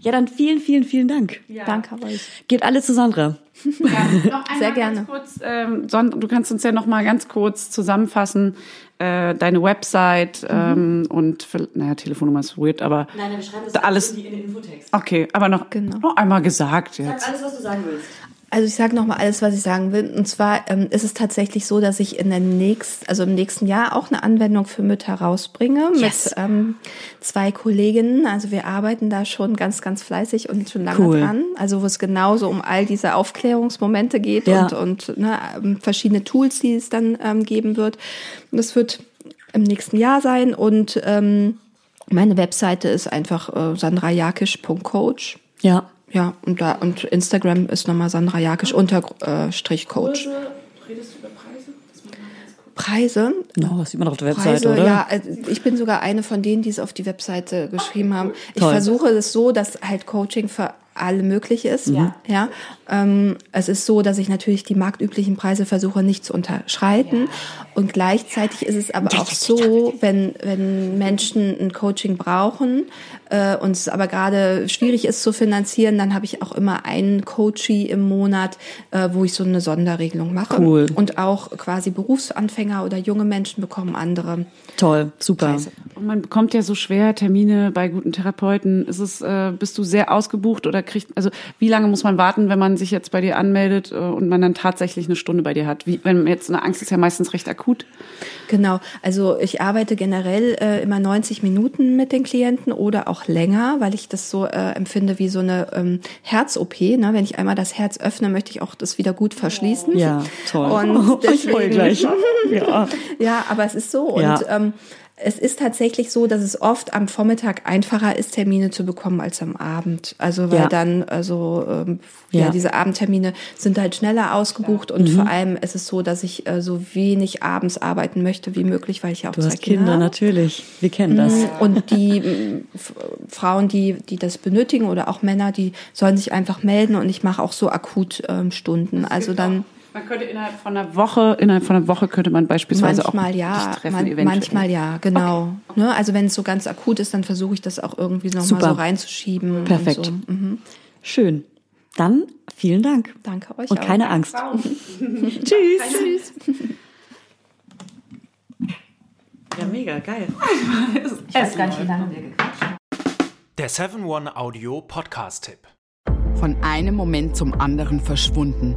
Ja, dann vielen, vielen, vielen Dank. Danke euch. Geht alle zu Sandra. Noch einmal Sehr gerne. Ganz kurz, ähm, du kannst uns ja noch mal ganz kurz zusammenfassen, äh, deine Website ähm, und, für, naja, Telefonnummer ist weird, aber Nein, wir schreiben das Da alles- in den Infotext. okay, aber noch, Genau. noch einmal gesagt jetzt. Alles, was du sagen willst. Also ich sage nochmal alles, was ich sagen will. Und zwar ähm, ist es tatsächlich so, dass ich in der nächsten, also im nächsten Jahr auch eine Anwendung für Mütter rausbringe Yes. mit ähm, zwei Kolleginnen. Also wir arbeiten da schon ganz, ganz fleißig und schon lange Cool. dran. Also wo es genauso um all diese Aufklärungsmomente geht Ja. und, und ne, ähm, verschiedene Tools, die es dann ähm, geben wird. Und das wird im nächsten Jahr sein und ähm, meine Webseite ist einfach äh, sandrajakisch.coach. Ja. Ja, und da und Instagram ist nochmal Sandra Jakisch unterstrich Coach. Preise? No, das sieht man auf der Webseite, Preise, oder? ja, also ich bin sogar eine von denen, die es auf die Webseite geschrieben haben. Ich Toll. versuche es so, dass halt Coaching für alle möglich ist. Ja. ja. Ähm, es ist so, dass ich natürlich die marktüblichen Preise versuche nicht zu unterschreiten. Und gleichzeitig ist es aber auch so, wenn, wenn Menschen ein Coaching brauchen äh, und es aber gerade schwierig ist zu finanzieren, dann habe ich auch immer einen Coachee im Monat, äh, wo ich so eine Sonderregelung mache. Cool. Und auch quasi Berufsanfänger oder junge Menschen bekommen andere Toll, super. Und man bekommt ja so schwer Termine bei guten Therapeuten. Ist es, äh, bist du sehr ausgebucht oder kriegt, also wie lange muss man warten, wenn man sich jetzt bei dir anmeldet äh, und man dann tatsächlich eine Stunde bei dir hat? Wie, wenn jetzt eine Angst ist ja meistens recht akut. Genau, also ich arbeite generell äh, immer 90 Minuten mit den Klienten oder auch länger, weil ich das so äh, empfinde wie so eine ähm, Herz-OP. Ne? Wenn ich einmal das Herz öffne, möchte ich auch das wieder gut verschließen. Ja, toll. Und ich deswegen- gleich. Ja. Ja, aber es ist so. Ja. Und ähm, es ist tatsächlich so, dass es oft am Vormittag einfacher ist, Termine zu bekommen als am Abend. Also weil Ja. dann, also ähm, ja. Ja. diese Abendtermine sind halt schneller ausgebucht und vor allem ist es so, dass ich äh, so wenig abends arbeiten möchte wie möglich, weil ich ja auch Du zwei hast Kinder, habe. natürlich. Wir kennen das. Und die m, F- Frauen, die, die das benötigen oder auch Männer, die sollen sich einfach melden und ich mache auch so akut ähm, Stunden. Also dann Man könnte innerhalb von einer Woche, innerhalb von einer Woche könnte man beispielsweise manchmal auch ja, dich treffen, man, eventuell. manchmal ja, genau. Ne? Also wenn es so ganz akut ist, dann versuche ich das auch irgendwie nochmal so reinzuschieben. Perfekt. Und so. mhm. Schön. Dann vielen Dank. Danke euch Und auch. keine Angst. Tschüss. Ja, mega, geil. Der 7-One Audio Podcast-Tipp. von einem Moment zum anderen verschwunden,